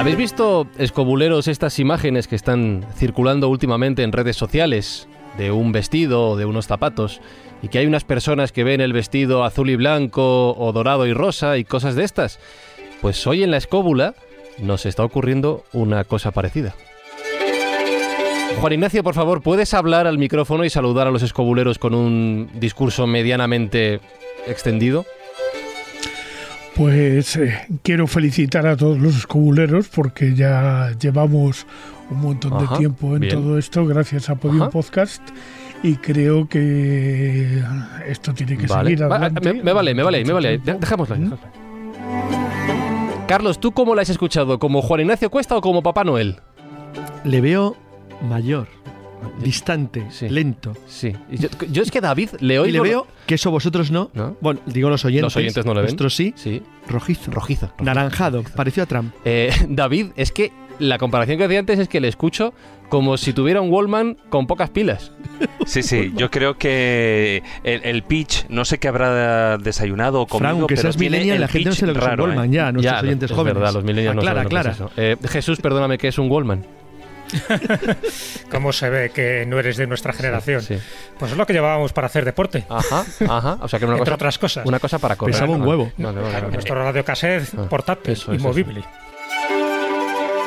¿Habéis visto, escobuleros, estas imágenes que están circulando últimamente en redes sociales de un vestido o de unos zapatos y que hay unas personas que ven el vestido azul y blanco o dorado y rosa y cosas de estas? Pues hoy en la escóbula nos está ocurriendo una cosa parecida. Juan Ignacio, por favor, ¿puedes hablar al micrófono y saludar a los escobuleros con un discurso medianamente extendido? Pues eh, quiero felicitar a todos los escobuleros porque ya llevamos un montón de tiempo en bien. todo esto gracias a Podium Ajá. Podcast y creo que esto tiene que Vale. seguir Va- adelante. me, me vale, me vale, me vale. Dejémosla. ¿Mm? Carlos, ¿tú cómo la has escuchado? ¿Como Juan Ignacio Cuesta o como Papá Noel? Le veo mayor, distante, Sí. lento. Sí. Yo, yo es que David le oigo... y le veo que eso vosotros no. ¿No? Bueno, digo los oyentes. Los oyentes no le ven. Nuestros sí. Sí. Rojizo. Rojizo. rojizo, Naranjado. rojizo. Pareció a Trump. Eh, David, es que la comparación que hacía antes es que le escucho como si tuviera un Wallman con pocas pilas. Sí, sí, yo creo que el, el pitch, no sé qué habrá desayunado o comido, Frank, que pero seas tiene millennial, el la gente no se lo que es un raro, ¿eh? Ya, nuestros Ya, oyentes es jóvenes. verdad, los millennials no Aclara, saben lo que es eso. Eh, Jesús, perdóname, ¿qué es un Wallman? ¿Cómo se ve que no eres de nuestra generación? Sí. Pues es lo que llevábamos para hacer deporte, Ajá, ajá. O sea que una entre cosa, otras cosas. una cosa para correr. Pesaba un huevo. Vale, vale, vale. Nuestro radiocassette Ah, portátil eso y es, movible.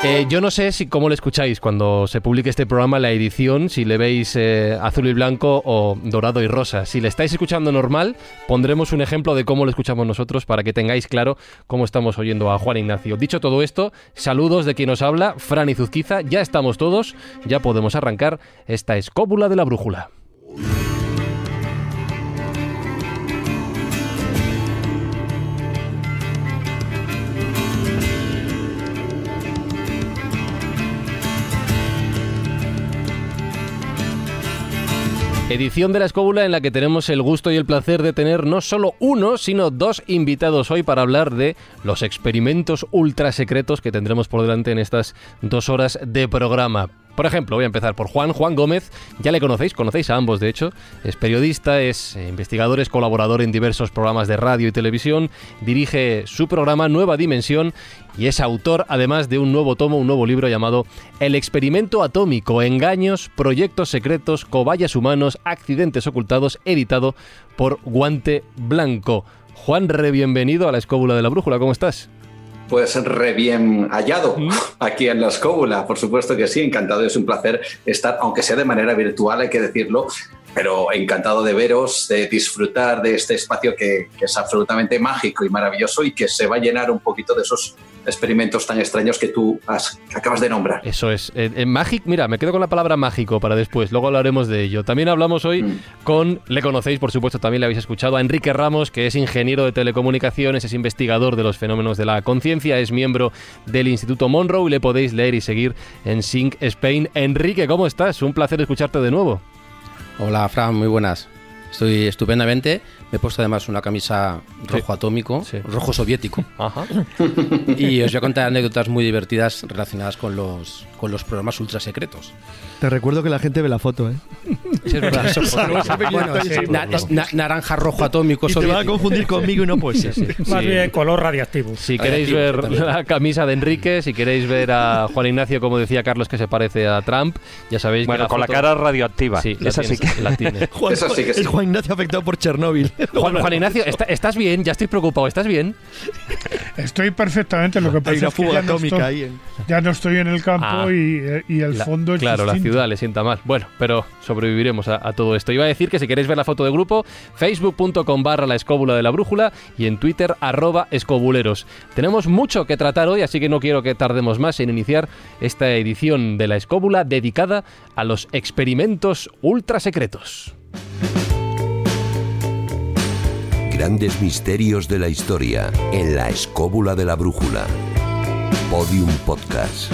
Eh, yo no sé si cómo lo escucháis cuando se publique este programa, la edición, si le veis eh, azul y blanco o dorado y rosa. Si le estáis escuchando normal, pondremos un ejemplo de cómo lo escuchamos nosotros para que tengáis claro cómo estamos oyendo a Juan Ignacio. Dicho todo esto, saludos de quien nos habla, Fran y Zuzquiza. Ya estamos todos, ya podemos arrancar esta escóbula de la brújula. Edición de la escóbula en la que tenemos el gusto y el placer de tener no solo uno, sino dos invitados hoy para hablar de los experimentos ultra secretos que tendremos por delante en estas dos horas de programa. Por ejemplo, voy a empezar por Juan, Juan Gómez, ya le conocéis, conocéis a ambos de hecho, es periodista, es eh, investigador, es colaborador en diversos programas de radio y televisión, dirige su programa Nueva Dimensión y es autor además de un nuevo tomo, un nuevo libro llamado El experimento atómico, engaños, proyectos secretos, cobayas humanos, accidentes ocultados, editado por Guante Blanco. Juan, re bienvenido a la escóbula de la brújula, ¿cómo estás? Pues re bien hallado aquí en la escóbula, por supuesto que sí, encantado, es un placer estar, aunque sea de manera virtual, hay que decirlo, pero encantado de veros, de disfrutar de este espacio que, que es absolutamente mágico y maravilloso y que se va a llenar un poquito de esos experimentos tan extraños que tú has- que acabas de nombrar. Eso es. Eh, eh, mágic, mira, me quedo con la palabra mágico para después, luego hablaremos de ello. También hablamos hoy Mm. con, le conocéis, por supuesto, también le habéis escuchado, a Enrique Ramos, que es ingeniero de telecomunicaciones, es investigador de los fenómenos de la conciencia, es miembro del Instituto Monroe y le podéis leer y seguir en Sync Spain. Enrique, ¿cómo estás? Un placer escucharte de nuevo. Hola, Fran, muy buenas. Estoy estupendamente. Me he puesto además una camisa rojo atómico, Sí. rojo soviético. Ajá. Y os voy a contar anécdotas muy divertidas relacionadas con los, con los programas ultra secretos. Te recuerdo que la gente ve la foto, ¿eh? Sí, es verdad. Bueno, sí. na- es na- naranja, rojo atómico, Y te va a confundir conmigo y no puede ser. Sí, Más sí. bien color radiactivo. Si queréis ver la camisa de Enrique, si queréis ver a Juan Ignacio, como decía Carlos, que se parece a Trump, ya sabéis Bueno, que con la cara radioactiva. Sí, la Esa sí tienes, que... la tiene. Juan, Eso sí que sí. Es Juan Ignacio afectado por Chernóbil. Juan, Juan Ignacio, ¿está- ¿estás bien? Ya estoy preocupado, ¿estás bien? Estoy perfectamente, lo que Hay pasa una es que fuga ya no, atómica estoy, ahí. En... ya no estoy en el campo Ah. y, eh, y el La- fondo es claro, la distinto. Le sienta mal. Bueno, pero sobreviviremos a, a todo esto. Iba a decir que si queréis ver la foto de grupo, facebook.com barra la escóbula de la brújula y en Twitter arroba escobuleros. Tenemos mucho que tratar hoy, así que no quiero que tardemos más en iniciar esta edición de la escóbula dedicada a los experimentos ultra secretos. Grandes misterios de la historia en la escóbula de la brújula. Podium Podcast.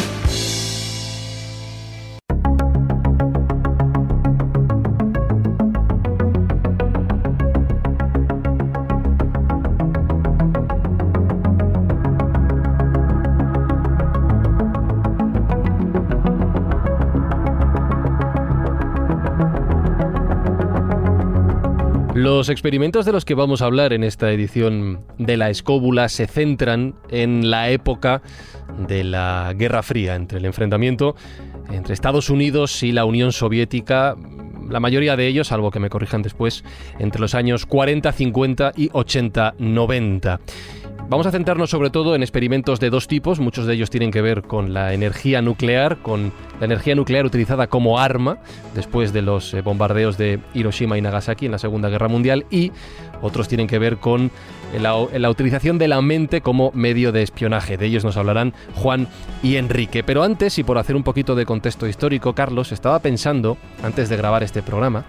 Los experimentos de los que vamos a hablar en esta edición de la escóbula se centran en la época de la Guerra Fría, entre el enfrentamiento entre Estados Unidos y la Unión Soviética, la mayoría de ellos, salvo que me corrijan después, entre los años 40, 50 y 80, 90. Vamos a centrarnos sobre todo en experimentos de dos tipos, muchos de ellos tienen que ver con la energía nuclear, con la energía nuclear utilizada como arma después de los eh, bombardeos de Hiroshima y Nagasaki en la Segunda Guerra Mundial y otros tienen que ver con la, la utilización de la mente como medio de espionaje. De ellos nos hablarán Juan y Enrique. Pero antes, y por hacer un poquito de contexto histórico, Carlos, estaba pensando, antes de grabar este programa,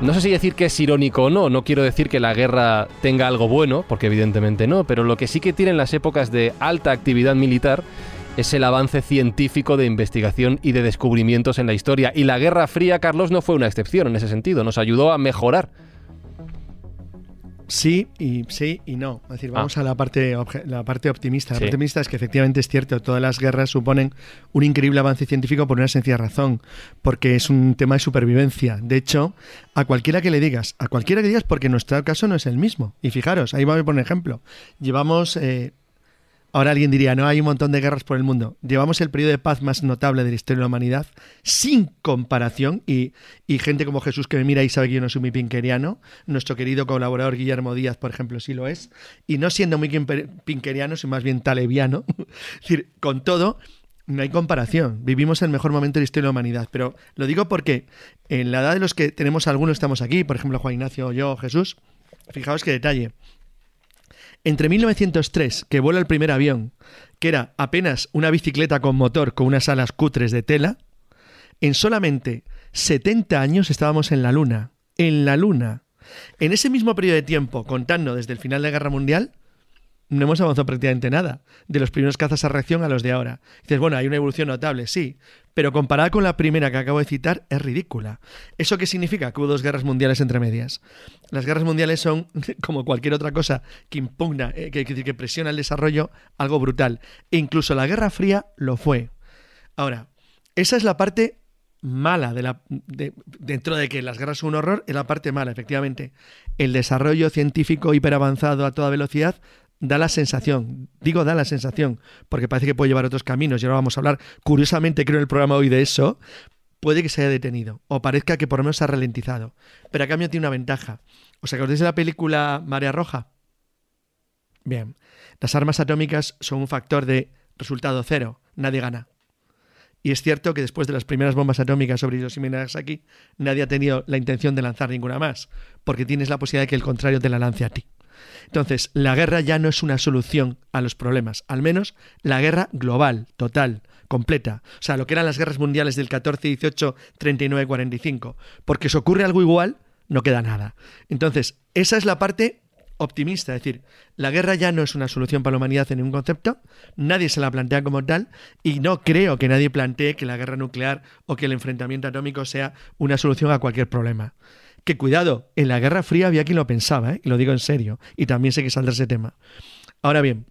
no sé si decir que es irónico o no, no quiero decir que la guerra tenga algo bueno, porque evidentemente no, pero lo que sí que tienen las épocas de alta actividad militar es el avance científico de investigación y de descubrimientos en la historia. Y la Guerra Fría, Carlos, no fue una excepción en ese sentido, nos ayudó a mejorar Sí y sí y no. Es decir, vamos Ah. a la parte, la parte optimista. La Sí. parte optimista es que efectivamente es cierto, todas las guerras suponen un increíble avance científico por una sencilla razón, porque es un tema de supervivencia. De hecho, a cualquiera que le digas, a cualquiera que digas, porque nuestro caso no es el mismo. Y fijaros, ahí vamos a poner ejemplo. Llevamos eh, Ahora alguien diría, no, hay un montón de guerras por el mundo. Llevamos el periodo de paz más notable de la historia de la humanidad, sin comparación, y, y gente como Jesús que me mira y sabe que yo no soy muy pinkeriano, nuestro querido colaborador Guillermo Díaz, por ejemplo, sí lo es, y no siendo muy pinkeriano, sino más bien talebiano. es decir, con todo, no hay comparación. Vivimos el mejor momento de la historia de la humanidad. Pero lo digo porque en la edad de los que tenemos algunos estamos aquí, por ejemplo Juan Ignacio, yo, Jesús, fijaos qué detalle. Entre 1903, que vuela el primer avión, que era apenas una bicicleta con motor con unas alas cutres de tela, en solamente 70 años estábamos en la Luna. En la Luna. En ese mismo periodo de tiempo, contando desde el final de la Guerra Mundial, no hemos avanzado prácticamente nada. De los primeros cazas a reacción a los de ahora. Dices, bueno, hay una evolución notable, sí, pero comparada con la primera que acabo de citar, es ridícula. ¿Eso qué significa? Que hubo dos guerras mundiales entre medias. Las guerras mundiales son, como cualquier otra cosa que impugna, eh, que, que, presiona el desarrollo, algo brutal. E incluso la Guerra Fría lo fue. Ahora, esa es la parte mala de la de- dentro de que las guerras son un horror, es la parte mala, efectivamente. El desarrollo científico hiperavanzado a toda velocidad da la sensación, digo da la sensación, porque parece que puede llevar otros caminos, y ahora vamos a hablar, curiosamente creo en el programa hoy de eso, puede que se haya detenido, o parezca que por lo menos se ha ralentizado, pero a cambio tiene una ventaja. ¿Os acordáis de la película Marea Roja? Bien, las armas atómicas son un factor de resultado cero, nadie gana. Y es cierto que después de las primeras bombas atómicas sobre Hiroshima y Nagasaki, nadie ha tenido la intención de lanzar ninguna más, porque tienes la posibilidad de que el contrario te la lance a ti. Entonces, la guerra ya no es una solución a los problemas, al menos la guerra global, total, completa. O sea, lo que eran las guerras mundiales del 14, 18, 39, 45. Porque si ocurre algo igual, no queda nada. Entonces, esa es la parte optimista, es decir, la guerra ya no es una solución para la humanidad en ningún concepto, nadie se la plantea como tal y no creo que nadie plantee que la guerra nuclear o que el enfrentamiento atómico sea una solución a cualquier problema. Que cuidado, en la Guerra Fría había quien lo pensaba, ¿eh? y lo digo en serio, y también sé que saldrá ese tema. Ahora bien,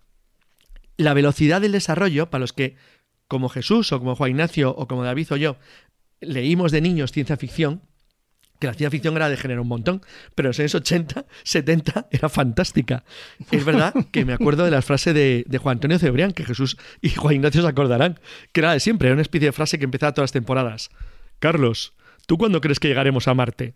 la velocidad del desarrollo, para los que, como Jesús o como Juan Ignacio o como David o yo, leímos de niños ciencia ficción, que la ciencia ficción era de género un montón, pero en los años 80, 70 era fantástica. Es verdad que me acuerdo de la frase de, de Juan Antonio Cebrián, que Jesús y Juan Ignacio se acordarán, que era de siempre, era una especie de frase que empezaba todas las temporadas. Carlos, ¿tú cuándo crees que llegaremos a Marte?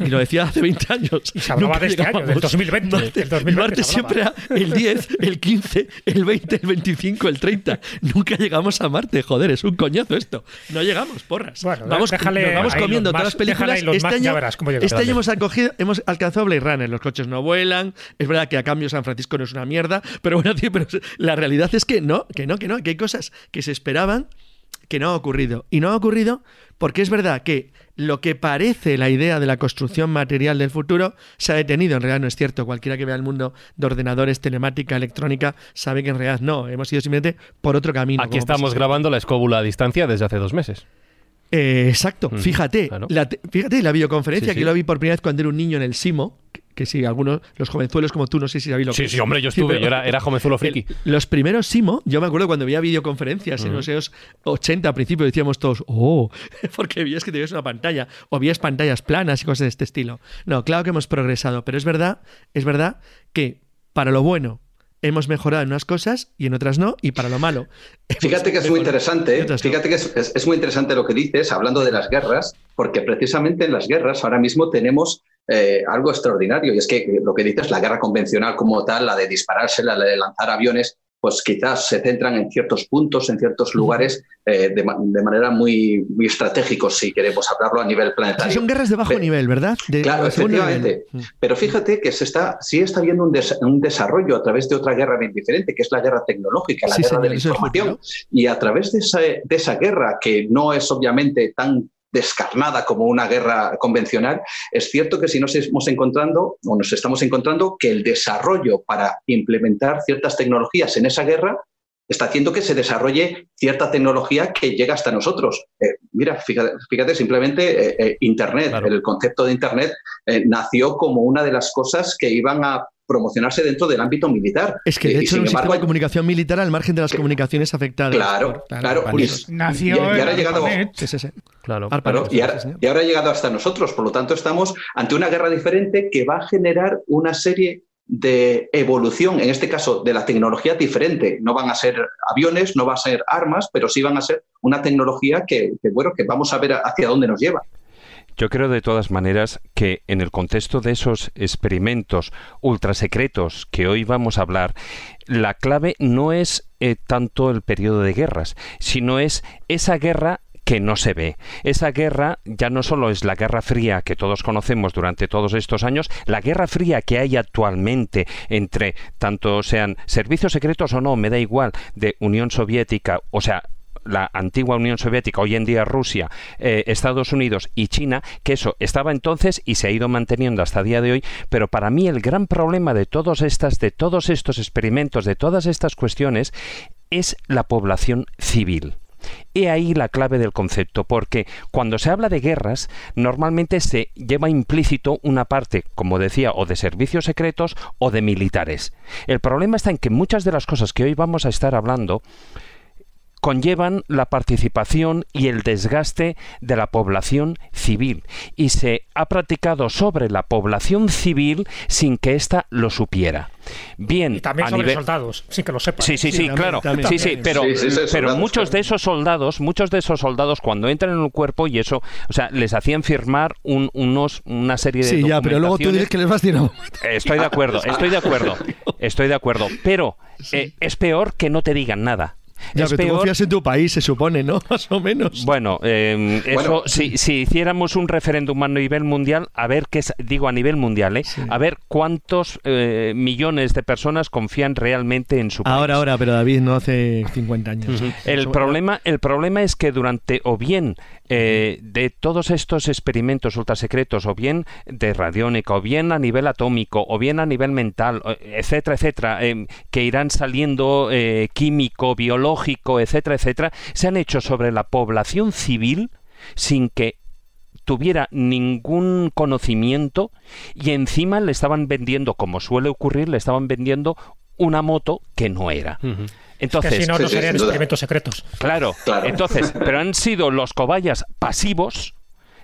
Y lo decía hace 20 años. Y se hablaba de este año, del 2020, Marte, del 2020 Marte siempre era el 10, el 15, el 20, el 25, el 30. Nunca llegamos a Marte, joder, es un coñazo esto. No llegamos, porras. Bueno, vamos, déjale nos vamos comiendo todas las películas. Este ya año, verás este año hemos, acogido, hemos alcanzado Blade Runner. Los coches no vuelan. Es verdad que a cambio San Francisco no es una mierda. Pero bueno, tío, pero la realidad es que no, que no, que no, que hay cosas que se esperaban que no ha ocurrido. Y no ha ocurrido porque es verdad que lo que parece la idea de la construcción material del futuro se ha detenido. En realidad no es cierto. Cualquiera que vea el mundo de ordenadores, telemática, electrónica, sabe que en realidad no. Hemos ido simplemente por otro camino. Aquí estamos grabando la escóbula a distancia desde hace dos meses. Eh, exacto, Mm, fíjate, claro. la, te- fíjate la videoconferencia Sí, que sí. la vi por primera vez cuando era un niño en el Simo, que- si algunos, los jovenzuelos como tú, no sé si sabéis lo que Sí, es. sí, hombre, yo estuve, pero- yo era, era jovenzuelo friki. el- los primeros Simo, yo me acuerdo cuando veía videoconferencias en los años 80 al principio decíamos todos, oh, porque veías que tenías una pantalla o veías pantallas planas y cosas de este estilo. No, claro que hemos progresado, pero es verdad, es verdad que para lo bueno hemos mejorado en unas cosas y en otras no, y para lo malo. Fíjate que es muy interesante, ¿eh? fíjate que es, es- es muy interesante lo que dices, hablando de las guerras, porque precisamente en las guerras ahora mismo tenemos eh, algo extraordinario, y es que lo que dices, la guerra convencional como tal, la de dispararse, la de lanzar aviones, pues quizás se centran en ciertos puntos, en ciertos lugares, eh, de, de manera muy, muy estratégicos, si queremos hablarlo a nivel planetario. Sí, son guerras de bajo nivel, ¿verdad? De- Claro, de efectivamente. nivel. Pero fíjate que se está, sí está habiendo un, des- un desarrollo a través de otra guerra bien diferente, que es la guerra tecnológica, la Sí, guerra señor, de la información. Y a través de esa, de esa guerra, que no es obviamente tan descarnada como una guerra convencional, es cierto que si nos estamos encontrando, o nos estamos encontrando, que el desarrollo para implementar ciertas tecnologías en esa guerra está haciendo que se desarrolle cierta tecnología que llega hasta nosotros. Eh, mira, fíjate, fíjate simplemente eh, eh, Internet, Claro. el concepto de Internet nació como una de las cosas que iban a promocionarse dentro del ámbito militar. Es que Y- de y hecho sin un sistema de comunicación militar al margen de las Que- comunicaciones afectadas. Claro, por- claro. y- Nació y- y ahora ha llegado- ARPANET. Sí, sí, sí. Claro. ARPANET, Claro, y sí, ahora, señor. y ahora ha llegado hasta nosotros. Por lo tanto, estamos ante una guerra diferente que va a generar una serie de evolución, en este caso de la tecnología diferente. No van a ser aviones, no van a ser armas, pero sí van a ser una tecnología que, que, bueno, que vamos a ver hacia dónde nos lleva. Yo creo de todas maneras que en el contexto de esos experimentos ultrasecretos que hoy vamos a hablar, la clave no es eh, tanto el periodo de guerras, sino es esa guerra que no se ve. Esa guerra ya no solo es la Guerra Fría que todos conocemos durante todos estos años, la Guerra Fría que hay actualmente entre tanto sean servicios secretos o no, me da igual, de Unión Soviética, o sea, la antigua Unión Soviética, hoy en día Rusia, eh, Estados Unidos y China, que eso estaba entonces y se ha ido manteniendo hasta día de hoy, pero para mí el gran problema de todos estas, de todos estos experimentos, de todas estas cuestiones, es la población civil. He ahí la clave del concepto, porque cuando se habla de guerras, normalmente se lleva implícito una parte, como decía, o de servicios secretos o de militares. El problema está en que muchas de las cosas que hoy vamos a estar hablando conllevan la participación y el desgaste de la población civil y se ha practicado sobre la población civil sin que ésta lo supiera. Bien, Y también a sobre nivel- soldados, sin que lo sepan. Sí, sí, sí, también, claro. también. Sí, sí, pero, Sí, sí, sí, pero soldados, muchos claro. de esos soldados, muchos de esos soldados cuando entran en el cuerpo y eso, o sea, les hacían firmar un- unos, una serie de Sí, ya, pero luego tú dices que les vas tirando. Estoy de acuerdo, estoy de acuerdo, estoy de acuerdo. Pero eh, es peor que no te digan nada. Ya, es pero tú confías en tu país, se supone, ¿no? Más o menos. Bueno, eh, eso, Bueno. si, si hiciéramos un referéndum a nivel mundial, a ver qué es, digo a nivel mundial, ¿eh? a ver cuántos eh, millones de personas confían realmente en su país. Ahora, ahora, pero David no hace 50 años. El Eso- problema, el problema es que durante, o bien eh, de todos estos experimentos ultrasecretos, o bien de radiónica, o bien a nivel atómico, o bien a nivel mental, etcétera, etcétera, eh, que irán saliendo eh, químico, biológico, etcétera, etcétera, se han hecho sobre la población civil sin que tuviera ningún conocimiento y encima le estaban vendiendo, como suele ocurrir, le estaban vendiendo una moto que no era. Entonces, que si no, Sí, no serían experimentos secretos. Claro, Claro. entonces, pero han sido los cobayas pasivos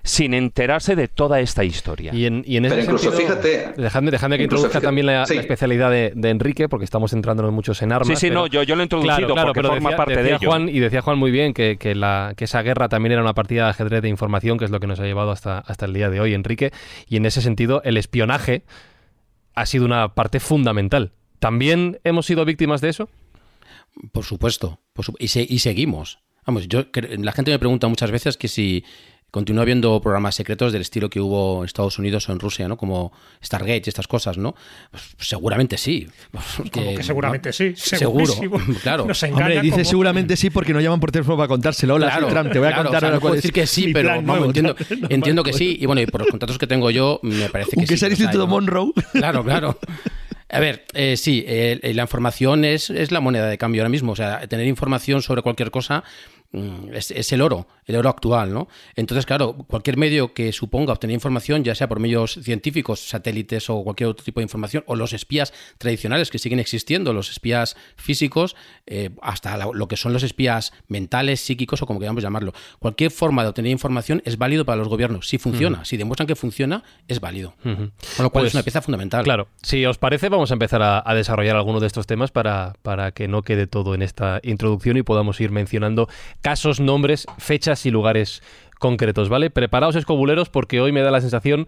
sin enterarse de toda esta historia. Y en, y en ese Pero incluso sentido, fíjate- Dejadme, dejadme que incluso introduzca fíjate- también la, sí. la especialidad de, de Enrique, porque estamos centrándonos muchos en armas. sí, sí, pero- no, yo, yo lo he introducido Claro, claro, porque pero forma decía, parte de decía ello. Juan, y decía Juan muy bien que, que la, que esa guerra también era una partida de ajedrez de información, que es lo que nos ha llevado hasta, hasta el día de hoy, Enrique. Y en ese sentido, el espionaje ha sido una parte fundamental. ¿También hemos sido víctimas de eso? Por supuesto. por su- y, se- y seguimos. Vamos, yo la gente me pregunta muchas veces que si continúa habiendo programas secretos del estilo que hubo en Estados Unidos o en Rusia, ¿no? Como Stargate y estas cosas, ¿no? Pues seguramente sí. Como que seguramente sí, Seguro. segurísimo. Claro. Nos engaña Hombre, dice como- seguramente sí porque no llaman por teléfono para contárselo. Hola, soy Trump, te voy a claro, contar o sea, no puedo decir que sí, pero vamos, nuevo, entiendo, entiendo que Pues- sí. Y bueno, y por los contratos que tengo yo, me parece que Aunque sí. sea el los hay, Instituto ¿no? Monroe. Claro, claro. A ver, eh, sí, eh, la información es, es la moneda de cambio ahora mismo. O sea, tener información sobre cualquier cosa mm, es, el oro, el oro actual, ¿no? Entonces, claro, cualquier medio que suponga obtener información, ya sea por medios científicos, satélites o cualquier otro tipo de información, o los espías tradicionales que siguen existiendo, los espías físicos, eh, hasta lo que son los espías mentales, psíquicos o como queramos llamarlo. Cualquier forma de obtener información es válido para los gobiernos, si funciona, si demuestran que funciona, es válido. Con lo cual es Pues, una pieza fundamental. Claro, si os parece, vamos a empezar a, a desarrollar algunos de estos temas para, para que no quede todo en esta introducción y podamos ir mencionando casos, nombres, fechas y lugares concretos, ¿vale? Preparaos escobuleros porque hoy me da la sensación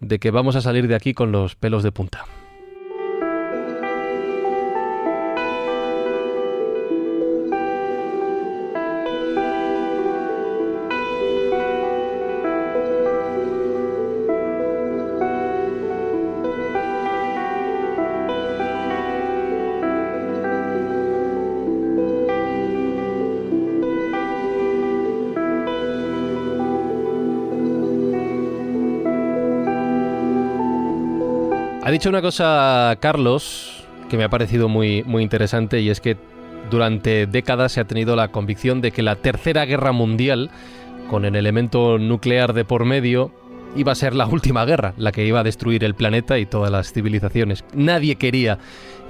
de que vamos a salir de aquí con los pelos de punta. Dicho una cosa Carlos que me ha parecido muy, muy interesante y es que durante décadas se ha tenido la convicción de que la Tercera Guerra Mundial, con el elemento nuclear de por medio, iba a ser la última guerra, la que iba a destruir el planeta y todas las civilizaciones. Nadie quería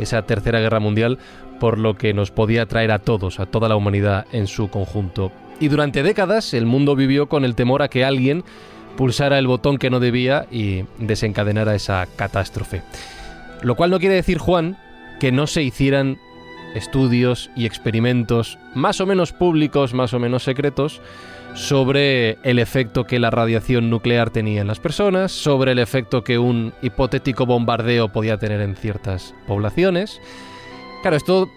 esa Tercera Guerra Mundial por lo que nos podía traer a todos, a toda la humanidad en su conjunto. Y durante décadas el mundo vivió con el temor a que alguien pulsara el botón que no debía y desencadenara esa catástrofe. Lo cual no quiere decir, Juan, que no se hicieran estudios y experimentos más o menos públicos, más o menos secretos, sobre el efecto que la radiación nuclear tenía en las personas, sobre el efecto que un hipotético bombardeo podía tener en ciertas poblaciones. Claro, esto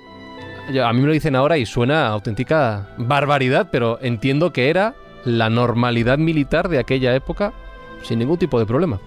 a mí me lo dicen ahora y suena auténtica barbaridad, pero entiendo que era la normalidad militar de aquella época sin ningún tipo de problema.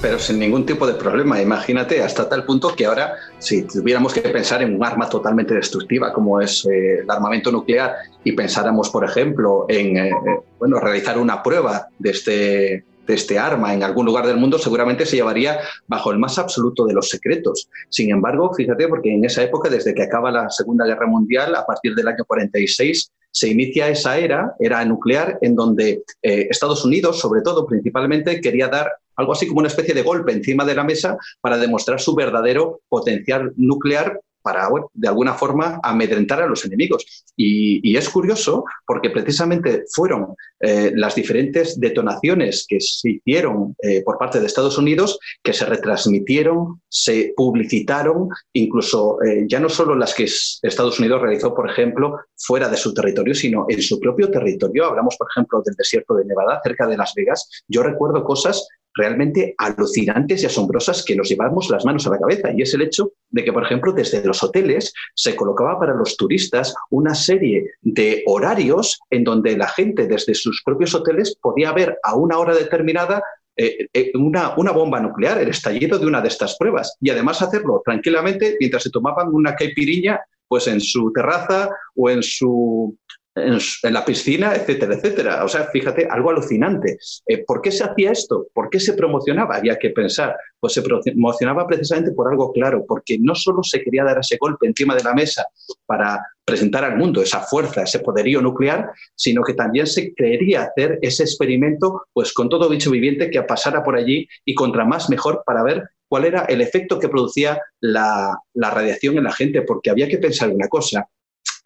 Pero sin ningún tipo de problema. Imagínate hasta tal punto que ahora, si tuviéramos que pensar en un arma totalmente destructiva como es eh, el armamento nuclear y pensáramos, por ejemplo, en eh, bueno, realizar una prueba de este, de este arma en algún lugar del mundo, seguramente se llevaría bajo el más absoluto de los secretos. Sin embargo, fíjate, porque en esa época, desde que acaba la Segunda Guerra Mundial, a partir del año 46, se inicia esa era, era nuclear, en donde eh, Estados Unidos, sobre todo, principalmente, quería dar algo así como una especie de golpe encima de la mesa para demostrar su verdadero potencial nuclear para, de alguna forma, amedrentar a los enemigos. Y, y es curioso porque precisamente fueron eh, las diferentes detonaciones que se hicieron eh, por parte de Estados Unidos que se retransmitieron, se publicitaron, incluso eh, ya no solo las que Estados Unidos realizó, por ejemplo, fuera de su territorio, sino en su propio territorio. Hablamos, por ejemplo, del desierto de Nevada, cerca de Las Vegas. Yo recuerdo cosas realmente alucinantes y asombrosas que nos llevamos las manos a la cabeza. Y es el hecho de que, por ejemplo, desde los hoteles se colocaba para los turistas una serie de horarios en donde la gente desde sus propios hoteles podía ver a una hora determinada eh, eh, una, una, bomba nuclear, el estallido de una de estas pruebas. Y además hacerlo tranquilamente mientras se tomaban una caipiriña pues en su terraza o en su en, la piscina, etcétera, etcétera. O sea, fíjate, algo alucinante. Eh, ¿Por qué se hacía esto? ¿Por qué se promocionaba? Había que pensar. Pues se promocionaba precisamente por algo claro, porque no solo se quería dar ese golpe encima de la mesa para presentar al mundo esa fuerza, ese poderío nuclear, sino que también se quería hacer ese experimento pues con todo bicho viviente que pasara por allí y contra más mejor para ver cuál era el efecto que producía la, la radiación en la gente, porque había que pensar una cosa,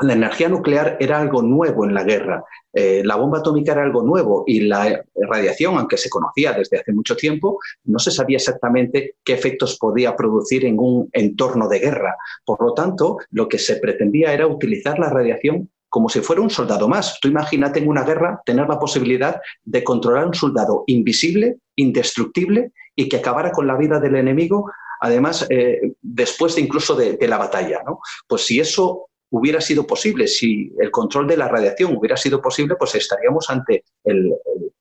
la energía nuclear era algo nuevo en la guerra, eh, la bomba atómica era algo nuevo y la radiación, aunque se conocía desde hace mucho tiempo, no se sabía exactamente qué efectos podía producir en un entorno de guerra. Por lo tanto, lo que se pretendía era utilizar la radiación como si fuera un soldado más. Tú imagínate en una guerra tener la posibilidad de controlar un soldado invisible, indestructible y que acabara con la vida del enemigo, además, eh, después de incluso de, de la batalla. ¿no? Pues si eso hubiera sido posible, si el control de la radiación hubiera sido posible, pues estaríamos ante el,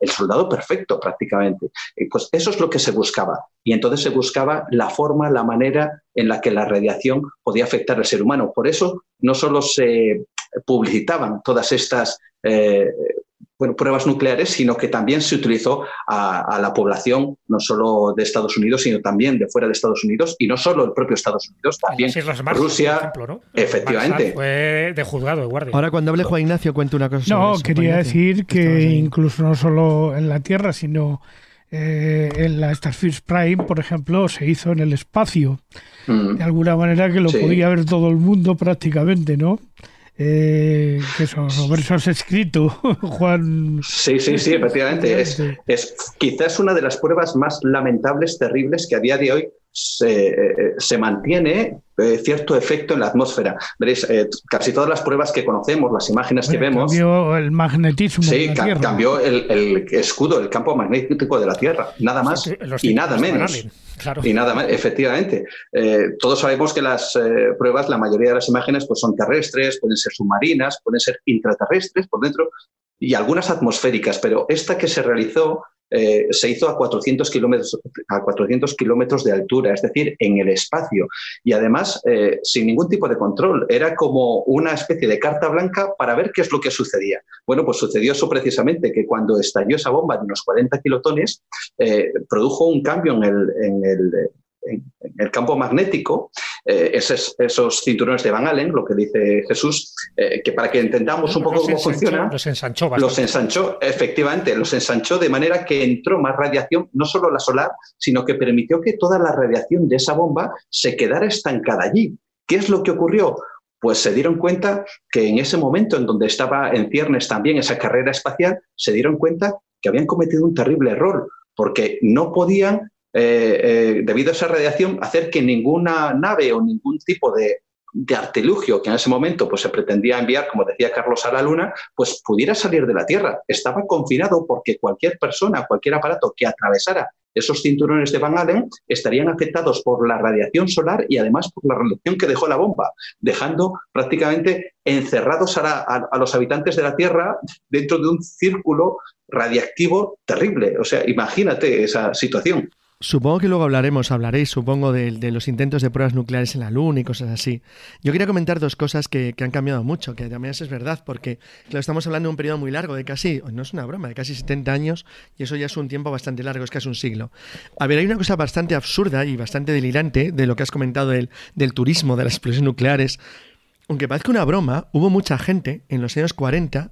soldado perfecto prácticamente. Y pues eso es lo que se buscaba. Y entonces se buscaba la forma, la manera en la que la radiación podía afectar al ser humano. Por eso no solo se publicitaban todas estas eh, bueno, pruebas nucleares, sino que también se utilizó a, la población, no solo de Estados Unidos, sino también de fuera de Estados Unidos, y no solo el propio Estados Unidos, también Rusia, efectivamente. Fue de juzgado, de guardia. Ahora, cuando hable Juan Ignacio, cuento una cosa. No, quería decir que incluso no solo en la Tierra, sino eh, en la Starfish Prime, por ejemplo, se hizo en el espacio. Mm. De alguna manera que lo podía ver todo el mundo prácticamente, ¿no? Eh, que son versos escritos, Juan. Sí, sí, sí, efectivamente. Es, es quizás una de las pruebas más lamentables, terribles que a día de hoy se, eh, se mantiene eh, cierto efecto en la atmósfera. Veréis, eh, casi todas las pruebas que conocemos, las imágenes que vemos. Cambió el magnetismo. Sí, cambió el, el, escudo, el campo magnético de la Tierra. Nada más y nada menos. Y nada más, efectivamente. todos sabemos que las pruebas, la mayoría de las imágenes, pues son terrestres, pueden ser submarinas, pueden ser intraterrestres por dentro y algunas atmosféricas, pero esta que se realizó eh, se hizo a 400 kilómetros a 400 kilómetros de altura, es decir, en el espacio. Y además, eh, sin ningún tipo de control. Era como una especie de carta blanca para ver qué es lo que sucedía. Bueno, pues sucedió eso precisamente, que cuando estalló esa bomba de unos 40 kilotones, eh, produjo un cambio en el, en el campo magnético, eh, esos, cinturones de Van Allen, lo que dice Jesús, eh, que para que entendamos un poco cómo funciona, los ensanchó, los ensanchó, efectivamente, los ensanchó de manera que entró más radiación, no solo la solar, sino que permitió que toda la radiación de esa bomba se quedara estancada allí. ¿Qué es lo que ocurrió? Pues se dieron cuenta que en ese momento en donde estaba en ciernes también esa carrera espacial, se dieron cuenta que habían cometido un terrible error, porque no podían eh, eh, debido a esa radiación, hacer que ninguna nave o ningún tipo de, artilugio que en ese momento pues, se pretendía enviar, como decía Carlos, a la Luna, pues pudiera salir de la Tierra. Estaba confinado porque cualquier persona, cualquier aparato que atravesara esos cinturones de Van Allen estarían afectados por la radiación solar y además por la radiación que dejó la bomba, dejando prácticamente encerrados a los habitantes de la Tierra dentro de un círculo radiactivo terrible. O sea, imagínate esa situación. Supongo que luego hablaremos, hablaréis, supongo, de, los intentos de pruebas nucleares en la Luna y cosas así. Yo quería comentar dos cosas que, han cambiado mucho, que también es verdad, porque claro, estamos hablando de un periodo muy largo, de casi, no es una broma, de casi 70 años, y eso ya es un tiempo bastante largo, es casi un siglo. A ver, hay una cosa bastante absurda y bastante delirante de lo que has comentado del, del turismo, de las explosiones nucleares. Aunque parezca una broma, hubo mucha gente en los años 40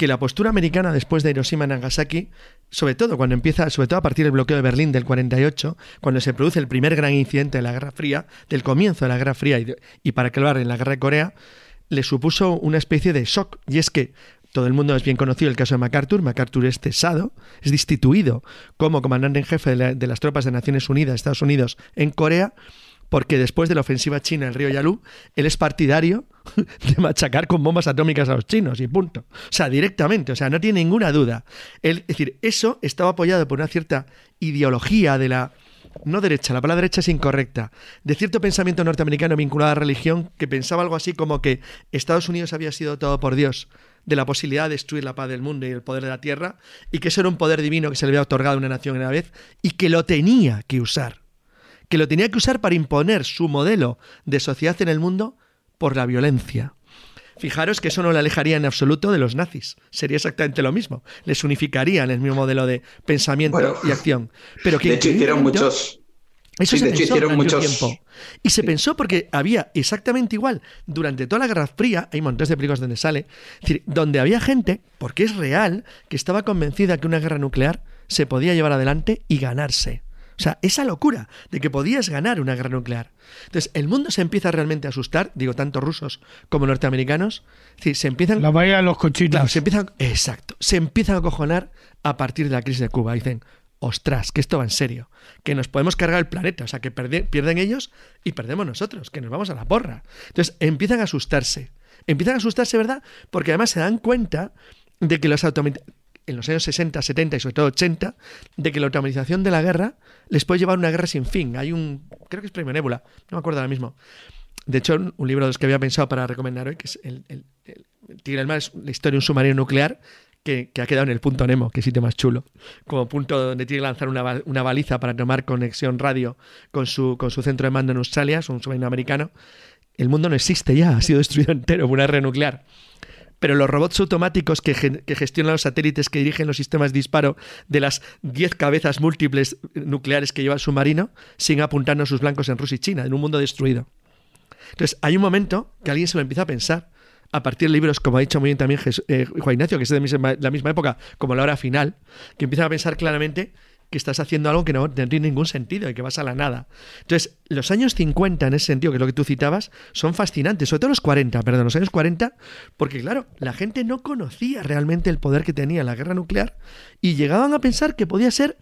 que la postura americana después de Hiroshima y Nagasaki, sobre todo cuando empieza, sobre todo a partir del bloqueo de Berlín del 48, cuando se produce el primer gran incidente de la Guerra Fría, del comienzo de la Guerra Fría y, y para acabar en la Guerra de Corea, le supuso una especie de shock. Y es que todo el mundo es bien conocido el caso de MacArthur. MacArthur es cesado, es destituido como comandante en jefe de, de las tropas de Naciones Unidas, Estados Unidos, en Corea porque después de la ofensiva china el río Yalu, él es partidario de machacar con bombas atómicas a los chinos y punto. O sea, directamente, o sea, no tiene ninguna duda. es decir, eso estaba apoyado por una cierta ideología de la no derecha, la palabra derecha es incorrecta, de cierto pensamiento norteamericano vinculado a la religión que pensaba algo así como que Estados Unidos había sido todo por Dios de la posibilidad de destruir la paz del mundo y el poder de la tierra, y que eso era un poder divino que se le había otorgado a una nación en la vez, y que lo tenía que usar que lo tenía que usar para imponer su modelo de sociedad en el mundo por la violencia. Fijaros que eso no le alejaría en absoluto de los nazis. Sería exactamente lo mismo. Les unificaría en el mismo modelo de pensamiento y acción. Pero que de hecho hicieron muchos. Eso se pensó muchos... tiempo. Y se pensó porque había exactamente igual. Durante toda la Guerra Fría, hay montones de películas donde sale, donde había gente, porque es real, que estaba convencida que una guerra nuclear se podía llevar adelante y ganarse. O sea, esa locura de que podías ganar una guerra nuclear. Entonces, el mundo se empieza realmente a asustar, digo, tanto rusos como norteamericanos. Es se empiezan. La vaya a los cochitos. se empiezan. Exacto. Se empiezan a cojonar a partir de la crisis de Cuba. Dicen, ostras, que esto va en serio. Que nos podemos cargar el planeta. O sea, que pierden ellos y perdemos nosotros. Que nos vamos a la porra. Entonces, empiezan a asustarse. Empiezan a asustarse, ¿verdad? Porque además se dan cuenta de que los en los años 60, 70 y sobre todo 80, de que la automatización de la guerra les puede llevar a una guerra sin fin. Hay un, creo que es Premio Nebula, no me acuerdo ahora mismo. De hecho, un libro de los que había pensado para recomendar hoy, que es el, el, Tigre del Mar, es la historia de un submarino nuclear que, ha quedado en el punto Nemo, que sitio más chulo. Como punto donde tiene que lanzar una, una, baliza para tomar conexión radio con su, con su centro de mando en Australia, es un submarino americano. El mundo no existe ya, ha sido destruido entero por una guerra nuclear. Pero los robots automáticos que, gestionan los satélites que dirigen los sistemas de disparo de las 10 cabezas múltiples nucleares que lleva el submarino siguen apuntando sus blancos en Rusia y China, en un mundo destruido. Entonces, hay un momento que alguien se lo empieza a pensar, a partir de libros, como ha dicho muy bien también eh, Juan Ignacio, que es de la misma época, como la hora final, que empieza a pensar claramente que estás haciendo algo que no, tiene ningún sentido y que vas a la nada. Entonces, los años 50, en ese sentido, que es lo que tú citabas, son fascinantes, sobre todo los 40, perdón, los años 40, porque claro, la gente no conocía realmente el poder que tenía la guerra nuclear y llegaban a pensar que podía ser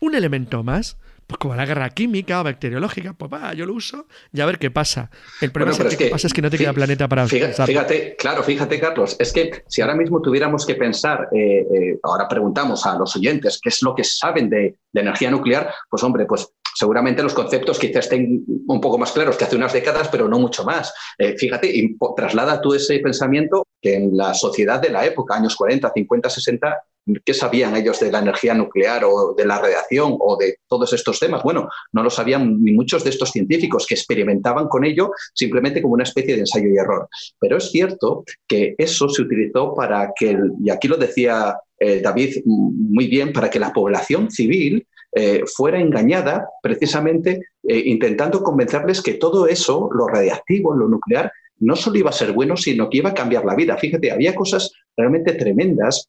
un elemento más pues como la guerra química o bacteriológica, pues va, yo lo uso y a ver qué pasa. El problema es, que, pasa es que no te queda planeta para fíjate, fíjate, claro, fíjate, Carlos, es que si ahora mismo tuviéramos que pensar, eh, eh, ahora preguntamos a los oyentes qué es lo que saben de, energía nuclear, pues hombre, pues seguramente los conceptos quizás estén un poco más claros que hace unas décadas, pero no mucho más. Eh, fíjate, y traslada tú ese pensamiento que en la sociedad de la época, años 40, 50, 60, ¿Qué sabían ellos de la energía nuclear o de la radiación o de todos estos temas? Bueno, no lo sabían ni muchos de estos científicos que experimentaban con ello simplemente como una especie de ensayo y error. Pero es cierto que eso se utilizó para que, y aquí lo decía eh, David muy bien, para que la población civil eh, fuera engañada precisamente eh, intentando convencerles que todo eso, lo radiactivo, lo nuclear, no solo iba a ser bueno, sino que iba a cambiar la vida. Fíjate, había cosas realmente tremendas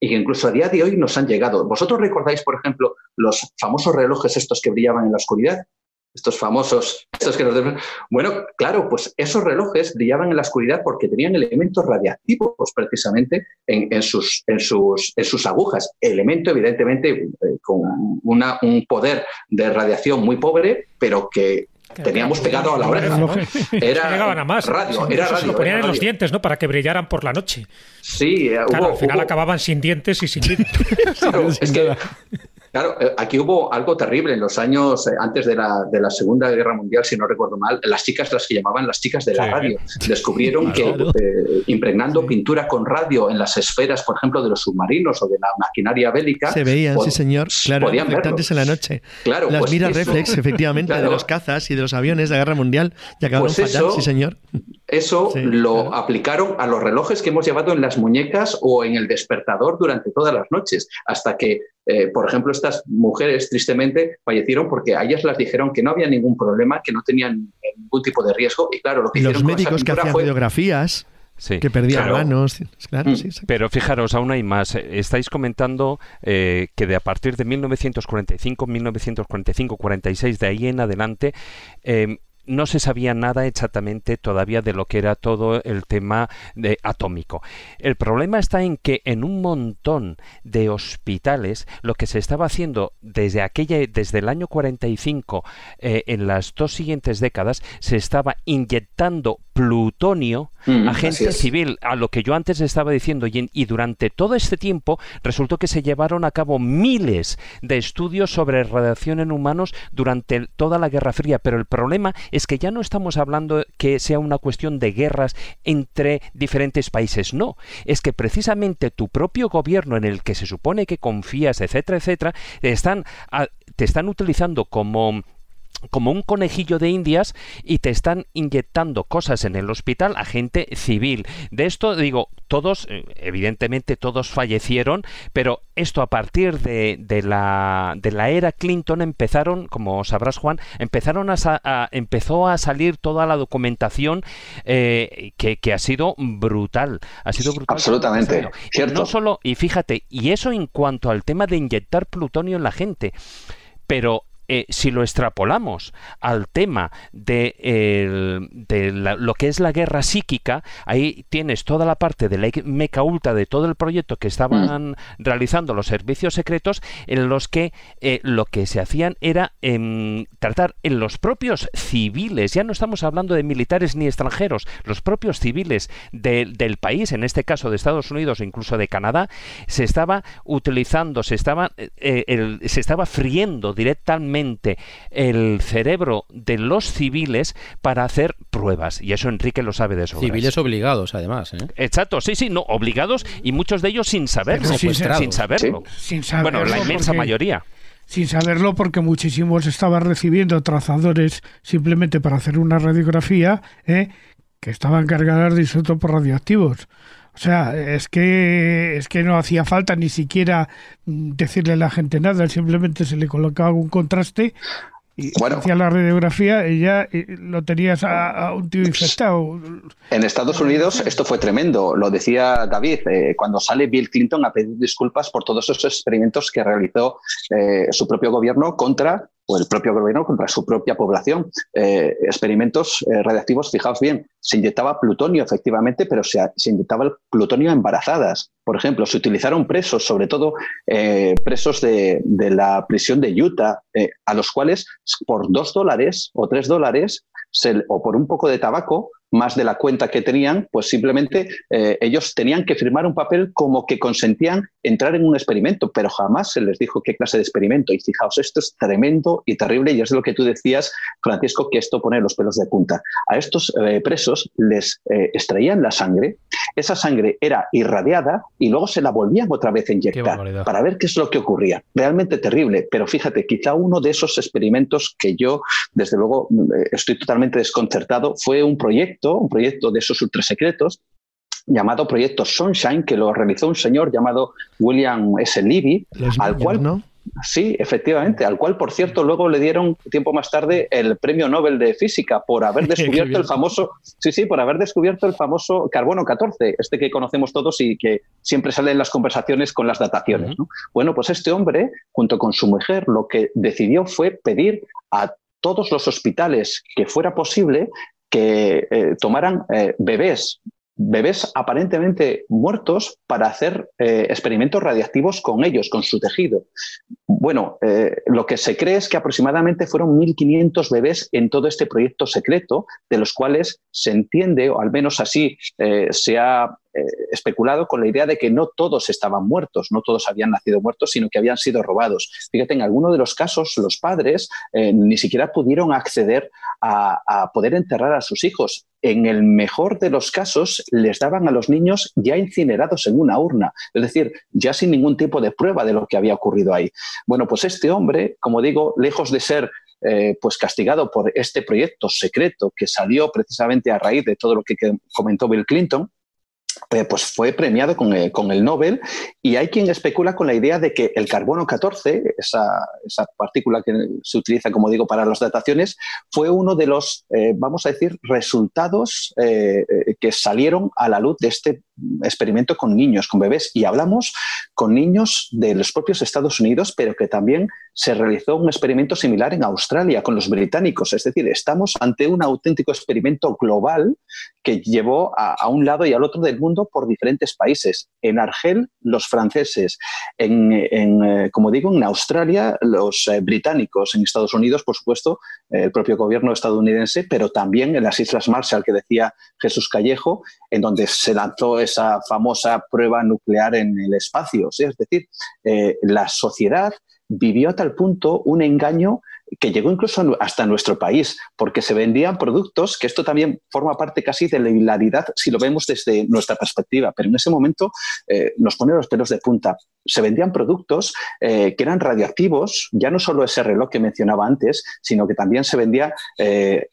y que incluso a día de hoy nos han llegado. ¿Vosotros recordáis, por ejemplo, los famosos relojes estos que brillaban en la oscuridad? Estos famosos, estos que nos... Bueno, claro, pues esos relojes brillaban en la oscuridad porque tenían elementos radiactivos precisamente en, sus, en, sus, en sus agujas. Elemento, evidentemente, eh, con una, un poder de radiación muy pobre, pero que teníamos pegado a la oreja. Era llegaban a más. Radio, era radio. Lo ponían en los dientes, ¿no? Para que brillaran por la noche. Sí, claro, al final acababan sin dientes y sin vida. es que Claro, eh, aquí hubo algo terrible en los años eh, antes de la, de la, Segunda Guerra Mundial, si no recuerdo mal, las chicas, las que llamaban las chicas de la radio, descubrieron que eh, impregnando pintura con radio en las esferas, por ejemplo, de los submarinos o de la maquinaria bélica. Se veían, sí, señor. Claro, podían en la noche. Claro, las pues miras reflex, efectivamente, de los cazas y de los aviones de la Guerra Mundial, ya acabaron pues fatal, sí, señor. Eso lo aplicaron a los relojes que hemos llevado en las muñecas o en el despertador durante todas las noches, hasta que, eh, por ejemplo, estas mujeres tristemente fallecieron porque a ellas las dijeron que no había ningún problema, que no tenían ningún tipo de riesgo. Y claro, lo que los médicos que hacían radiografías. que perdían manos. Claro, mm. Pero fijaros, aún hay más. Estáis comentando eh, que de a partir de 1945, 1945, 46, de ahí en adelante, eh, no se sabía nada exactamente todavía de lo que era todo el tema de atómico. El problema está en que en un montón de hospitales lo que se estaba haciendo desde aquella desde el año 45 eh, en las dos siguientes décadas se estaba inyectando plutonio mm, a gente civil, a lo que yo antes estaba diciendo, y, durante todo este tiempo resultó que se llevaron a cabo miles de estudios sobre radiación en humanos durante toda la Guerra Fría, pero el problema es que ya no estamos hablando que sea una cuestión de guerras entre diferentes países, no, es que precisamente tu propio gobierno en el que se supone que confías, etcétera, etcétera, están, te están utilizando como como un conejillo de indias y te están inyectando cosas en el hospital a gente civil. De esto digo, todos, eh, evidentemente todos fallecieron, pero esto a partir de, de, la, de la era Clinton empezaron, como sabrás Juan, empezaron a, empezó a salir toda la documentación eh, que, que, ha sido brutal. Ha sido brutal. Absolutamente. No solo, y fíjate, y eso en cuanto al tema de inyectar plutonio en la gente. Pero eh, si lo extrapolamos al tema de, lo que es la guerra psíquica, ahí tienes toda la parte de la meca ultra de todo el proyecto que estaban mm. realizando los servicios secretos, en los que eh, lo que se hacían era em, tratar en los propios civiles, ya no estamos hablando de militares ni extranjeros, los propios civiles del país, en este caso de Estados Unidos o incluso de Canadá, se estaba utilizando, se estaba, eh, se estaba friendo directamente el cerebro de los civiles para hacer pruebas. Y eso Enrique lo sabe de eso. Civiles obligados, además. ¿eh? Exacto, sí, sí, no, obligados y muchos de ellos sin saberlo. Sin, saberlo. Sin saberlo. Bueno, la inmensa mayoría sin saberlo porque muchísimos estaban recibiendo trazadores simplemente para hacer una radiografía ¿eh? que estaban cargadas de isótopos radioactivos. O sea, es que es que no hacía falta ni siquiera mm, decirle a la gente nada, simplemente se le colocaba un contraste y bueno, hacía la radiografía y ya lo tenías a, un tío infectado. En Estados Unidos esto fue tremendo, lo decía David, eh, cuando sale Bill Clinton a pedir disculpas por todos esos experimentos que realizó eh, su propio gobierno contra o el propio gobierno contra su propia población. Eh, experimentos eh, radiactivos, fijaos bien, se inyectaba plutonio efectivamente, pero se, inyectaba el plutonio a embarazadas. Por ejemplo, se utilizaron presos, sobre todo eh, presos de, la prisión de Utah, a los cuales por dos dólares o tres dólares o por un poco de tabaco más de la cuenta que tenían, pues simplemente eh, ellos tenían que firmar un papel como que consentían entrar en un experimento, pero jamás se les dijo qué clase de experimento. Y fijaos, esto es tremendo y terrible y es lo que tú decías, Francisco, que esto pone los pelos de punta. A estos eh, presos les eh, extraían la sangre, esa sangre era irradiada y luego se la volvían otra vez a inyectar para ver qué es lo que ocurría. Realmente terrible, pero fíjate, quizá uno de esos experimentos que yo, desde luego, estoy totalmente desconcertado, fue un proyecto un proyecto de esos ultrasecretos, llamado Proyecto Sunshine, que lo realizó un señor llamado William S. Levy, al cual... ¿no? Sí, efectivamente, al cual, por cierto, luego le dieron tiempo más tarde el premio Nobel de Física por haber descubierto el famoso, sí, sí, por haber descubierto el famoso carbono 14, este que conocemos todos y que siempre sale en las conversaciones con las dataciones. Bueno, pues este hombre, junto con su mujer, lo que decidió fue pedir a todos los hospitales que fuera posible que eh, tomaran eh, bebés, bebés aparentemente muertos para hacer eh, experimentos radiactivos con ellos, con su tejido. Bueno, lo que se cree es que aproximadamente fueron 1.500 bebés en todo este proyecto secreto, de los cuales se entiende, o al menos así se ha especulado con la idea de que no todos estaban muertos, no todos habían nacido muertos, sino que habían sido robados. Fíjate, en alguno de los casos los padres eh, ni siquiera pudieron acceder a, poder enterrar a sus hijos. En el mejor de los casos les daban a los niños ya incinerados en una urna, es decir, ya sin ningún tipo de prueba de lo que había ocurrido ahí. Bueno, pues este hombre, como digo, lejos de ser eh, pues castigado por este proyecto secreto que salió precisamente a raíz de todo lo que comentó Bill Clinton, eh, pues fue premiado con, eh, con, el Nobel. Y hay quien especula con la idea de que el carbono 14, esa, esa partícula que se utiliza, como digo, para las dataciones, fue uno de los, eh, vamos a decir, resultados que salieron a la luz de este experimento con niños, con bebés. Y hablamos con niños de los propios Estados Unidos, pero que también se realizó un experimento similar en Australia con los británicos. Es decir, estamos ante un auténtico experimento global que llevó a, un lado y al otro del mundo por diferentes países. En Argel, los franceses, en, eh, como digo, en Australia, los eh, británicos, en Estados Unidos, por supuesto, el propio gobierno estadounidense, pero también en las Islas Marshall, que decía Jesús Callejo, en donde se lanzó esa famosa prueba nuclear en el espacio. Es decir, eh, la sociedad vivió a tal punto un engaño que llegó incluso hasta nuestro país, porque se vendían productos, que esto también forma parte casi de la hilaridad si lo vemos desde nuestra perspectiva, pero en ese momento eh, nos pone los pelos de punta. Se vendían productos eh, que eran radioactivos, ya no solo ese reloj que mencionaba antes, sino que también se vendía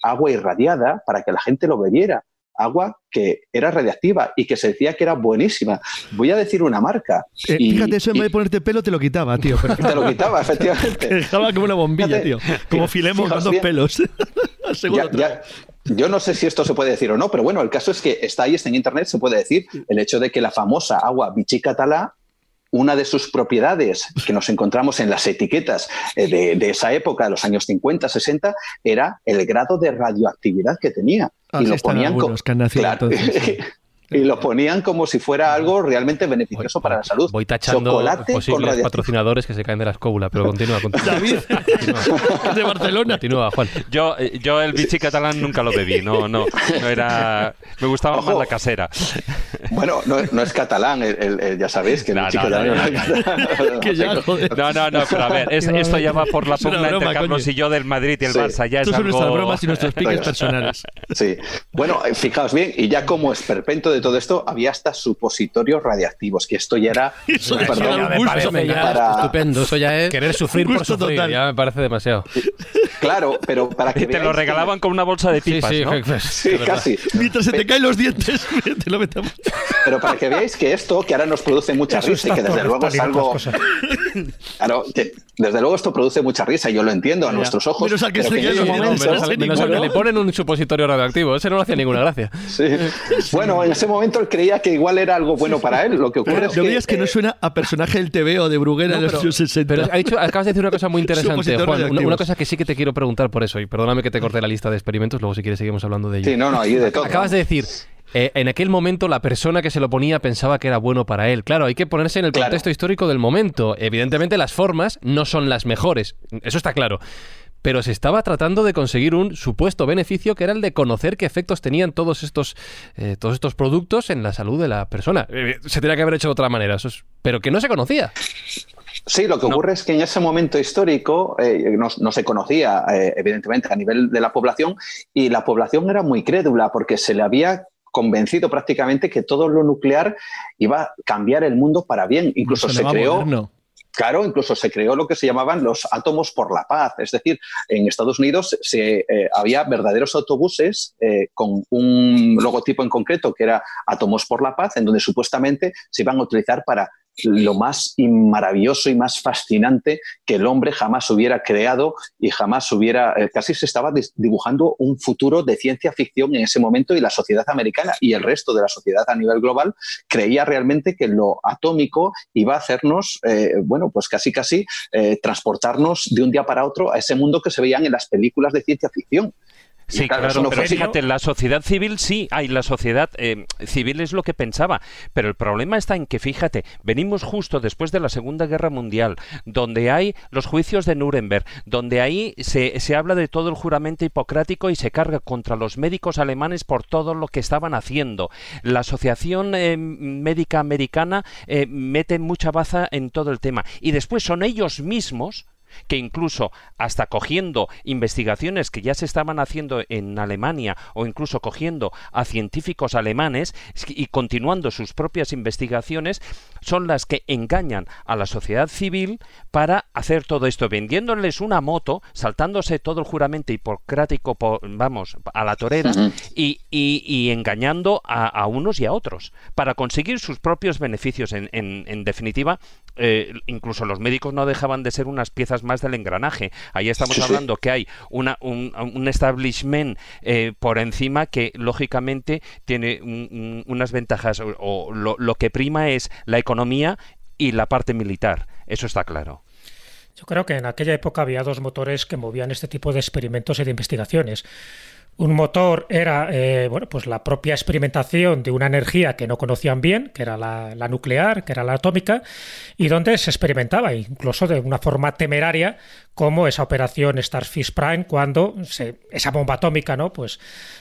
agua irradiada para que la gente lo bebiera agua que era radiactiva y que se decía que era buenísima. Voy a decir una marca. Eh, fíjate, eso en vez de ponerte pelo te lo quitaba, tío. te lo quitaba, efectivamente. dejaba como una bombilla, tío. Como filemos con dos pelos. yo no sé si esto se puede decir o no, pero bueno, el caso es que está ahí, está en internet, se puede decir el hecho de que la famosa agua bichicatalá una de sus propiedades que nos encontramos en las etiquetas eh, de, esa época, de los años 50, 60, era el grado de radioactividad que tenía. y lo ponían con, claro, y lo ponían como si fuera algo realmente beneficioso para la salud. Voy tachando posibles patrocinadores que se caen de la escóbula, pero continúa. continúa. David, de Barcelona. Continúa, Juan. Yo, yo el bichi catalán nunca lo bebí, no, no, no era... Me gustaba más la casera. Bueno, no, es catalán, ya sabéis que el bichi catalán no, no, no, pero a ver, esto ya va por la pugna entre Carlos y yo del Madrid y el Barça. Ya es son algo... nuestras bromas y nuestros piques personales. Sí. Bueno, eh, fijaos bien, y ya como esperpento de todo esto había hasta supositorios radiactivos, que esto ya era... perdón, Estupendo, eso ya es... Querer sufrir por sufrir, ya me parece demasiado. Claro, pero para que Te lo regalaban con una bolsa de pipas, sí, ¿no? Sí, casi. Mientras se te caen los dientes, te lo metemos. Pero para que veáis que esto, que ahora nos produce mucha risa y que desde luego es algo... Claro, que desde luego esto produce mucha risa, y yo lo entiendo a nuestros ojos. Menos al que pero se que en ese quede momento- Menos al- menos al que le ponen un supositorio radioactivo. Ese no le hacía ninguna gracia. Sí. Bueno, en ese momento él creía que igual era algo bueno para él. Lo que ocurre Pero es que, no eh, suena a personaje del TV o de Bruguera No, los pero- años 60. Pero ha dicho- acabas de decir una cosa muy interesante, Juan. Una, cosa que sí que te quiero preguntar por eso, y perdóname que te corte la lista de experimentos, luego si quieres seguimos hablando de ello. Sí, no, no, ahí de todo. Acabas de decir, eh, en aquel momento la persona que se lo ponía pensaba que era bueno para él. Claro, hay que ponerse en el Claro. contexto histórico del momento. Evidentemente las formas no son las mejores, eso está claro. Pero se estaba tratando de conseguir un supuesto beneficio que era el de conocer qué efectos tenían todos estos, eh, todos estos productos en la salud de la persona. Eh, se tenía que haber hecho de otra manera, eso es- pero que no se conocía. Sí, lo que ocurre es que en ese momento histórico eh, no, no se conocía, eh, evidentemente, a nivel de la población, y la población era muy crédula porque se le había convencido prácticamente que todo lo nuclear iba a cambiar el mundo para bien. Incluso se creó. moderno. Claro, incluso se creó lo que se llamaban los átomos por la paz. Es decir, en Estados Unidos se, eh, había verdaderos autobuses eh, con un logotipo en concreto que era Átomos por la paz, en donde supuestamente se iban a utilizar para lo más maravilloso y más fascinante que el hombre jamás hubiera creado y jamás hubiera, eh, casi se estaba dibujando un futuro de ciencia ficción en ese momento y la sociedad americana y el resto de la sociedad a nivel global creía realmente que lo atómico iba a hacernos, eh, bueno, pues casi casi eh, transportarnos de un día para otro a ese mundo que se veían en las películas de ciencia ficción. Sí, claro, claro, eso no pero fíjate, la sociedad civil sí, hay la sociedad eh, civil es lo que pensaba, pero el problema está en que, fíjate, venimos justo después de la Segunda Guerra Mundial, donde hay los juicios de Nuremberg, donde ahí se, se habla de todo el juramento hipocrático y se carga contra los médicos alemanes por todo lo que estaban haciendo. La Asociación eh, Médica Americana eh, mete mucha baza en todo el tema. Y después son ellos mismos que incluso hasta cogiendo investigaciones que ya se estaban haciendo en Alemania o incluso cogiendo a científicos alemanes y continuando sus propias investigaciones, son las que engañan a la sociedad civil para hacer todo esto, vendiéndoles una moto, saltándose todo el juramento hipocrático, po- vamos, a la torera, y, y- y engañando a, a unos y a otros para conseguir sus propios beneficios. En, en- en definitiva, eh, incluso los médicos no dejaban de ser unas piezas más del engranaje. Ahí estamos Sí, sí. hablando que hay una, un, un establishment eh, por encima que lógicamente tiene un- un- unas ventajas o, o lo, lo que prima es la economía y la parte militar. Eso está claro. Yo creo que en aquella época había dos motores que movían este tipo de experimentos y de investigaciones. Un motor era eh, bueno, pues la propia experimentación de una energía que no conocían bien, que era la, la nuclear, que era la atómica, y donde se experimentaba, incluso de una forma temeraria, como esa operación Starfish Prime, cuando se- esa bomba atómica, ¿no? Pues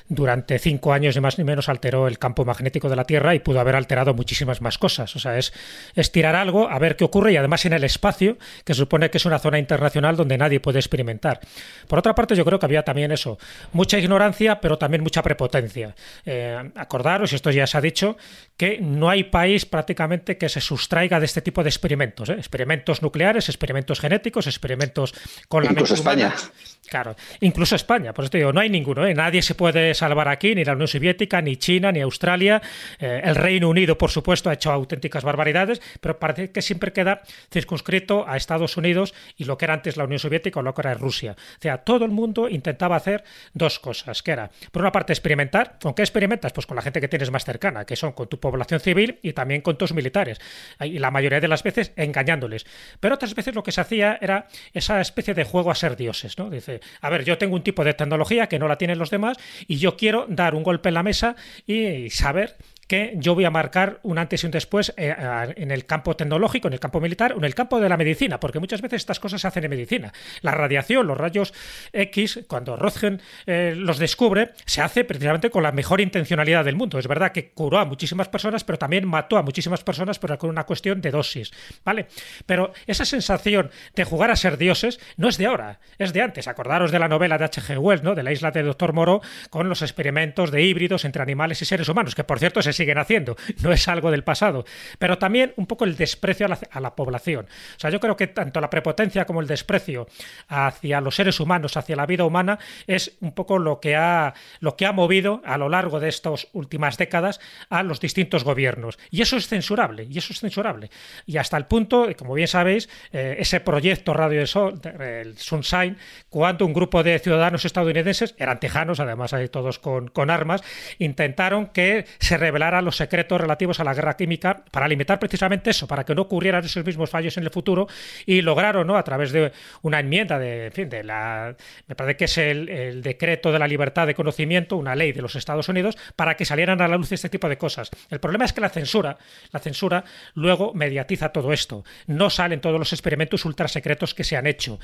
durante cinco años, ni más ni menos, alteró el campo magnético de la Tierra y pudo haber alterado muchísimas más cosas. O sea, es, es tirar algo, a ver qué ocurre, y además en el espacio, que se supone que es una zona internacional donde nadie puede experimentar. Por otra parte, yo creo que había también eso, mucha ignorancia, pero también mucha prepotencia. Eh, acordaros, y esto ya se ha dicho, que no hay país prácticamente que se sustraiga de este tipo de experimentos. ¿eh? Experimentos nucleares, experimentos genéticos, experimentos con la Incluso humana. España. Claro, incluso España, por eso te digo, no hay ninguno, ¿eh? nadie se puede salvar aquí, ni la Unión Soviética, ni China, ni Australia. Eh, el Reino Unido, por supuesto, ha hecho auténticas barbaridades, pero parece que siempre queda circunscrito a Estados Unidos y lo que era antes la Unión Soviética o lo que era Rusia. O sea, todo el mundo intentaba hacer dos cosas, que era, por una parte, experimentar. ¿Con qué experimentas? Pues con la gente que tienes más cercana, que son con tu población civil y también con tus militares. Y la mayoría de las veces engañándoles. Pero otras veces lo que se hacía era esa especie de juego a ser dioses, ¿no? Dice, a ver, yo tengo un tipo de tecnología que no la tienen los demás y yo quiero dar un golpe en la mesa y saber que yo voy a marcar un antes y un después eh, en el campo tecnológico, en el campo militar o en el campo de la medicina, porque muchas veces estas cosas se hacen en medicina. La radiación, los rayos X, cuando Röntgen eh, los descubre, se hace precisamente con la mejor intencionalidad del mundo. Es verdad que curó a muchísimas personas, pero también mató a muchísimas personas, pero con una cuestión de dosis, ¿vale? Pero esa sensación de jugar a ser dioses no es de ahora, es de antes. Acordaros de la novela de H.G. Wells, ¿no? De la isla de Doctor Moro, con los experimentos de híbridos entre animales y seres humanos, que por cierto se siguen haciendo, no es algo del pasado, pero también un poco el desprecio a la, población. O sea, yo creo que tanto la prepotencia como el desprecio hacia los seres humanos, hacia la vida humana, es un poco lo que ha, lo que ha movido a lo largo de estas últimas décadas a los distintos gobiernos. Y eso es censurable, y eso es censurable. Y hasta el punto, como bien sabéis, eh, ese proyecto Radio de Sol, el Sunshine, cuando un grupo de ciudadanos estadounidenses, eran tejanos, además hay todos con, con armas, intentaron que se revelaran los secretos relativos a la guerra química para limitar precisamente eso, para que no ocurrieran esos mismos fallos en el futuro y lograron, ¿no? a través de una enmienda de, en fin, de la, me parece que es el, el decreto de la libertad de conocimiento, una ley de los Estados Unidos, para que salieran a la luz este tipo de cosas. El problema es que la censura, la censura luego mediatiza todo esto. No salen todos los experimentos ultra secretos que se han hecho.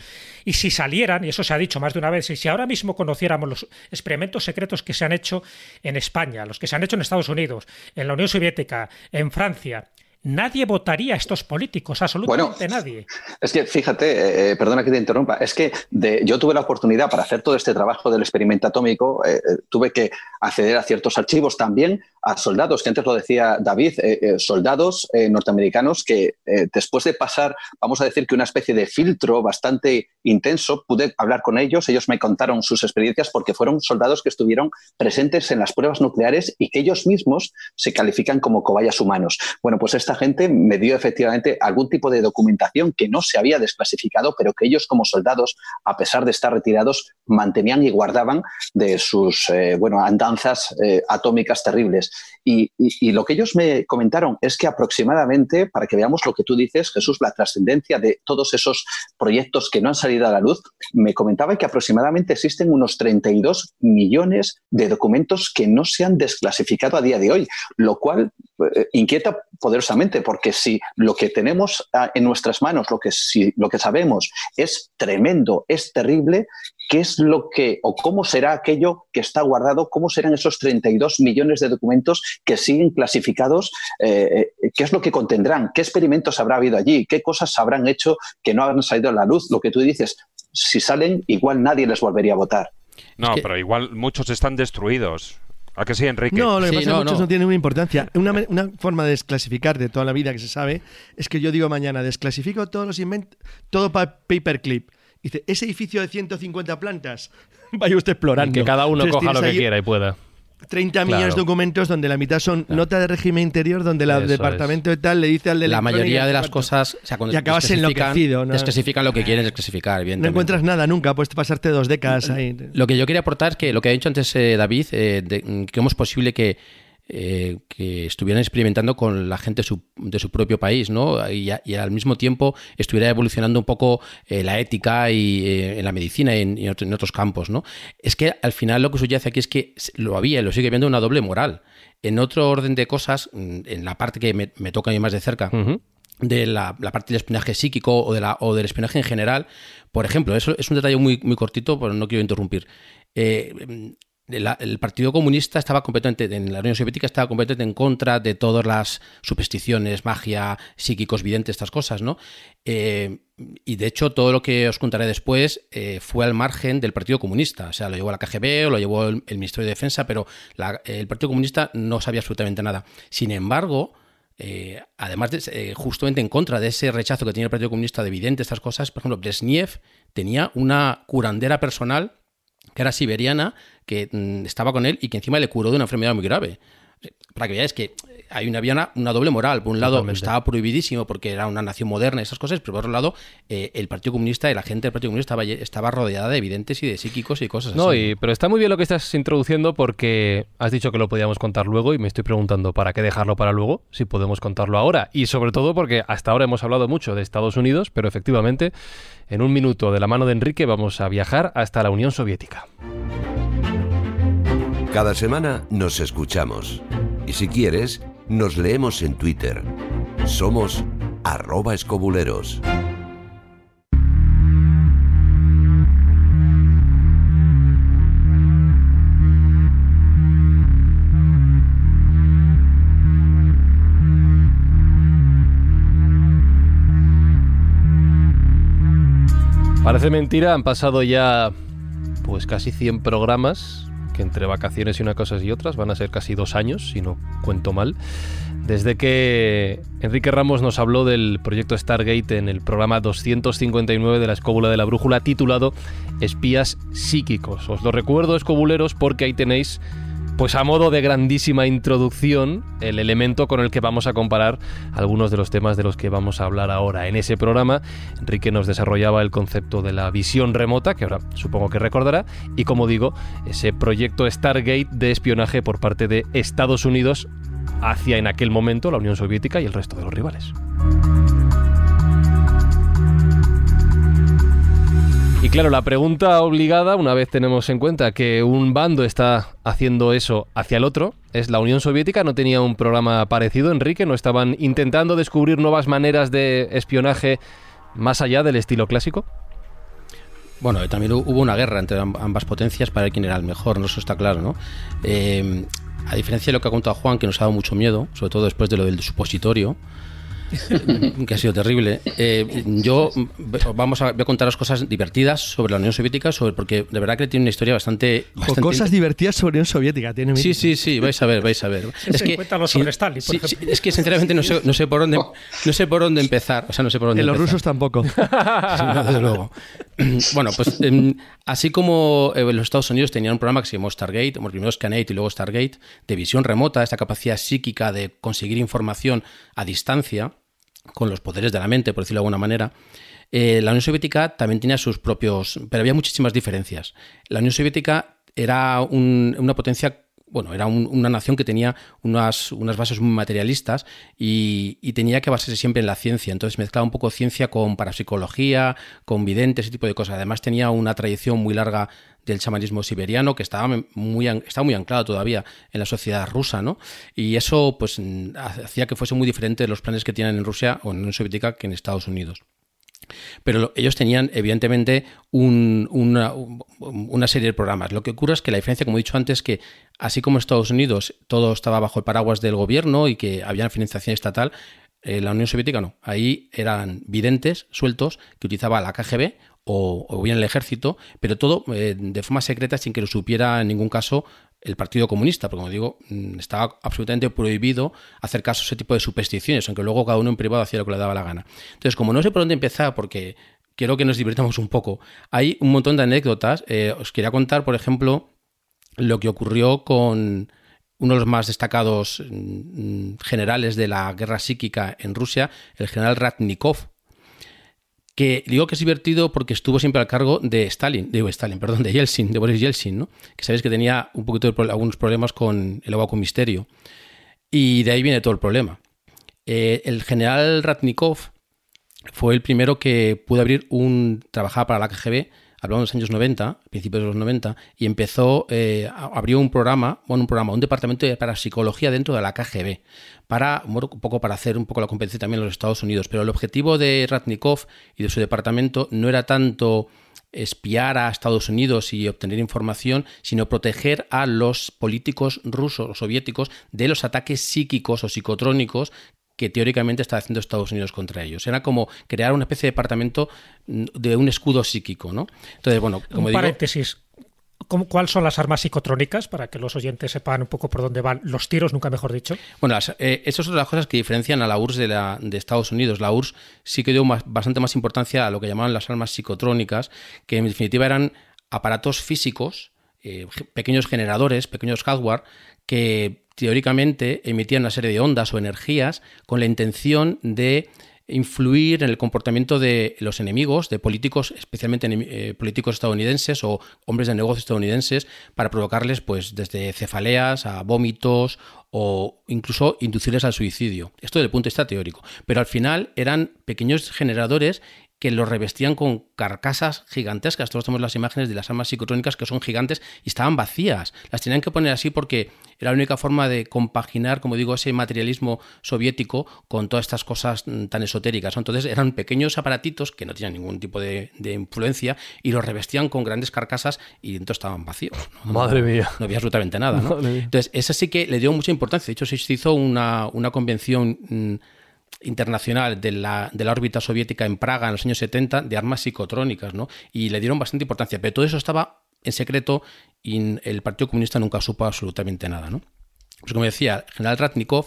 Y si salieran, y eso se ha dicho más de una vez, y si ahora mismo conociéramos los experimentos secretos que se han hecho en España, los que se han hecho en Estados Unidos, en la Unión Soviética, en Francia, nadie votaría a estos políticos, absolutamente nadie. Es que fíjate, eh, eh, perdona que te interrumpa, es que yo tuve la oportunidad para hacer todo este trabajo del experimento atómico, eh, tuve que acceder a ciertos archivos también a soldados, que antes lo decía David, soldados norteamericanos que después de pasar, vamos a decir que una especie de filtro bastante intenso, pude hablar con ellos, ellos me contaron sus experiencias porque fueron soldados que estuvieron presentes en las pruebas nucleares y que ellos mismos se califican como cobayas humanos. Bueno, pues esta gente me dio efectivamente algún tipo de documentación que no se había desclasificado, pero que ellos como soldados, a pesar de estar retirados, mantenían y guardaban de sus eh, bueno, andanzas eh, atómicas terribles. Y, lo que ellos me comentaron es que aproximadamente, para que veamos lo que tú dices, Jesús, la trascendencia de todos esos proyectos que no han salido a la luz, me comentaba que aproximadamente existen unos 32 millones de documentos que no se han desclasificado a día de hoy, lo cual inquieta poderosamente, porque si lo que tenemos ah, en nuestras manos, lo que, si, lo que sabemos es tremendo, es terrible, ¿qué es lo que o cómo será aquello que está guardado? ¿Cómo serán esos 32 millones de documentos que siguen clasificados? Eh, eh, ¿Qué es lo que contendrán? ¿Qué experimentos habrá habido allí? ¿Qué cosas habrán hecho que no han salido a la luz? Lo que tú dices, si salen, igual nadie les volvería a votar. No, pero igual muchos están destruidos. ¿A que sí, Enrique? No, lo que pasa es que muchos no. tienen una importancia. Una, una, forma de desclasificar de toda la vida que se sabe es que yo digo mañana, desclasifico todos los inventos, todo paperclip. Dice, ese edificio de 150 plantas, vaya usted explorando. que cada uno coja lo que quiera y pueda. 30 millones de documentos donde la mitad son nota de régimen interior, donde el departamento de tal le dice al de la mayoría de las cosas o sea, y acabas enloquecido. ¿no? Desclasifican lo que quieren desclasificar, No encuentras nada nunca, puedes pasarte dos décadas ahí. Lo que yo quería aportar es que lo que ha dicho antes eh, David, eh, de, que cómo es posible que eh, que estuvieran experimentando con la gente de su propio país, ¿no? Y, al mismo tiempo estuviera evolucionando un poco eh, la ética y eh, en la medicina y en, otros campos, ¿no? Es que al final lo que subyace aquí es que lo había y lo sigue viendo una doble moral. En otro orden de cosas, mm, en la parte que me, toca a mí más de cerca, de la, parte del espionaje psíquico o, de la, o del espionaje en general. Por ejemplo, eso es un detalle muy, muy cortito, pero no quiero interrumpir el Partido Comunista estaba completamente, en la Unión Soviética estaba completamente en contra de todas las supersticiones, magia, psíquicos, videntes, estas cosas, ¿no? Eh, y de hecho, todo lo que os contaré después eh, fue al margen del Partido Comunista. O sea, lo llevó la KGB o lo llevó el, Ministerio de Defensa, pero el Partido Comunista no sabía absolutamente nada. Sin embargo, eh, además, de, justamente en contra de ese rechazo que tenía el Partido Comunista de videntes, estas cosas, por ejemplo, Brezhnev tenía una curandera personal que era siberiana, que mm, estaba con él y que encima le curó de una enfermedad muy grave. Para que veáis que hay una, había una, doble moral. Por un lado, estaba prohibidísimo porque era una nación moderna y esas cosas, pero por otro lado, eh, el Partido Comunista y la gente del Partido Comunista estaba, estaba rodeada de evidentes y de psíquicos y cosas no, así. No, pero está muy bien lo que estás introduciendo porque has dicho que lo podíamos contar luego y me estoy preguntando para qué dejarlo para luego, si podemos contarlo ahora. Y sobre todo porque hasta ahora hemos hablado mucho de Estados Unidos, pero efectivamente, en un minuto de la mano de Enrique vamos a viajar hasta la Unión Soviética. Cada semana nos escuchamos. Y si quieres, nos leemos en Twitter. Somos arroba escobuleros. Parece mentira, han pasado ya pues casi 100 programas que entre vacaciones y unas cosas y otras van a ser casi dos años, si no cuento mal, desde que Enrique Ramos nos habló del proyecto Stargate en el programa 259 de la Escóbula de la Brújula titulado Espías Psíquicos. Os lo recuerdo, escobuleros, porque ahí tenéis pues a modo de grandísima introducción, el elemento con el que vamos a comparar algunos de los temas de los que vamos a hablar ahora. En ese programa, Enrique nos desarrollaba el concepto de la visión remota, que ahora supongo que recordará, y como digo, ese proyecto Stargate de espionaje por parte de Estados Unidos hacia en aquel momento la Unión Soviética y el resto de los rivales. Y claro, la pregunta obligada, una vez tenemos en cuenta que un bando está haciendo eso hacia el otro, es la Unión Soviética, no tenía un programa parecido, Enrique, no estaban intentando descubrir nuevas maneras de espionaje más allá del estilo clásico. Bueno, también hubo una guerra entre ambas potencias para ver quién era el mejor, ¿no? eso está claro, ¿no? Eh, a diferencia de lo que ha contado Juan, que nos ha dado mucho miedo, sobre todo después de lo del supositorio, que ha sido terrible. Eh, yo vamos a, voy a contaros cosas divertidas sobre la Unión Soviética, sobre, porque de verdad que tiene una historia bastante... cosas divertidas sobre la Unión Soviética. Tiene sí, sí, sí, vais a ver, vais a ver. Es que, sobre Stalin, es que sinceramente no sé, no sé, por dónde, no sé por dónde empezar. O sea, no sé por dónde En los rusos tampoco. desde luego. bueno, pues em, así como eh, los Estados Unidos tenían un programa que se llamó Stargate, bueno, primero Scanate y luego Stargate, de visión remota, esta capacidad psíquica de conseguir información a distancia, con los poderes de la mente, por decirlo de alguna manera, eh, la Unión Soviética también tenía sus propios, pero había muchísimas diferencias. La Unión Soviética era una potencia bueno, era una nación que tenía unas, unas bases muy materialistas y, tenía que basarse siempre en la ciencia. Entonces mezclaba un poco ciencia con parapsicología, con videntes, ese tipo de cosas. Además tenía una tradición muy larga del chamanismo siberiano que estaba muy, estaba muy anclado todavía en la sociedad rusa, ¿no? Y eso pues hacía que fuese muy diferente de los planes que tienen en Rusia o en la Unión Soviética que en Estados Unidos. Pero ellos tenían, evidentemente, una, serie de programas. Lo que ocurre es que la diferencia, como he dicho antes, que así como en Estados Unidos todo estaba bajo el paraguas del gobierno y que había financiación estatal, en la Unión Soviética no. Ahí eran videntes sueltos que utilizaba la KGB o, bien el ejército, pero todo eh, de forma secreta sin que lo supiera en ningún caso el Partido Comunista, porque como digo, mm, estaba absolutamente prohibido hacer caso a ese tipo de supersticiones, aunque luego cada uno en privado hacía lo que le daba la gana. Entonces, como no sé por dónde empezar, porque quiero que nos divirtamos un poco, hay un montón de anécdotas. Eh, os quería contar, por ejemplo, lo que ocurrió con uno de los más destacados mm, generales de la guerra psíquica en Rusia, el general Ratnikov, que digo que es divertido porque estuvo siempre al cargo de Stalin, digo Stalin, perdón, de Yeltsin, de Boris Yeltsin, ¿no? que sabéis que tenía un poquito de, algunos problemas con el agua con misterio. Y de ahí viene todo el problema. Eh, el general Ratnikov fue el primero que pudo abrir un... trabajaba para la KGB hablamos de los años 90, principios de los 90, y empezó, eh, abrió un programa, bueno, un programa, un departamento para psicología dentro de la KGB, para, un poco para hacer un poco la competencia también en los Estados Unidos. Pero el objetivo de Ratnikov y de su departamento no era tanto espiar a Estados Unidos y obtener información, sino proteger a los políticos rusos o soviéticos de los ataques psíquicos o psicotrónicos que teóricamente está haciendo Estados Unidos contra ellos. Era como crear una especie de departamento mm, de un escudo psíquico, ¿no? Entonces, bueno, como un paréntesis. ¿Cuáles son las armas psicotrónicas para que los oyentes sepan un poco por dónde van los tiros, nunca mejor dicho? Bueno, eh, esas son las cosas que diferencian a la URSS de, la, de Estados Unidos. La URSS sí que dio bastante más importancia a lo que llamaban las armas psicotrónicas, que en definitiva eran aparatos físicos, eh, pequeños generadores, pequeños hardware, que teóricamente emitían una serie de ondas o energías con la intención de influir en el comportamiento de los enemigos, de políticos, especialmente eh, políticos estadounidenses o hombres de negocios estadounidenses, para provocarles, pues, desde cefaleas a vómitos o incluso inducirles al suicidio. Esto desde el punto de vista teórico. Pero al final eran pequeños generadores que los revestían con carcasas gigantescas. Todos tenemos las imágenes de las armas psicotrónicas que son gigantes y estaban vacías. Las tenían que poner así porque era la única forma de compaginar, como digo, ese materialismo soviético con todas estas cosas mm, tan esotéricas. Entonces eran pequeños aparatitos que no tenían ningún tipo de, influencia y los revestían con grandes carcasas y entonces estaban vacíos. Madre mía. No había absolutamente nada. Entonces, esa sí que le dio mucha importancia. De hecho, se hizo una, una convención mm, internacional de la, de la, órbita soviética en Praga en los años 70 de armas psicotrónicas, ¿no? Y le dieron bastante importancia, pero todo eso estaba en secreto y el Partido Comunista nunca supo absolutamente nada. ¿no? Pues como decía, el general Ratnikov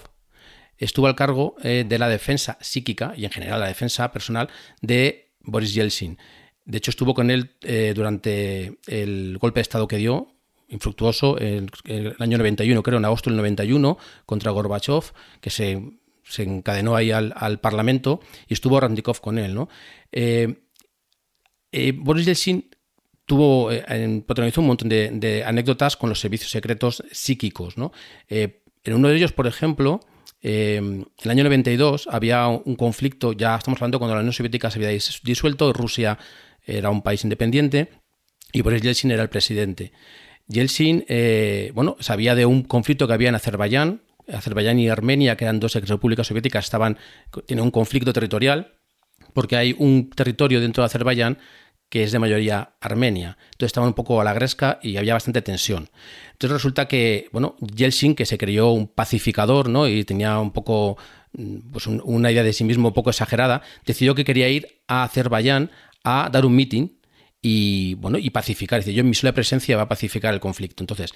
estuvo al cargo eh, de la defensa psíquica y en general la defensa personal de Boris Yeltsin. De hecho, estuvo con él eh, durante el golpe de Estado que dio, infructuoso, en, el año 91, creo, en agosto del 91, contra Gorbachev, que se, encadenó ahí al, Parlamento y estuvo Ratnikov con él. ¿no? Eh, Boris Yeltsin tuvo, protagonizó un montón de, anécdotas con los servicios secretos psíquicos. ¿no? en uno de ellos, por ejemplo, en el año 92 había un conflicto, ya estamos hablando cuando la Unión Soviética se había disuelto, Rusia era un país independiente y Boris Yeltsin era el presidente. Yeltsin, eh, bueno, sabía de un conflicto que había en Azerbaiyán, Azerbaiyán y Armenia, que eran dos repúblicas soviéticas, estaban, tienen un conflicto territorial, porque hay un territorio dentro de Azerbaiyán que es de mayoría armenia. Entonces estaban un poco a la gresca y había bastante tensión. Entonces resulta que, bueno, Yeltsin, que se creyó un pacificador, ¿no? Y tenía un poco, mm, pues una idea de sí mismo un poco exagerada, decidió que quería ir a Azerbaiyán a dar un meeting y, bueno, y pacificar. Es decir, yo mi sola presencia va a pacificar el conflicto. Entonces,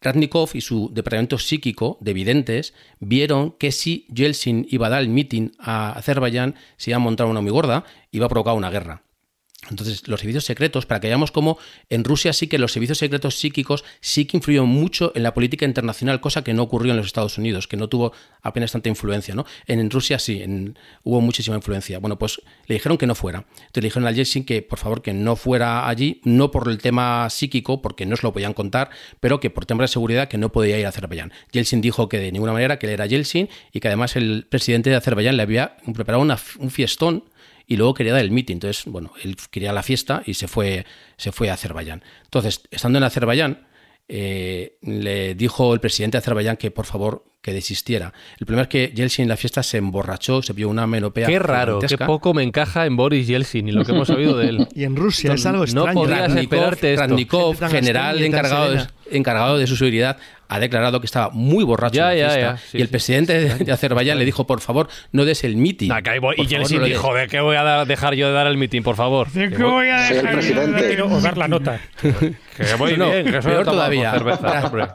Ratnikov y su departamento psíquico de videntes vieron que si Yeltsin iba a dar el meeting a Azerbaiyán, se iba a montar una muy gorda, iba a provocar una guerra. Entonces, los servicios secretos, para que veamos cómo en Rusia sí que los servicios secretos psíquicos sí que influyeron mucho en la política internacional, cosa que no ocurrió en los Estados Unidos, que no tuvo apenas tanta influencia. ¿no? En, Rusia sí, hubo muchísima influencia. Bueno, pues le dijeron que no fuera. Entonces le dijeron al Yeltsin que por favor que no fuera allí, no por el tema psíquico, porque no se lo podían contar, pero que por temas de seguridad que no podía ir a Azerbaiyán. Yeltsin dijo que de ninguna manera, que él era Yeltsin y que además el presidente de Azerbaiyán le había preparado un fiestón y luego quería dar el meeting. Entonces, bueno, él quería la fiesta y se fue, se fue a Azerbaiyán. Entonces, estando en Azerbaiyán, eh, le dijo el presidente de Azerbaiyán que por favor que desistiera. El problema es que Yeltsin en la fiesta se emborrachó, se vio una menopea. Qué raro, qué poco me encaja en Boris Yeltsin y lo que hemos oído de él. y en Rusia es algo extraño. No podías esperarte esto. general encargado de, encargado de su seguridad, ha declarado que estaba muy borracho en la fiesta, y el presidente de, Azerbaiyán le dijo, por favor, no des el mitin. y Yeltsin dijo, ¿de qué voy a dejar yo de dar el mitin, por favor? ¿De qué voy a dejar yo de dar la nota? que muy bien, que peor todavía.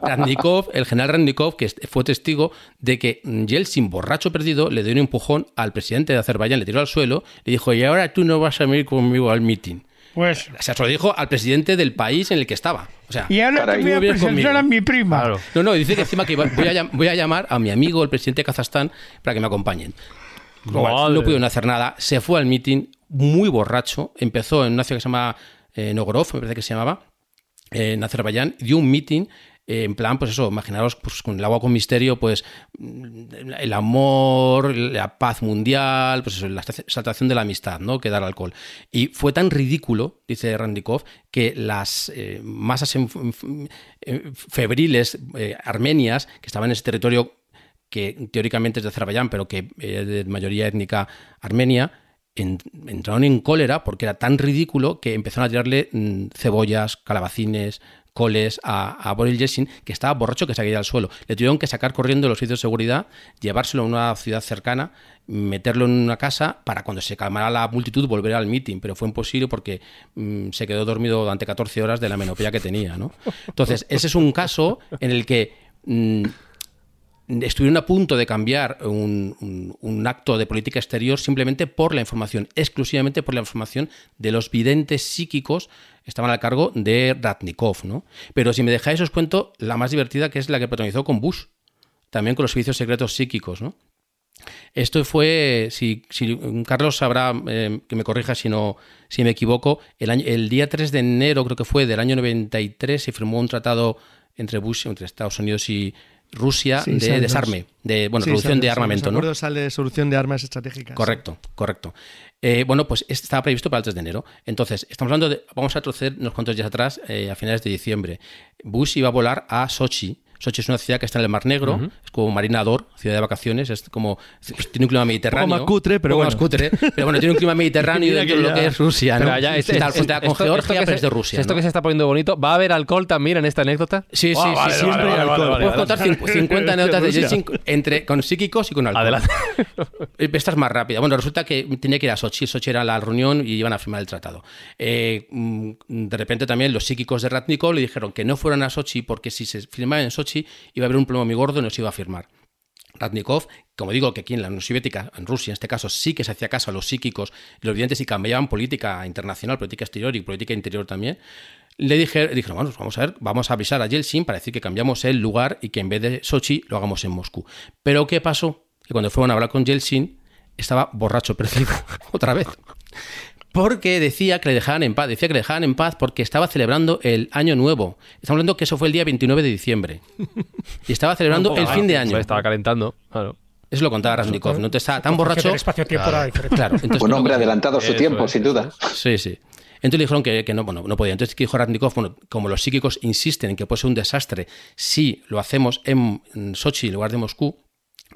Randikov, el general Randikov, que fue testigo de que Yeltsin, borracho perdido, le dio un empujón al presidente de Azerbaiyán, le tiró al suelo, le dijo, y ahora tú no vas a venir conmigo al mitin. Pues, o sea, se lo dijo al presidente del país en el que estaba. O sea, y ahora te voy a presentar a mi prima. No, no, dice que encima que voy a, llamar a mi amigo, el presidente de Kazajstán, para que me acompañen. no pudieron hacer nada. Se fue al mitin muy borracho. Empezó en una ciudad que se llama eh, Nogorov, me parece que se llamaba, en Azerbaiyán. Dio un mitin en plan, pues eso, imaginaros pues, con el agua con misterio, pues el amor, la paz mundial, pues eso, la exaltación de la amistad, ¿no? Que dar alcohol. Y fue tan ridículo, dice Randikov, que las eh, masas febriles eh, armenias que estaban en ese territorio que teóricamente es de Azerbaiyán, pero que es de mayoría étnica armenia, entraron en cólera porque era tan ridículo que empezaron a tirarle mm, cebollas, calabacines, coles a, Boris Yeltsin, que estaba borracho que se caía al suelo. Le tuvieron que sacar corriendo los sitios de seguridad, llevárselo a una ciudad cercana, meterlo en una casa para cuando se calmara la multitud volver al meeting, pero fue imposible porque mm, se quedó dormido durante 14 horas de la menopía que tenía. ¿no? Entonces, ese es un caso en el que mm, estuvieron a punto de cambiar un, acto de política exterior simplemente por la información, exclusivamente por la información de los videntes psíquicos estaban al cargo de Ratnikov, ¿no? Pero si me dejáis os cuento la más divertida que es la que protagonizó con Bush, también con los servicios secretos psíquicos, ¿no? Esto fue, si, Carlos sabrá, eh, que me corrija si no si me equivoco, el, el día 3 de enero creo que fue del año 93 se firmó un tratado entre Bush, entre Estados Unidos y, Rusia de desarme, de bueno, reducción de armamento. ¿no? sale de solución de armas estratégicas. Correcto, correcto. Eh, bueno, pues estaba previsto para el 3 de enero. Entonces, estamos hablando de, vamos a retroceder unos cuantos días atrás, eh, a finales de diciembre. Bush iba a volar a Sochi Sochi es una ciudad que está en el Mar Negro, es como marinador, ciudad de vacaciones, es como pues, tiene un clima mediterráneo. Un más cutre, pero bueno. más cutre, pero bueno, tiene un clima mediterráneo dentro de lo que es Rusia, ¿no? Es, está es, con Georgia, pero es de Rusia. Esto que se está poniendo bonito, ¿va a haber alcohol también en esta anécdota? Sí, sí, sí, siempre hay alcohol. Puedo contar 50 anécdotas de Yeltsin entre con psíquicos y con alcohol. Adelante. Esta es más rápida. Bueno, resulta que tenía que ir a Sochi, Sochi era la reunión y iban a firmar el tratado. Eh, mm, de repente también los psíquicos de Ratnikov le dijeron que no fueran a Sochi porque si se firmaba en Sochi iba a haber un problema muy gordo y no se iba a firmar. Ratnikov, como digo, que aquí en la Unión Soviética, en Rusia en este caso, sí que se hacía caso a los psíquicos y los videntes y cambiaban política internacional, política exterior y política interior también, le dije, dijeron, bueno, pues vamos a ver, vamos a avisar a Yeltsin para decir que cambiamos el lugar y que en vez de Sochi lo hagamos en Moscú. Pero ¿qué pasó? Que cuando fueron a hablar con Yeltsin, estaba borracho perdido, otra vez porque decía que le dejaran en paz, decía que le dejaran en paz porque estaba celebrando el año nuevo. Estamos hablando que eso fue el día 29 de diciembre. Y estaba celebrando el fin de año. estaba calentando, claro. Eso lo contaba Rasnikov, no te estaba tan borracho. espacio-tiempo claro. Un hombre adelantado su tiempo, sin duda. Sí, sí. Entonces le dijeron que, no, bueno, no podía. Entonces ¿qué dijo Ratnikov, bueno, como los psíquicos insisten en que puede ser un desastre si lo hacemos en Sochi en lugar de Moscú,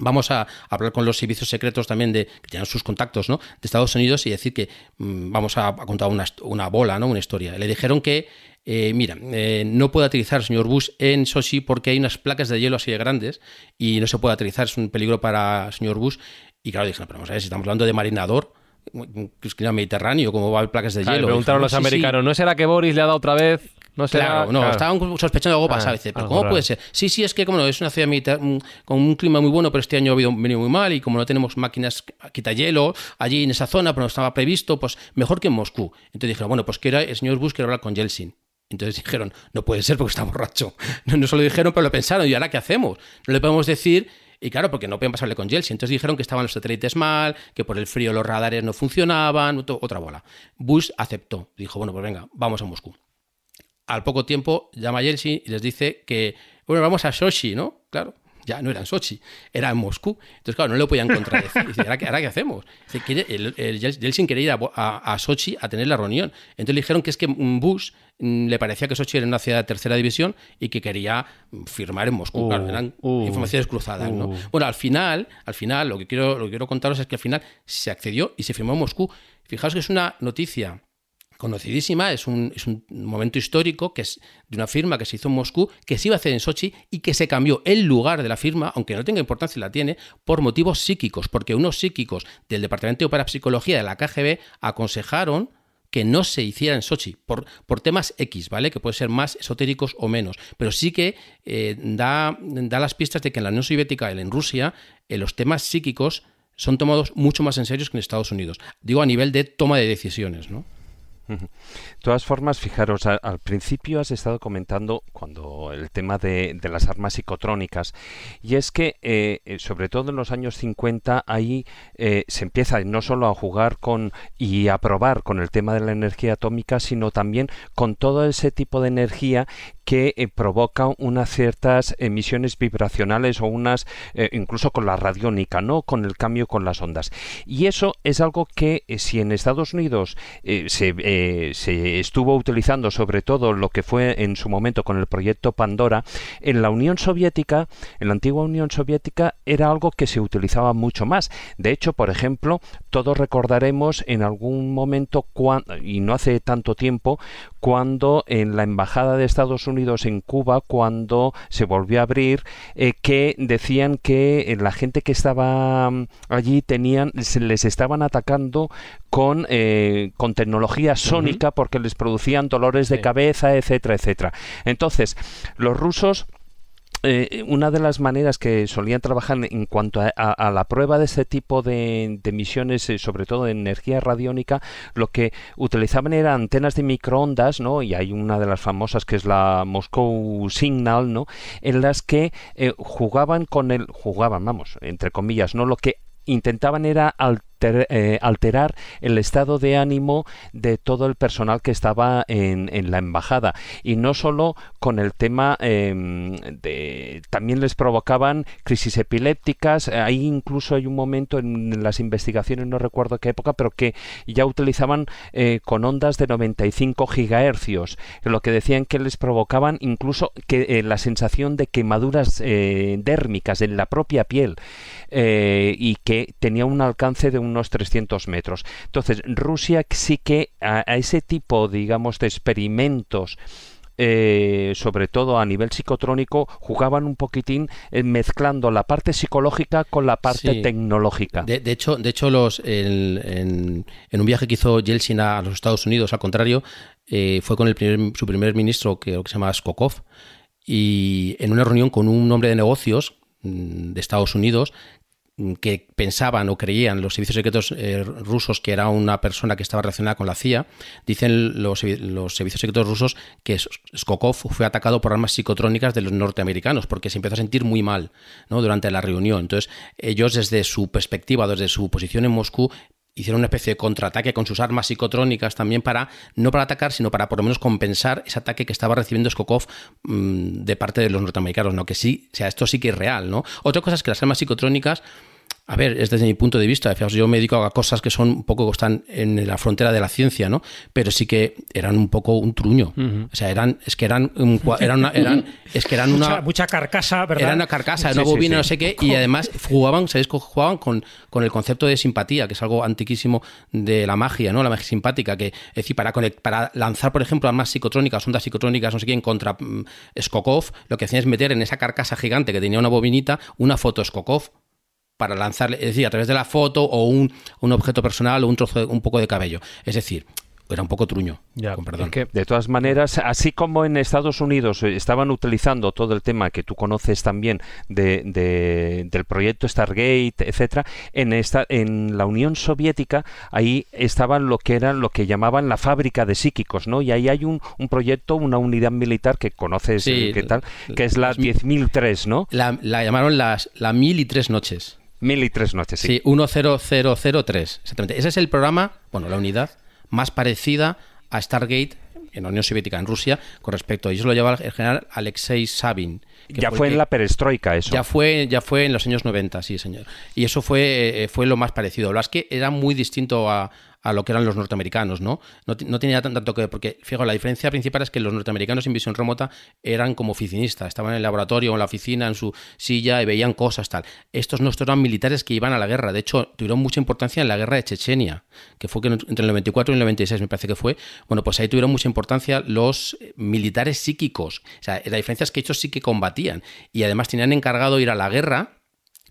Vamos a hablar con los servicios secretos también de que tienen sus contactos ¿no? de Estados Unidos y decir que mm, vamos a, contar una, bola, ¿no? una historia. Le dijeron que, eh, mira, eh, no puede aterrizar el señor Bush en Sochi porque hay unas placas de hielo así de grandes y no se puede aterrizar, es un peligro para el señor Bush. Y claro, dijeron, pero vamos a ver, si estamos hablando de marinador, que es clima mediterráneo, ¿cómo va placas de hielo? preguntaron los americanos, ¿no será que Boris le ha dado otra vez? No claro, no, estaban sospechando algo pasa a veces. Pero ¿cómo puede ser? Sí, sí, es que como no, es una ciudad mm, con un clima muy bueno, pero este año ha venido muy mal y como no tenemos máquinas hielo allí en esa zona, pero no estaba previsto, pues mejor que en Moscú. Entonces dijeron, bueno, pues que era el señor Bush quiere hablar con Yeltsin. Entonces dijeron, no puede ser porque está borracho. No, no se lo dijeron, pero lo pensaron. ¿Y ahora qué hacemos? No le podemos decir y claro, porque no podían pasarle con Yeltsin. Entonces dijeron que estaban los satélites mal, que por el frío los radares no funcionaban, otra bola. Bush aceptó. Dijo, bueno, pues venga, vamos a Moscú al poco tiempo llama a Yeltsin y les dice que, bueno, vamos a Sochi, ¿no? Claro, ya no era en Sochi, era en Moscú. Entonces, claro, no le podían contradecir. Dice, ¿ahora qué, ¿ahora qué hacemos? Dice, el, el, Yeltsin quería ir a, Sochi a tener la reunión. Entonces le dijeron que es que Bush mm, le parecía que Sochi era una ciudad de tercera división y que quería firmar en Moscú. claro, eran uh, uh, informaciones cruzadas, ¿no? Uh. Bueno, al final, al final, lo que quiero, lo que quiero contaros es que al final se accedió y se firmó en Moscú. Fijaos que es una noticia conocidísima, es un, es un, momento histórico que es de una firma que se hizo en Moscú, que se iba a hacer en Sochi y que se cambió el lugar de la firma, aunque no tenga importancia la tiene, por motivos psíquicos, porque unos psíquicos del Departamento de Parapsicología de la KGB aconsejaron que no se hiciera en Sochi, por, por temas X, ¿vale? Que pueden ser más esotéricos o menos, pero sí que eh, da, da, las pistas de que en la Unión Soviética y en Rusia eh, los temas psíquicos son tomados mucho más en serio que en Estados Unidos. Digo a nivel de toma de decisiones, ¿no? De todas formas, fijaros, al principio has estado comentando cuando el tema de, las armas psicotrónicas, y es que, eh, eh, sobre todo en los años 50, ahí eh, se empieza no solo a jugar con y a probar con el tema de la energía atómica, sino también con todo ese tipo de energía que provoca unas ciertas emisiones vibracionales o unas, incluso con la radiónica, ¿no? Con el cambio con las ondas. Y eso es algo que si en Estados Unidos se se estuvo utilizando sobre todo lo que fue en su momento con el proyecto Pandora, en la Unión Soviética, en la antigua Unión Soviética, era algo que se utilizaba mucho más. De hecho, por ejemplo, todos recordaremos en algún momento, y no hace tanto tiempo, cuando en la Embajada de Estados Unidos en Cuba, cuando se volvió a abrir, eh, que decían que eh, la gente que estaba mm, allí tenían, se les estaban atacando con, eh, con tecnología sónica porque les producían dolores de cabeza, etcétera, etcétera. Entonces, los rusos eh, una de las maneras que solían trabajar en cuanto a, la prueba de este tipo de, emisiones, eh, sobre todo de energía radiónica, lo que utilizaban eran antenas de microondas, ¿no? Y hay una de las famosas que es la Moscow Signal, ¿no? En las que eh, jugaban con el, jugaban, vamos, entre comillas, ¿no? Lo que intentaban era eh, alterar el estado de ánimo de todo el personal que estaba en, la embajada. Y no solo con el tema em, de... También les provocaban crisis epilépticas. Ahí incluso hay un momento en las investigaciones, no recuerdo qué época, pero que ya utilizaban eh, con ondas de 95 gigahercios, lo que decían que les provocaban incluso que eh, la sensación de quemaduras dérmicas en la propia piel y que tenía un alcance de unos 300 metros. Entonces, Rusia sí que a, ese tipo, digamos, de experimentos eh, sobre todo a nivel psicotrónico, jugaban un poquitín eh, mezclando la parte psicológica con la parte tecnológica. De, hecho, de hecho los, en, un viaje que hizo Yeltsin a los Estados Unidos, al contrario, eh, fue con el primer, su primer ministro, que, que se llama Skokov, y en una reunión con un hombre de negocios mm, de Estados Unidos que pensaban o creían los servicios secretos eh, rusos que era una persona que estaba relacionada con la CIA, dicen los, servicios secretos rusos que Skokov fue atacado por armas psicotrónicas de los norteamericanos porque se empezó a sentir muy mal durante la reunión. Entonces, ellos desde su perspectiva, desde su posición en Moscú, hicieron una especie de contraataque con sus armas psicotrónicas también para, no para atacar, sino para por lo menos compensar ese ataque que estaba recibiendo Skokov mm, de parte de los norteamericanos, ¿no? Que sí, o sea, esto sí que es real, ¿no? Otra cosa es que las armas psicotrónicas a ver, es desde mi punto de vista. Yo me dedico a cosas que son un poco, están en la frontera de la ciencia, ¿no? Pero sí que eran un poco un truño. O sea, eran, es que eran, eran, eran es que eran una. Mucha, carcasa, ¿verdad? Era una carcasa, una bobina, no sé qué. Y además jugaban, ¿sabéis? Jugaban con, con el concepto de simpatía, que es algo antiquísimo de la magia, ¿no? La magia simpática, que es decir, para, para lanzar, por ejemplo, armas psicotrónicas, ondas psicotrónicas, no sé quién, contra mm, Skokov, lo que hacían es meter en esa carcasa gigante que tenía una bobinita una foto Skokov para lanzarle, es decir, a través de la foto o un, un objeto personal o un trozo, un poco de cabello. Es decir, era un poco truño. Ya, con perdón. de todas maneras, así como en Estados Unidos eh, estaban utilizando todo el tema que tú conoces también de, del proyecto Stargate, etcétera, en esta, en la Unión Soviética ahí estaban lo que eran lo que llamaban la fábrica de psíquicos, ¿no? Y ahí hay un, un proyecto, una unidad militar que conoces, eh, ¿qué tal? Que es la 10.003, ¿no? La, la llamaron las la mil y tres noches. Mil y tres noches, sí. Sí, 10003, exactamente. Ese es el programa, bueno, la unidad más parecida a Stargate en la Unión Soviética, en Rusia, con respecto a ellos lo lleva el general Alexei Sabin. ya fue, en la perestroika eso. Ya fue, ya fue en los años 90, sí, señor. Y eso fue, eh, fue lo más parecido. Lo es que era muy distinto a, a lo que eran los norteamericanos, ¿no? No, tenía tanto que ver, porque, fíjate, la diferencia principal es que los norteamericanos en visión remota eran como oficinistas, estaban en el laboratorio en la oficina, en su silla y veían cosas, tal. Estos no eran militares que iban a la guerra, de hecho, tuvieron mucha importancia en la guerra de Chechenia, que fue entre el 94 y el 96, me parece que fue. Bueno, pues ahí tuvieron mucha importancia los militares psíquicos. O sea, la diferencia es que ellos sí que combatían y además tenían encargado ir a la guerra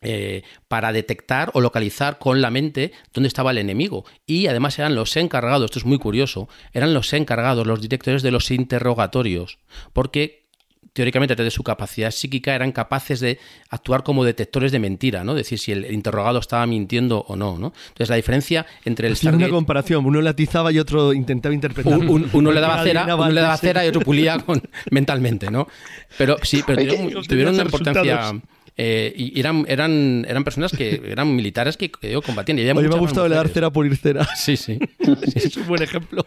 eh, para detectar o localizar con la mente dónde estaba el enemigo. Y además eran los encargados, esto es muy curioso, eran los encargados, los directores de los interrogatorios, porque teóricamente desde su capacidad psíquica eran capaces de actuar como detectores de mentira, ¿no? Decir si el interrogado estaba mintiendo o no, ¿no? Entonces la diferencia entre el Stargate... una comparación, uno latizaba y otro intentaba interpretar. uno le daba cera, uno le daba cera y otro pulía con, mentalmente, ¿no? Pero sí, pero tuvieron una importancia eh, y eran, eran, eran personas que eran militares que, combatían. Y Oye, me ha gustado le dar cera por ir cera. Sí, sí. es un buen ejemplo.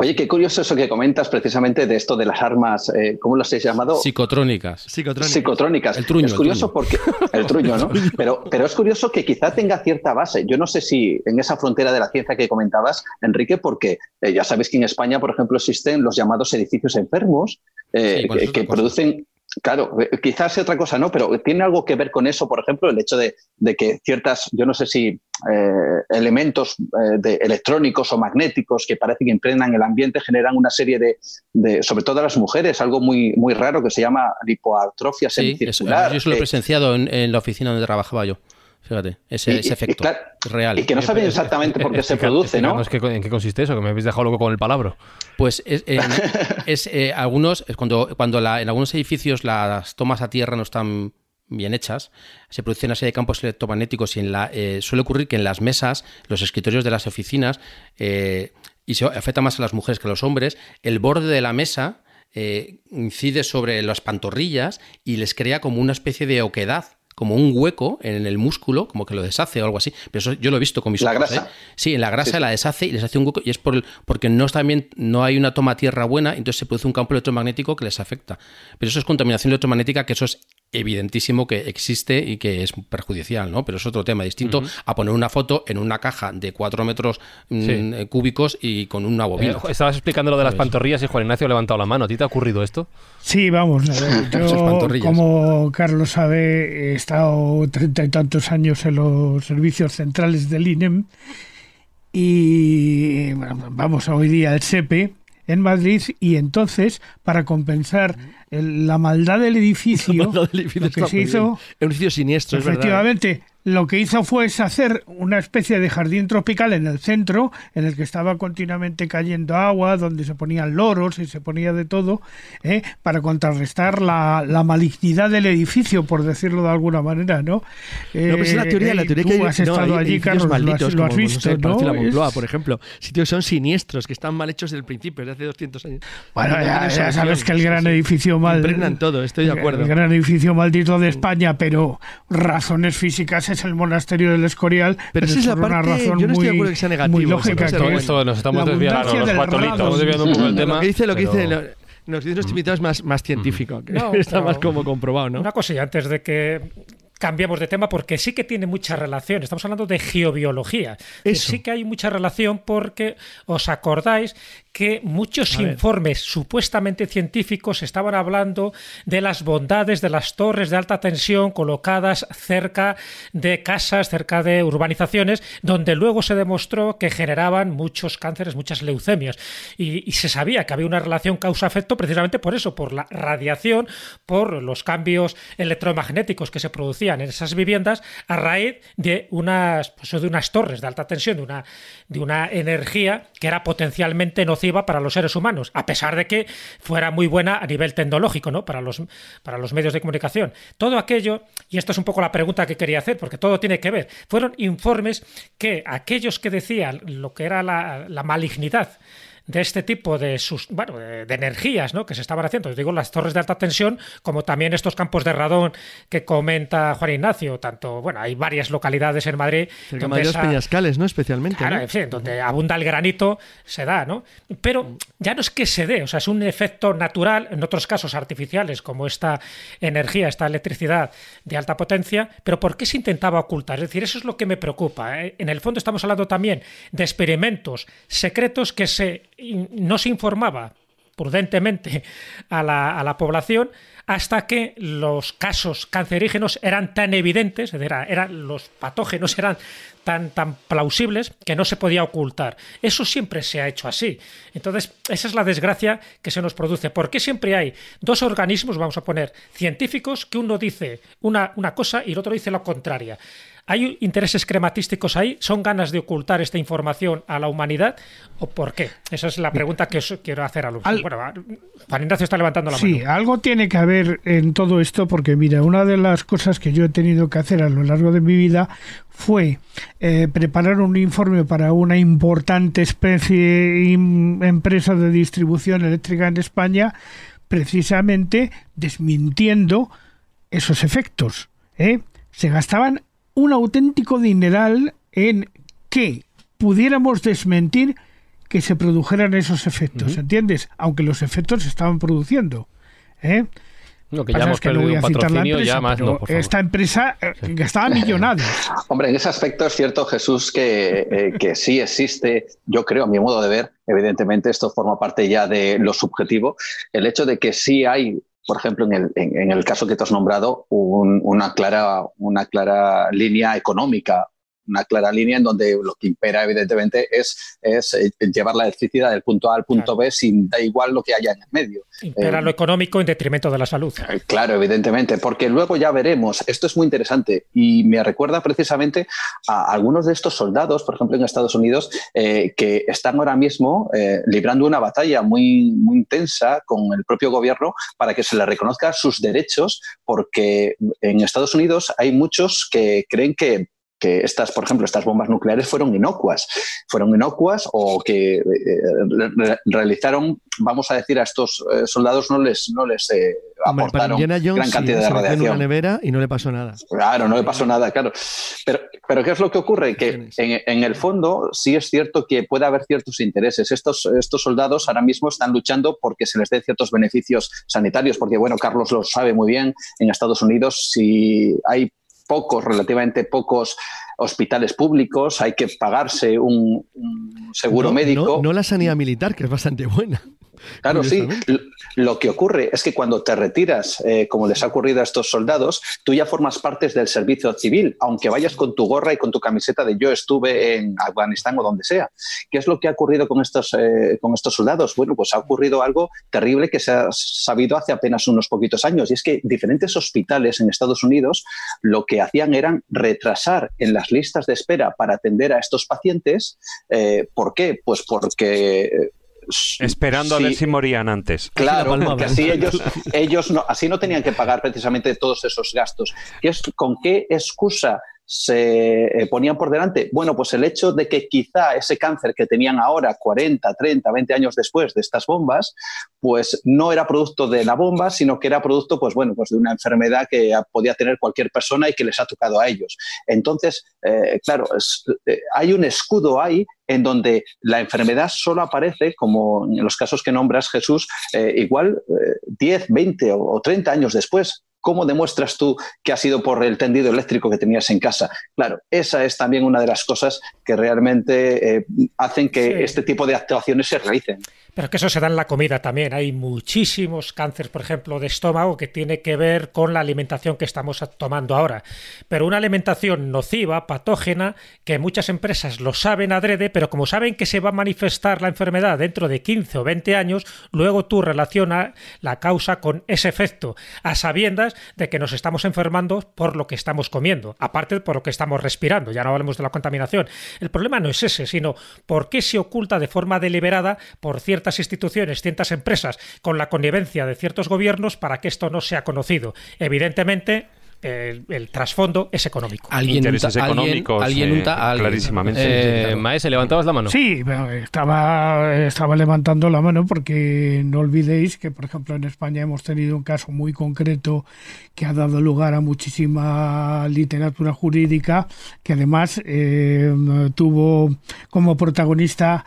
Oye, qué curioso eso que comentas precisamente de esto de las armas, eh, ¿cómo las has llamado? Psicotrónicas. Psicotrónicas. Psicotrónicas. El truño. Es curioso porque. El truño, ¿no? Pero, pero es curioso que quizá tenga cierta base. Yo no sé si en esa frontera de la ciencia que comentabas, Enrique, porque eh, ya sabes que en España, por ejemplo, existen los llamados edificios enfermos que producen Claro, eh, quizás sea otra cosa, ¿no? Pero tiene algo que ver con eso, por ejemplo, el hecho de, que ciertas, yo no sé si eh, elementos eh, de electrónicos o magnéticos que parece que impregnan el ambiente generan una serie de, sobre todo a las mujeres, algo muy, muy raro que se llama lipoatrofia sí, semicircular. yo eso lo he presenciado en la oficina donde trabajaba yo. Fíjate, ese, efecto real. Y que no saben exactamente por qué se produce, ¿no? ¿En qué consiste eso? Que me habéis dejado loco con el palabra. Pues es, eh, algunos, cuando, cuando en algunos edificios las tomas a tierra no están bien hechas, se producen una serie de campos electromagnéticos y en la, eh, suele ocurrir que en las mesas, los escritorios de las oficinas, eh, y se afecta más a las mujeres que a los hombres, el borde de la mesa incide sobre las pantorrillas y les crea como una especie de oquedad como un hueco en el músculo, como que lo deshace o algo así. Pero eso yo lo he visto con mis la Grasa. ¿eh? Sí, en la grasa la deshace y les hace un hueco y es por porque no está bien, no hay una toma tierra buena, entonces se produce un campo electromagnético que les afecta. Pero eso es contaminación electromagnética, que eso es evidentísimo que existe y que es perjudicial, ¿no? Pero es otro tema distinto a poner una foto en una caja de 4 metros mm, eh, cúbicos y con una bobina. Eh, estabas explicando lo de las pantorrillas y Juan Ignacio ha levantado la mano. ¿A ti te ha ocurrido esto? Sí, vamos. Yo, como Carlos sabe, he estado treinta y tantos años en los servicios centrales del INEM y vamos a hoy día el SEPE en Madrid y entonces para compensar la maldad del edificio, lo que se hizo, un edificio siniestro, efectivamente, lo que hizo fue hacer una especie de jardín tropical en el centro, en el que estaba continuamente cayendo agua, donde se ponían loros y se ponía de todo, ¿eh? para contrarrestar la, la, malignidad del edificio, por decirlo de alguna manera, ¿no? no, pues es la teoría, la teoría que has estado allí, Carlos, malditos, lo has, visto, ¿no? La Moncloa, por ejemplo, sitios son siniestros, que están mal hechos desde el principio, desde hace 200 años. Bueno, ya, sabes que el gran edificio mal... Impregnan todo, estoy de acuerdo. El gran edificio maldito de España, pero razones físicas es el monasterio del Escorial. Pero esa es la parte, razón yo no estoy de acuerdo que sea negativo. Muy lógica. Que esto, nos estamos desviando los cuatro estamos desviando un poco el tema. Lo que dice, lo que dice nos dice nuestro invitado es más, más científico, que no, está más como comprobado, ¿no? Una cosilla antes de que cambiamos de tema porque sí que tiene mucha relación. Estamos hablando de geobiología. Sí que hay mucha relación porque os acordáis que muchos informes supuestamente científicos estaban hablando de las bondades de las torres de alta tensión colocadas cerca de casas, cerca de urbanizaciones, donde luego se demostró que generaban muchos cánceres, muchas leucemias. Y, se sabía que había una relación causa-efecto precisamente por eso, por la radiación, por los cambios electromagnéticos que se producían en esas viviendas a raíz de unas, pues, de unas torres de alta tensión, de una, de una energía que era potencialmente nociva para los seres humanos, a pesar de que fuera muy buena a nivel tecnológico, ¿no? Para los, para los medios de comunicación. Todo aquello, y esto es un poco la pregunta que quería hacer, porque todo tiene que ver, fueron informes que aquellos que decían lo que era la, la malignidad de este tipo de, sus, bueno, de, energías ¿no? que se estaban haciendo. digo, las torres de alta tensión, como también estos campos de radón que comenta Juan Ignacio. Tanto, bueno, hay varias localidades en Madrid. donde los Peñascales, ¿no? Especialmente. Claro, En fin, donde abunda el granito, se da, ¿no? Pero ya no es que se dé, o sea, es un efecto natural, en otros casos artificiales, como esta energía, esta electricidad de alta potencia, pero ¿por qué se intentaba ocultar? Es decir, eso es lo que me preocupa. ¿eh? En el fondo estamos hablando también de experimentos secretos que se no se informaba prudentemente a la, a la, población hasta que los casos cancerígenos eran tan evidentes, eran, los patógenos eran tan, tan plausibles que no se podía ocultar. Eso siempre se ha hecho así. Entonces, esa es la desgracia que se nos produce. porque siempre hay dos organismos, vamos a poner, científicos, que uno dice una, una cosa y el otro dice la contraria? ¿Hay intereses crematísticos ahí? ¿Son ganas de ocultar esta información a la humanidad? ¿O por qué? Esa es la pregunta que os quiero hacer a los. Bueno, Juan Ignacio está levantando la mano. Sí, algo tiene que haber en todo esto, porque mira, una de las cosas que yo he tenido que hacer a lo largo de mi vida fue eh, preparar un informe para una importante especie empresa de distribución eléctrica en España, precisamente desmintiendo esos efectos. ¿eh? Se gastaban un auténtico dineral en que pudiéramos desmentir que se produjeran esos efectos, ¿entiendes? Aunque los efectos se estaban produciendo. ¿eh? No, que ya hemos que perdido un patrocinio, ya más no, Esta empresa eh, gastaba millonadas. Hombre, en ese aspecto es cierto, Jesús, que, eh, que sí existe, yo creo, a mi modo de ver, evidentemente esto forma parte ya de lo subjetivo, el hecho de que sí hay por ejemplo, en el, en, el caso que te has nombrado, una, clara, una clara línea económica una clara línea en donde lo que impera, evidentemente, es, es eh, llevar la electricidad del punto A al punto B sin da igual lo que haya en el medio. Impera lo eh, económico en detrimento de la salud. Eh, claro, evidentemente, porque luego ya veremos, esto es muy interesante y me recuerda precisamente a algunos de estos soldados, por ejemplo, en Estados Unidos, que están ahora mismo librando una batalla muy, muy intensa con el propio gobierno para que se les reconozca sus derechos, porque en Estados Unidos hay muchos que creen que que estas, por ejemplo, estas bombas nucleares fueron inocuas, fueron inocuas o que eh, realizaron, vamos a decir, a estos eh, soldados no les, no les eh, aportaron gran cantidad de radiación. En una nevera y no le pasó nada. Claro, no le pasó nada, claro. Pero, pero ¿qué es lo que ocurre? Que en, el fondo sí es cierto que puede haber ciertos intereses. Estos, estos soldados ahora mismo están luchando porque se les dé ciertos beneficios sanitarios, porque bueno, Carlos lo sabe muy bien, en Estados Unidos si hay pocos, relativamente pocos hospitales públicos, hay que pagarse un, seguro médico. no, la sanidad militar, que es bastante buena. Claro, sí. Lo que ocurre es que cuando te retiras, eh, como les ha ocurrido a estos soldados, tú ya formas parte del servicio civil, aunque vayas con tu gorra y con tu camiseta de yo estuve en Afganistán o donde sea. ¿Qué es lo que ha ocurrido con estos, eh, con estos soldados? Bueno, pues ha ocurrido algo terrible que se ha sabido hace apenas unos poquitos años, y es que diferentes hospitales en Estados Unidos lo que hacían eran retrasar en las listas de espera para atender a estos pacientes. Eh, ¿Por qué? Pues porque Esperando a ver si morían antes. Claro, porque así ellos, ellos no, así no tenían que pagar precisamente todos esos gastos. ¿Con qué excusa se eh, ponían por delante? Bueno, pues el hecho de que quizá ese cáncer que tenían ahora, 40, 30, 20 años después de estas bombas, pues no era producto de la bomba, sino que era producto, pues bueno, pues de una enfermedad que podía tener cualquier persona y que les ha tocado a ellos. Entonces, eh, claro, eh, hay un escudo ahí en donde la enfermedad solo aparece, como en los casos que nombras Jesús, igual 10, 20 o 30 años después. ¿Cómo demuestras tú que ha sido por el tendido eléctrico que tenías en casa? Claro, esa es también una de las cosas que realmente eh, hacen que este tipo de actuaciones se realicen. Pero que eso se da en la comida también. Hay muchísimos cánceres, por ejemplo, de estómago que tiene que ver con la alimentación que estamos tomando ahora. Pero una alimentación nociva, patógena, que muchas empresas lo saben adrede, pero como saben que se va a manifestar la enfermedad dentro de 15 o 20 años, luego tú relacionas la causa con ese efecto, a sabiendas de que nos estamos enfermando por lo que estamos comiendo, aparte por lo que estamos respirando. Ya no hablemos de la contaminación. El problema no es ese, sino por qué se oculta de forma deliberada por ciertas instituciones, ciertas empresas, con la connivencia de ciertos gobiernos para que esto no sea conocido. Evidentemente, el, trasfondo es económico. ¿Alguien Intereses económicos, alguien, eh, clarísimamente. Eh, Maese, ¿levantabas la mano? Sí, estaba, estaba levantando la mano porque no olvidéis que, por ejemplo, en España hemos tenido un caso muy concreto que ha dado lugar a muchísima literatura jurídica, que además eh, tuvo como protagonista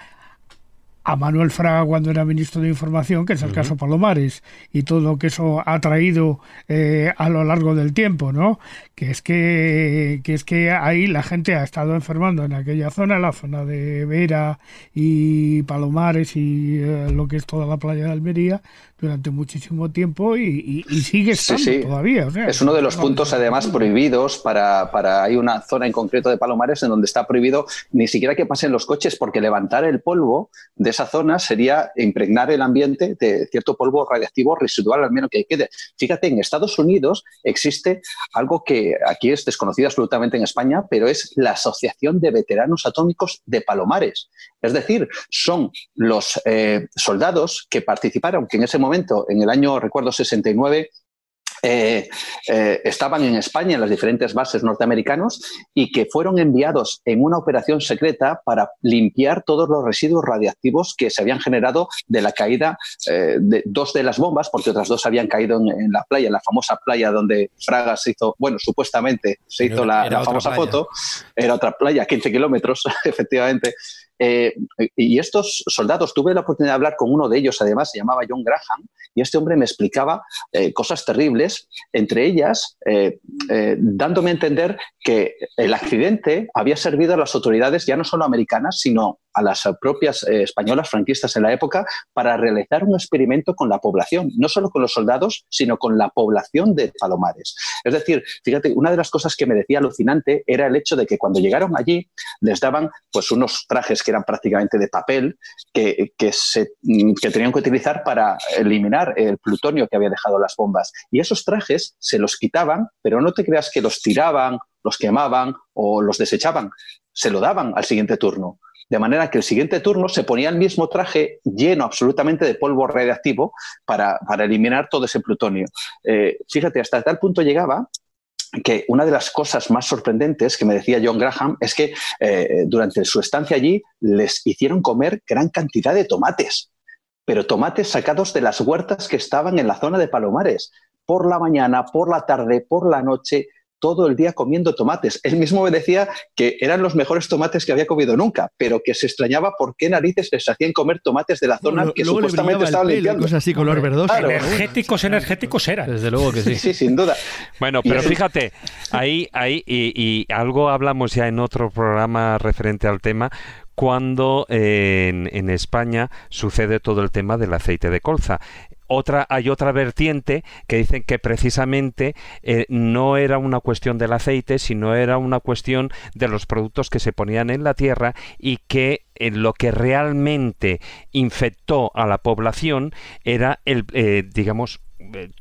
a Manuel Fraga cuando era ministro de Información, que es el caso Palomares, y todo lo que eso ha traído eh, a lo largo del tiempo, ¿no? Que es que, que es que ahí la gente ha estado enfermando en aquella zona, la zona de Vera y Palomares y eh, lo que es toda la playa de Almería, durante muchísimo tiempo y, sigue estando todavía. es uno de los puntos además prohibidos para, para, hay una zona en concreto de Palomares en donde está prohibido ni siquiera que pasen los coches porque levantar el polvo de esa zona sería impregnar el ambiente de cierto polvo radiactivo residual al menos que quede. Fíjate, en Estados Unidos existe algo que aquí es desconocido absolutamente en España, pero es la Asociación de Veteranos Atómicos de Palomares. Es decir, son los eh, soldados que participaron, que en ese momento, en el año, recuerdo, 69, eh, eh, estaban en España, en las diferentes bases norteamericanos, y que fueron enviados en una operación secreta para limpiar todos los residuos radiactivos que se habían generado de la caída de dos de las bombas, porque otras dos habían caído en, la playa, en la famosa playa donde Fraga se hizo, bueno, supuestamente se hizo la, famosa foto, era otra playa, 15 kilómetros, efectivamente. Eh, y estos soldados, tuve la oportunidad de hablar con uno de ellos, además, se llamaba John Graham, y este hombre me explicaba eh, cosas terribles, entre ellas eh, dándome a entender que el accidente había servido a las autoridades ya no solo americanas, sino a las propias españolas franquistas en la época para realizar un experimento con la población, no solo con los soldados, sino con la población de Palomares. Es decir, fíjate, una de las cosas que me decía alucinante era el hecho de que cuando llegaron allí les daban pues unos trajes que eran prácticamente de papel, que, que tenían que utilizar para eliminar el plutonio que había dejado las bombas. Y esos trajes se los quitaban, pero no te creas que los tiraban, los quemaban o los desechaban, se lo daban al siguiente turno. De manera que el siguiente turno se ponía el mismo traje lleno absolutamente de polvo radiactivo para, eliminar todo ese plutonio. Eh, fíjate, hasta tal punto llegaba que una de las cosas más sorprendentes que me decía John Graham es que eh, durante su estancia allí les hicieron comer gran cantidad de tomates, pero tomates sacados de las huertas que estaban en la zona de Palomares. por la mañana, por la tarde, por la noche, todo el día comiendo tomates. Él mismo me decía que eran los mejores tomates que había comido nunca, pero que se extrañaba por qué narices les hacían comer tomates de la zona que supuestamente estaban limpiando. Cosas así, color verdoso. energéticos, energéticos eran. Desde luego que sí. Sí, sin duda. Bueno, pero fíjate, ahí, ahí y, algo hablamos ya en otro programa referente al tema, cuando en, en, España sucede todo el tema del aceite de colza otra, hay otra vertiente que dicen que precisamente eh, no era una cuestión del aceite, sino era una cuestión de los productos que se ponían en la tierra y que eh, lo que realmente infectó a la población era el, eh, digamos,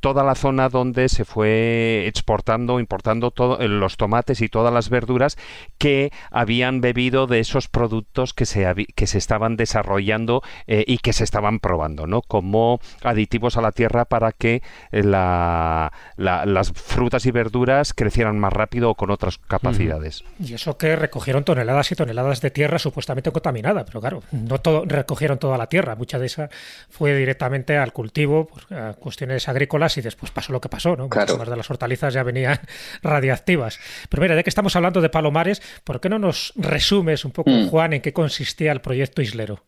toda la zona donde se fue exportando, importando todo, eh, los tomates y todas las verduras que habían bebido de esos productos que se, que se estaban desarrollando eh, y que se estaban probando, ¿no? Como aditivos a la tierra para que la, las frutas y verduras crecieran más rápido o con otras capacidades. Y eso que recogieron toneladas y toneladas de tierra supuestamente contaminada, pero claro, no todo, recogieron toda la tierra, mucha de esa fue directamente al cultivo, por cuestiones agrícolas y después pasó lo que pasó, ¿no? Muchas de las hortalizas ya venían radiactivas. Pero mira, de que estamos hablando de palomares, ¿por qué no nos resumes un poco, mm. Juan, en qué consistía el proyecto Islero?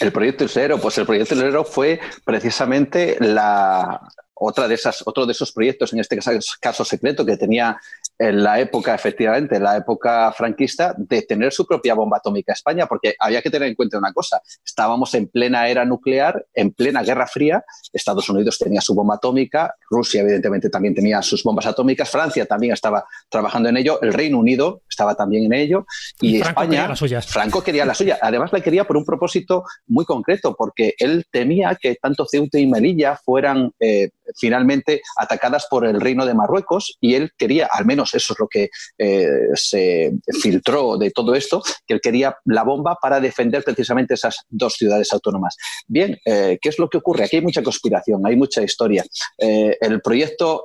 El proyecto Islero, pues el proyecto Islero fue precisamente la, otra de esas, otro de esos proyectos, en este caso secreto, que tenía en la época, efectivamente, en la época franquista, de tener su propia bomba atómica España, porque había que tener en cuenta una cosa, estábamos en plena era nuclear, en plena Guerra Fría, Estados Unidos tenía su bomba atómica, Rusia evidentemente también tenía sus bombas atómicas, Francia también estaba trabajando en ello, el Reino Unido estaba también en ello, y, España, Franco quería la suya, además la quería por un propósito muy concreto, porque él temía que tanto Ceuta y Melilla fueran eh, finalmente atacadas por el Reino de Marruecos, y él quería, al menos eso es lo que eh, se filtró de todo esto, que él quería la bomba para defender precisamente esas dos ciudades autónomas. Bien, eh, ¿qué es lo que ocurre? Aquí hay mucha conspiración, hay mucha historia. El proyecto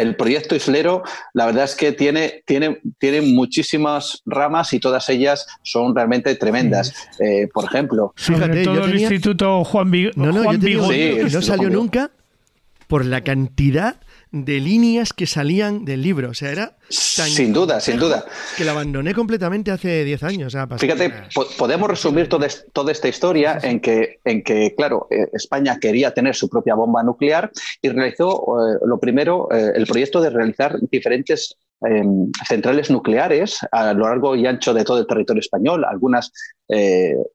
el proyecto Islero, la verdad es que tiene, tiene, tiene muchísimas ramas y todas ellas son realmente tremendas. por ejemplo, Sobre todo el Instituto Juan, no, no, no salió nunca por la cantidad de líneas que salían del libro. O sea, era sin duda, sin duda. Que la abandoné completamente hace 10 años. Fíjate, podemos resumir toda, toda esta historia en que, en que, claro, eh, España quería tener su propia bomba nuclear y realizó eh, lo primero, eh, el proyecto de realizar diferentes em, centrales nucleares a lo largo y ancho de todo el territorio español, algunas,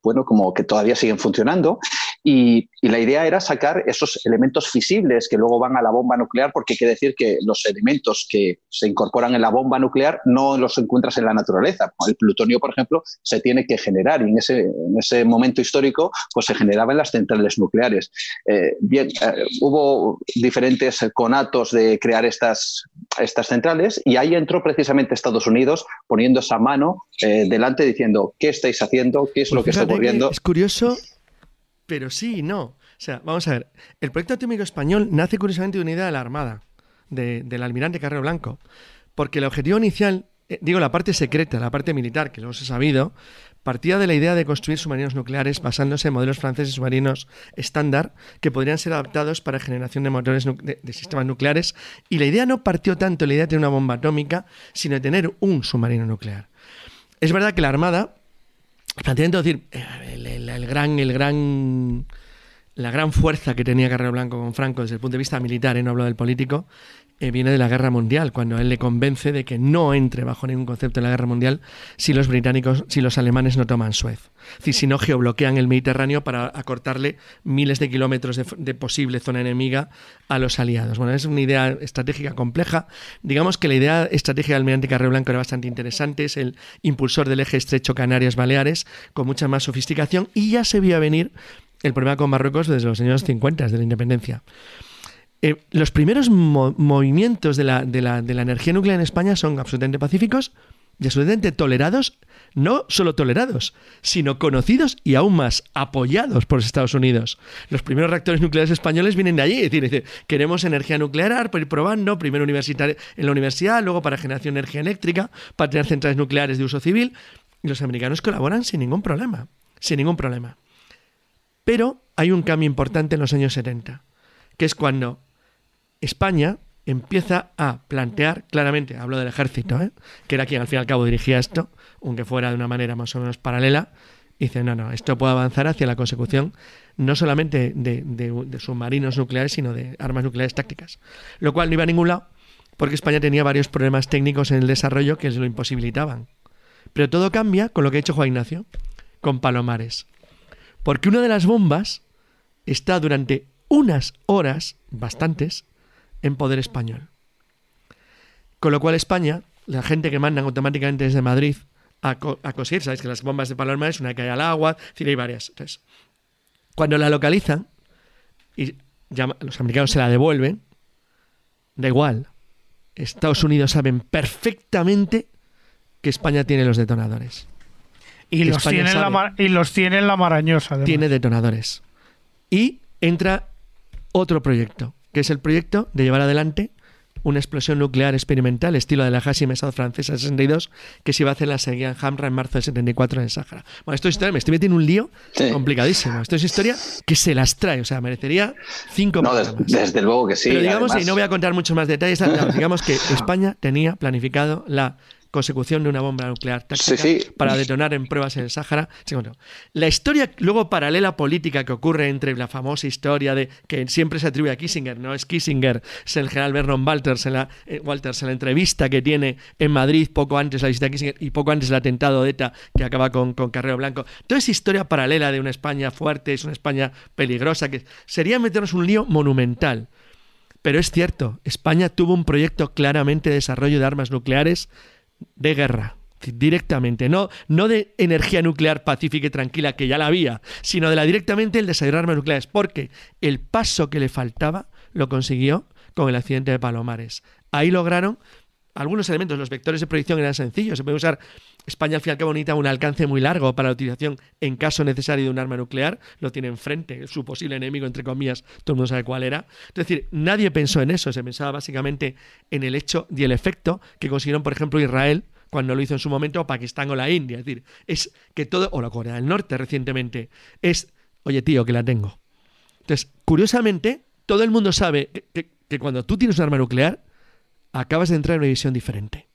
bueno, como que todavía siguen funcionando, y, la idea era sacar esos elementos fisibles que luego van a la bomba nuclear, porque hay que decir que los elementos que se incorporan en la bomba nuclear no los encuentras en la naturaleza. El plutonio, por ejemplo, se tiene que generar y en ese, en ese momento histórico pues se generaba en las centrales nucleares. Eh, bien, eh, hubo diferentes conatos de crear estas, estas centrales y ahí entró precisamente Estados Unidos poniendo esa mano eh, delante diciendo, ¿qué estáis haciendo? ¿Qué es lo pues que está ocurriendo? Es curioso pero sí y no. O sea, vamos a ver, el proyecto atómico español nace curiosamente de una idea de la Armada, del almirante Carrero Blanco, porque el objetivo inicial, eh, digo, la parte secreta, la parte militar, que se ha sabido, partía de la idea de construir submarinos nucleares basándose en modelos franceses submarinos estándar que podrían ser adaptados para generación de motores de, de, sistemas nucleares. Y la idea no partió tanto de la idea de tener una bomba atómica, sino de tener un submarino nuclear. Es verdad que la Armada planteamiento decir, el, gran, el gran, la gran fuerza que tenía Carrero Blanco con Franco desde el punto de vista militar, ¿eh? no hablo del político, eh, viene de la guerra mundial, cuando él le convence de que no entre bajo ningún concepto en la guerra mundial si los británicos, si los alemanes no toman Suez. Es decir, si no geobloquean el Mediterráneo para acortarle miles de kilómetros de, posible zona enemiga a los aliados. Bueno, es una idea estratégica compleja. Digamos que la idea estratégica del almirante Carrero Blanco era bastante interesante. Es el impulsor del eje estrecho Canarias-Baleares, con mucha más sofisticación, y ya se vio venir el problema con Marruecos desde los años 50, desde la independencia. Eh, los primeros movimientos de la, energía nuclear en España son absolutamente pacíficos y absolutamente tolerados, no solo tolerados, sino conocidos y aún más apoyados por los Estados Unidos. Los primeros reactores nucleares españoles vienen de allí, es decir, queremos energía nuclear para ir probando, primero en la universidad, luego para generación de energía eléctrica, para tener centrales nucleares de uso civil, y los americanos colaboran sin ningún problema, sin ningún problema. Pero hay un cambio importante en los años 70, que es cuando España empieza a plantear claramente, hablo del ejército, ¿eh? que era quien al fin y al cabo dirigía esto, aunque fuera de una manera más o menos paralela, dice, no, no, esto puede avanzar hacia la consecución no solamente de, submarinos nucleares, sino de armas nucleares tácticas. Lo cual no iba a ningún lado, porque España tenía varios problemas técnicos en el desarrollo que lo imposibilitaban. Pero todo cambia con lo que ha hecho Juan Ignacio, con Palomares. Porque una de las bombas está durante unas horas, bastantes, en poder español. Con lo cual España, la gente que mandan automáticamente desde Madrid a, coser, sabéis que las bombas de Palomares, una cae al agua, decir, hay varias. Entonces, cuando la localizan y los americanos se la devuelven, da igual. Estados Unidos saben perfectamente que España tiene los detonadores. Y los, tiene la, y los tiene en la marañosa. Tiene detonadores. Y entra otro proyecto, que es el proyecto de llevar adelante una explosión nuclear experimental, estilo de la Hashim-Assad francesa 62, que se iba a hacer en la Seguían Hamra en marzo del 74 en el Sáhara. Bueno, esto es historia, me estoy metiendo en un lío complicadísimo. Esto es historia que se las trae, o sea, merecería cinco No, desde, luego que sí. Pero digamos, y no voy a contar muchos más detalles, digamos que España tenía planificado la consecución de una bomba nuclear táctica para detonar en pruebas en el Sáhara. La historia luego paralela política que ocurre entre la famosa historia de que siempre se atribuye a Kissinger, no es Kissinger, es el general Vernon Walters en la, eh, Walters en la entrevista que tiene en Madrid poco antes la visita a Kissinger y poco antes el atentado de ETA que acaba con, con Carrero Blanco. Toda esa historia paralela de una España fuerte, es una España peligrosa, que sería meternos un lío monumental. Pero es cierto, España tuvo un proyecto claramente de desarrollo de armas nucleares de guerra directamente, no, no de energía nuclear pacífica y tranquila, que ya la había, sino de la directamente el desarrollo de armas nucleares, porque el paso que le faltaba lo consiguió con el accidente de Palomares. Ahí lograron algunos elementos, los vectores de proyección eran sencillos, se puede usar, España al fin y al cabo necesita un alcance muy largo para la utilización en caso necesario de un arma nuclear, lo tiene enfrente, su posible enemigo, entre comillas, todo el mundo sabe cuál era. Es decir, nadie pensó en eso, se pensaba básicamente en el hecho y el efecto que consiguieron, por ejemplo, Israel cuando lo hizo en su momento, Pakistán o la India. Es decir, es que todo, o la Corea del Norte recientemente, es, oye tío, que la tengo. Entonces, curiosamente, todo el mundo sabe que, que cuando tú tienes un arma nuclear, acabas de entrar en una división diferente.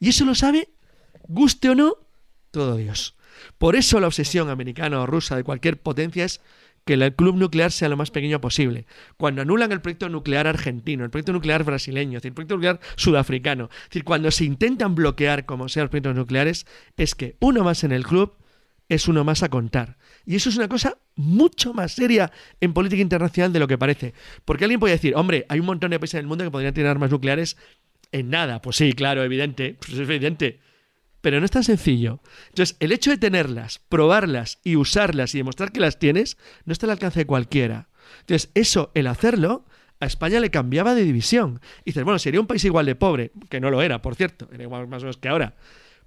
Y eso lo sabe, guste o no, todo Dios. Por eso la obsesión americana o rusa de cualquier potencia es que el club nuclear sea lo más pequeño posible. Cuando anulan el proyecto nuclear argentino, el proyecto nuclear brasileño, el proyecto nuclear sudafricano, decir, cuando se intentan bloquear como sea los proyectos nucleares, es que uno más en el club es uno más a contar. Y eso es una cosa mucho más seria en política internacional de lo que parece. Porque alguien puede decir, hombre, hay un montón de países en el mundo que podrían tener armas nucleares en nada. Pues sí, claro, evidente, pues es evidente. Pero no es tan sencillo. Entonces, el hecho de tenerlas, probarlas y usarlas y demostrar que las tienes, no está al alcance de cualquiera. Entonces, eso, el hacerlo, a España le cambiaba de división. Y dices, bueno, sería un país igual de pobre, que no lo era, por cierto, era igual más o menos que ahora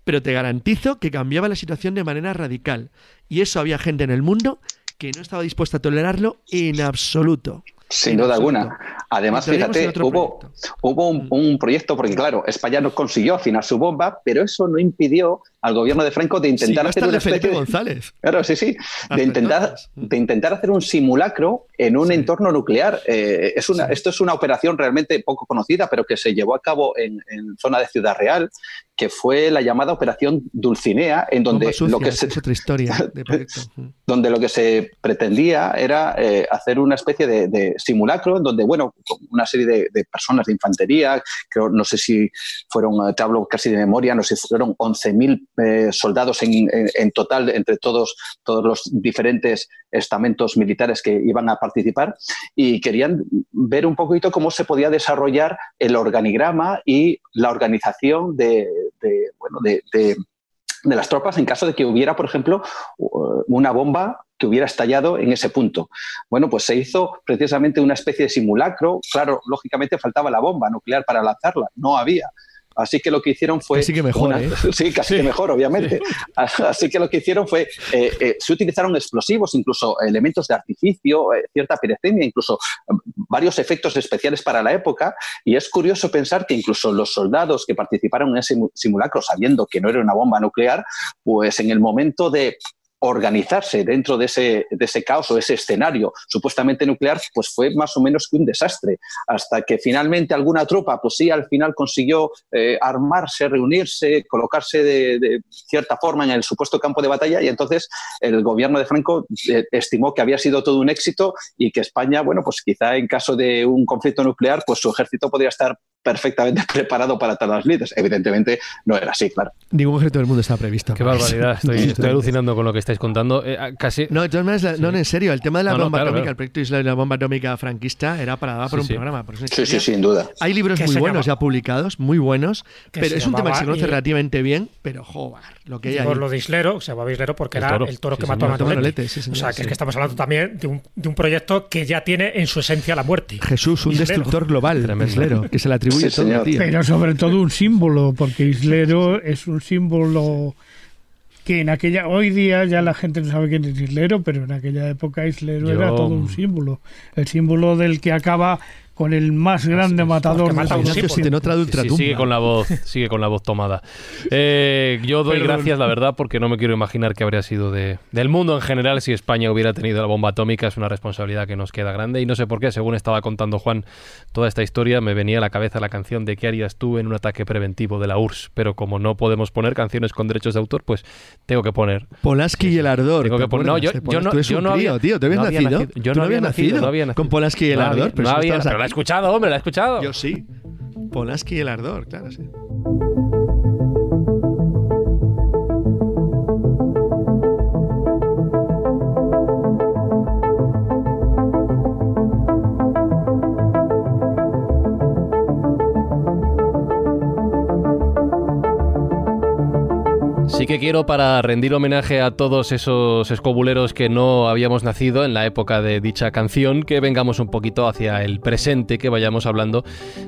pero te garantizo que cambiaba la situación de manera radical. Y eso había gente en el mundo que no estaba dispuesta a tolerarlo en absoluto. Sin duda alguna. Además, fíjate, hubo, hubo un, mm. un, proyecto, porque claro, España no consiguió afinar su bomba, pero eso no impidió al gobierno de Franco de intentar hacer una especie González. Claro, sí, sí. De intentar, de intentar hacer un simulacro en un entorno nuclear. Eh, es una, esto es una operación realmente poco conocida, pero que se llevó a cabo en, zona de Ciudad Real, que fue la llamada Operación Dulcinea, en donde lo que se, otra historia donde lo que se pretendía era eh, hacer una especie de, simulacro, en donde, bueno, una serie de, personas de infantería, creo, no sé si fueron, te hablo casi de memoria, no sé si fueron 11.000 eh, soldados en, total entre todos, todos los diferentes estamentos militares que iban a participar y querían ver un poquito cómo se podía desarrollar el organigrama y la organización de, bueno, de, de las tropas en caso de que hubiera, por ejemplo, una bomba que hubiera estallado en ese punto. Bueno, pues se hizo precisamente una especie de simulacro. Claro, lógicamente faltaba la bomba nuclear para lanzarla, no había. Así que lo que hicieron fue... Casi que mejor, ¿eh? Sí, casi que mejor, obviamente. Así que lo que hicieron fue, eh, eh, se utilizaron explosivos, incluso elementos de artificio, cierta pirotecnia, incluso varios efectos especiales para la época. Y es curioso pensar que incluso los soldados que participaron en ese simulacro, sabiendo que no era una bomba nuclear, pues en el momento de organizarse dentro de ese, de ese caos o ese escenario supuestamente nuclear, pues fue más o menos que un desastre. Hasta que finalmente alguna tropa, pues sí, al final consiguió eh, armarse, reunirse, colocarse de, cierta forma en el supuesto campo de batalla y entonces el gobierno de Franco eh, estimó que había sido todo un éxito y que España, bueno, pues quizá en caso de un conflicto nuclear, pues su ejército podría estar perfectamente preparado para todas las líderes. Evidentemente no era así, claro. Ningún ejército del mundo está previsto. Qué barbaridad, estoy, alucinando con lo que estáis contando. Eh, ah, casi... No, no, en serio, el tema de la bomba atómica, el proyecto de la bomba atómica franquista era para dar por un programa. sí, sí, sin duda. Hay libros muy buenos ya publicados, muy buenos, pero es un tema que se conoce relativamente bien, pero joder, lo que hay Por lo de Islero, se llamaba Islero porque era el toro que mató a Manolete. o sea, que es que estamos hablando también de un, de un, proyecto que ya tiene en su esencia la muerte. Jesús, un destructor global, Islero, que se le atribuye todo, tío. Pero sobre todo un símbolo, porque Islero es un símbolo que en aquella hoy día ya la gente no sabe quién es Islero, pero en aquella época Islero era todo un símbolo, el símbolo del que acaba con el más grande matador de otra sigue con la voz, sigue con la voz tomada. Eh, yo doy gracias, la verdad, porque no me quiero imaginar qué habría sido de, del mundo en general si España hubiera tenido la bomba atómica. Es una responsabilidad que nos queda grande y no sé por qué, según estaba contando Juan toda esta historia, me venía a la cabeza la canción de ¿Qué harías tú en un ataque preventivo de la URSS? Pero como no podemos poner canciones con derechos de autor, pues tengo que poner Polaski y el ardor. Tengo que poner, no, yo, yo no, yo no había, tío, ¿te habías nacido? Yo no había nacido, con Polaski y el ardor, pero, escuchado, hombre, la he escuchado. Yo sí. Polaski y el ardor, claro, sí. Sí que quiero para rendir homenaje a todos esos escobuleros que no habíamos nacido en la época de dicha canción, que vengamos un poquito hacia el presente, que vayamos hablando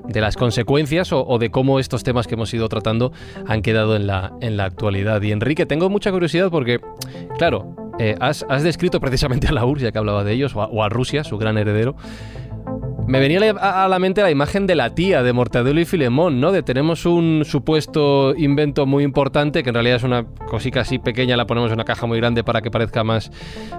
de las consecuencias o, de cómo estos temas que hemos ido tratando han quedado en la, en la actualidad. Y Enrique, tengo mucha curiosidad porque, claro, eh, has, descrito precisamente a la URSS, ya que hablaba de ellos, o a Rusia, su gran heredero. Me venía a la mente la imagen de la tía de Mortadelo y Filemón, ¿no? Tenemos un supuesto invento muy importante, que en realidad es una cosita así pequeña, la ponemos en una caja muy grande para que parezca más,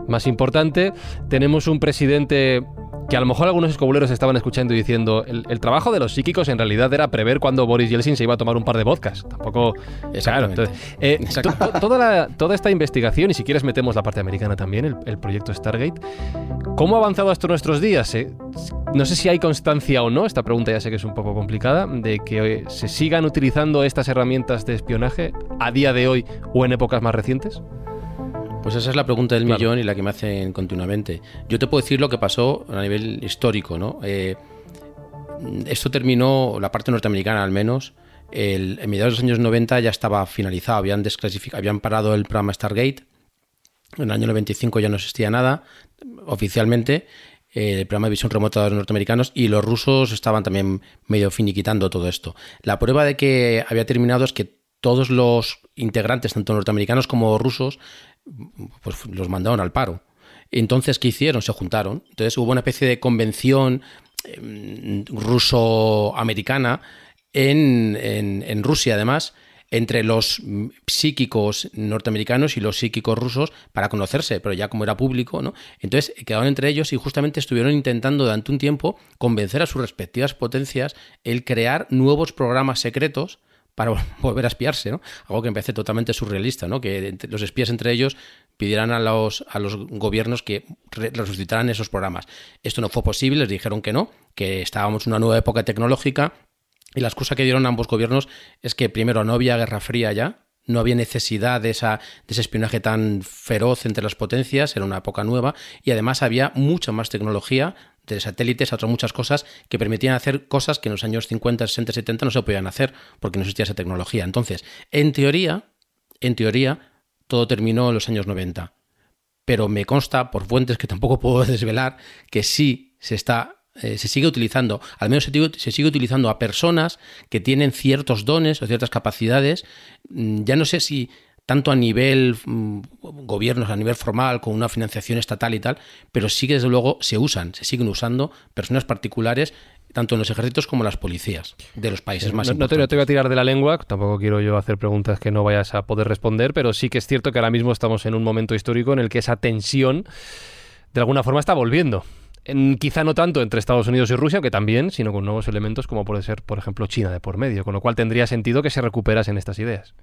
más importante. Tenemos un presidente que a lo mejor algunos escobuleros estaban escuchando y diciendo, el, trabajo de los psíquicos en realidad era prever cuando Boris Yeltsin se iba a tomar un par de vodkas. Tampoco... Claro, entonces, eh, toda, toda esta investigación, y si quieres metemos la parte americana también, el, proyecto Stargate, ¿cómo ha avanzado hasta nuestros días? Eh? No sé si hay constancia o no, esta pregunta ya sé que es un poco complicada, de que se sigan utilizando estas herramientas de espionaje a día de hoy o en épocas más recientes. Pues esa es la pregunta del millón y la que me hacen continuamente. Yo te puedo decir lo que pasó a nivel histórico, ¿no? Eh, esto terminó, la parte norteamericana al menos, el, en mediados de los años 90 ya estaba finalizado, habían, habían parado el programa Stargate, en el año 95 ya no existía nada oficialmente, eh, el programa de visión remota de los norteamericanos y los rusos estaban también medio finiquitando todo esto. La prueba de que había terminado es que todos los integrantes, tanto norteamericanos como rusos, pues los mandaron al paro. Entonces, ¿qué hicieron? Se juntaron. Entonces hubo una especie de convención em, ruso-americana en, en, Rusia, además, entre los psíquicos norteamericanos y los psíquicos rusos para conocerse, pero ya como era público, ¿no? Entonces quedaron entre ellos y justamente estuvieron intentando durante un tiempo convencer a sus respectivas potencias el crear nuevos programas secretos para volver a espiarse, ¿no? Algo que me parece totalmente surrealista, ¿no? Que los espías entre ellos pidieran a los, a los gobiernos que resucitaran esos programas. Esto no fue posible, les dijeron que no, que estábamos en una nueva época tecnológica y la excusa que dieron ambos gobiernos es que primero no había guerra fría ya, no había necesidad de, esa, de ese espionaje tan feroz entre las potencias, era una época nueva, y además había mucha más tecnología de satélites a otras muchas cosas que permitían hacer cosas que en los años 50, 60, 70 no se podían hacer porque no existía esa tecnología. Entonces, en teoría, en teoría, todo terminó en los años 90. Pero me consta, por fuentes que tampoco puedo desvelar, que sí se está eh, se sigue utilizando, al menos se, sigue utilizando a personas que tienen ciertos dones o ciertas capacidades. Mm, ya no sé si tanto a nivel mm, gobiernos, a nivel formal, con una financiación estatal y tal, pero sí que desde luego se usan, se siguen usando personas particulares tanto en los ejércitos como en las policías de los países más no, importantes. No te, voy a tirar de la lengua, tampoco quiero yo hacer preguntas que no vayas a poder responder, pero sí que es cierto que ahora mismo estamos en un momento histórico en el que esa tensión de alguna forma está volviendo. En, quizá no tanto entre Estados Unidos y Rusia, que también, sino con nuevos elementos como puede ser, por ejemplo, China de por medio, con lo cual tendría sentido que se recuperasen estas ideas.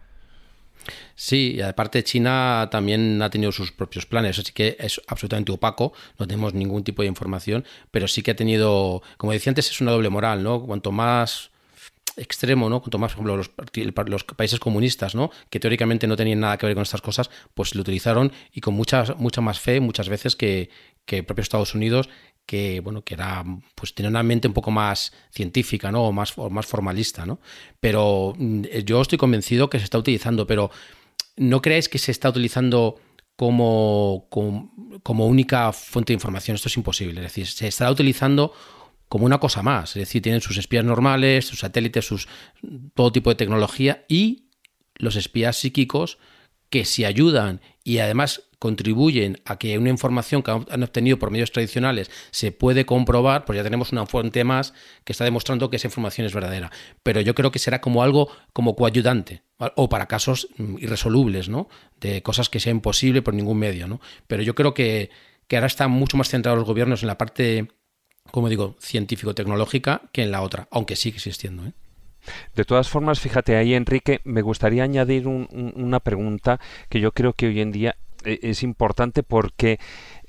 Sí, y aparte China también ha tenido sus propios planes, así que es absolutamente opaco, no tenemos ningún tipo de información, pero sí que ha tenido, como decía antes, es una doble moral, ¿no? Cuanto más extremo, ¿no? Cuanto más, por ejemplo, los, los, países comunistas, ¿no? Que teóricamente no tenían nada que ver con estas cosas, pues lo utilizaron y con mucha, mucha más fe muchas veces que, que el propio Estados Unidos, que bueno, que era, pues tenía una mente un poco más científica, ¿no? O más, más formalista, ¿no? Pero mm, yo estoy convencido que se está utilizando, pero no creáis que se está utilizando como, como, única fuente de información. Esto es imposible. Es decir, se está utilizando como una cosa más. Es decir, tienen sus espías normales, sus satélites, sus todo tipo de tecnología y los espías psíquicos que si ayudan y además contribuyen a que una información que han obtenido por medios tradicionales se puede comprobar, pues ya tenemos una fuente más que está demostrando que esa información es verdadera. Pero yo creo que será como algo como coayudante o para casos mm, irresolubles, ¿no? De cosas que sea imposible por ningún medio, ¿no? Pero yo creo que, que ahora están mucho más centrados los gobiernos en la parte, como digo, científico-tecnológica que en la otra, aunque sigue existiendo, ¿eh? De todas formas, fíjate ahí, Enrique, me gustaría añadir una pregunta que yo creo que hoy en día es importante porque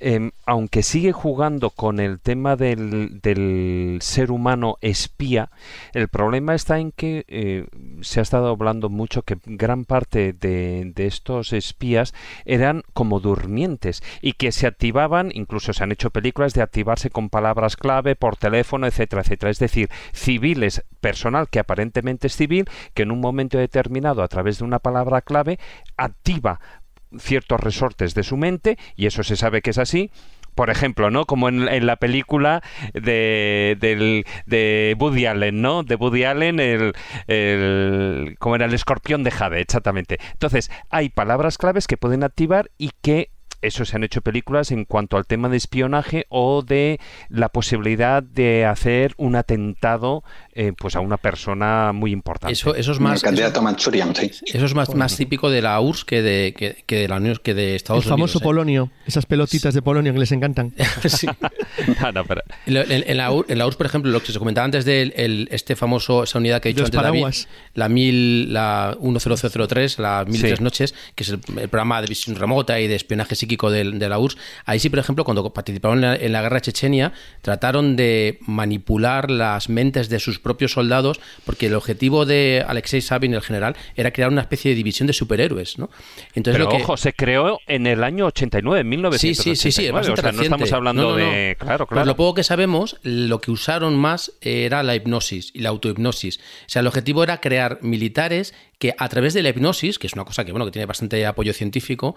Em, aunque sigue jugando con el tema del, ser humano espía, el problema está en que eh, se ha estado hablando mucho que gran parte de, estos espías eran como durmientes y que se activaban, incluso se han hecho películas de activarse con palabras clave por teléfono, etcétera, etcétera. Es decir, civiles, personal que aparentemente es civil, que en un momento determinado, a través de una palabra clave, activa ciertos resortes de su mente, y eso se sabe que es así, por ejemplo, ¿no? Como en, la película de, del, de Woody Allen, ¿no? De Woody Allen, el, el, como era el escorpión de Jade, exactamente. Entonces, hay palabras claves que pueden activar y que eso se han hecho películas en cuanto al tema de espionaje o de la posibilidad de hacer un atentado eh, pues a una persona muy importante. Eso, eso es más. candidato Manchurian, sí. Eso es más, más típico de la URSS que de, que, de la Unión que de Estados Unidos. El famoso ¿eh? polonio, esas pelotitas de polonio que les encantan. sí. en, la URSS, por ejemplo, lo que se comentaba antes de el, este famoso, esa unidad que he dicho antes, paraguas. la, mil, la 10003, las mil tres noches, que es el, programa de visión remota y de espionaje psíquico de, de, la URSS. Ahí sí, por ejemplo, cuando participaron en la, en la guerra chechenia, trataron de manipular las mentes de sus propios soldados, porque el objetivo de Alexei Sabin, el general, era crear una especie de división de superhéroes, ¿no? Entonces, Pero ojo, se creó en el año 89, 1989. Sí, sí, sí, o sea, no estamos hablando de... Claro, claro. Pues lo poco que sabemos, lo que usaron más era la hipnosis y la autohipnosis. O sea, el objetivo era crear militares que a través de la hipnosis, que es una cosa que, bueno, que tiene bastante apoyo científico,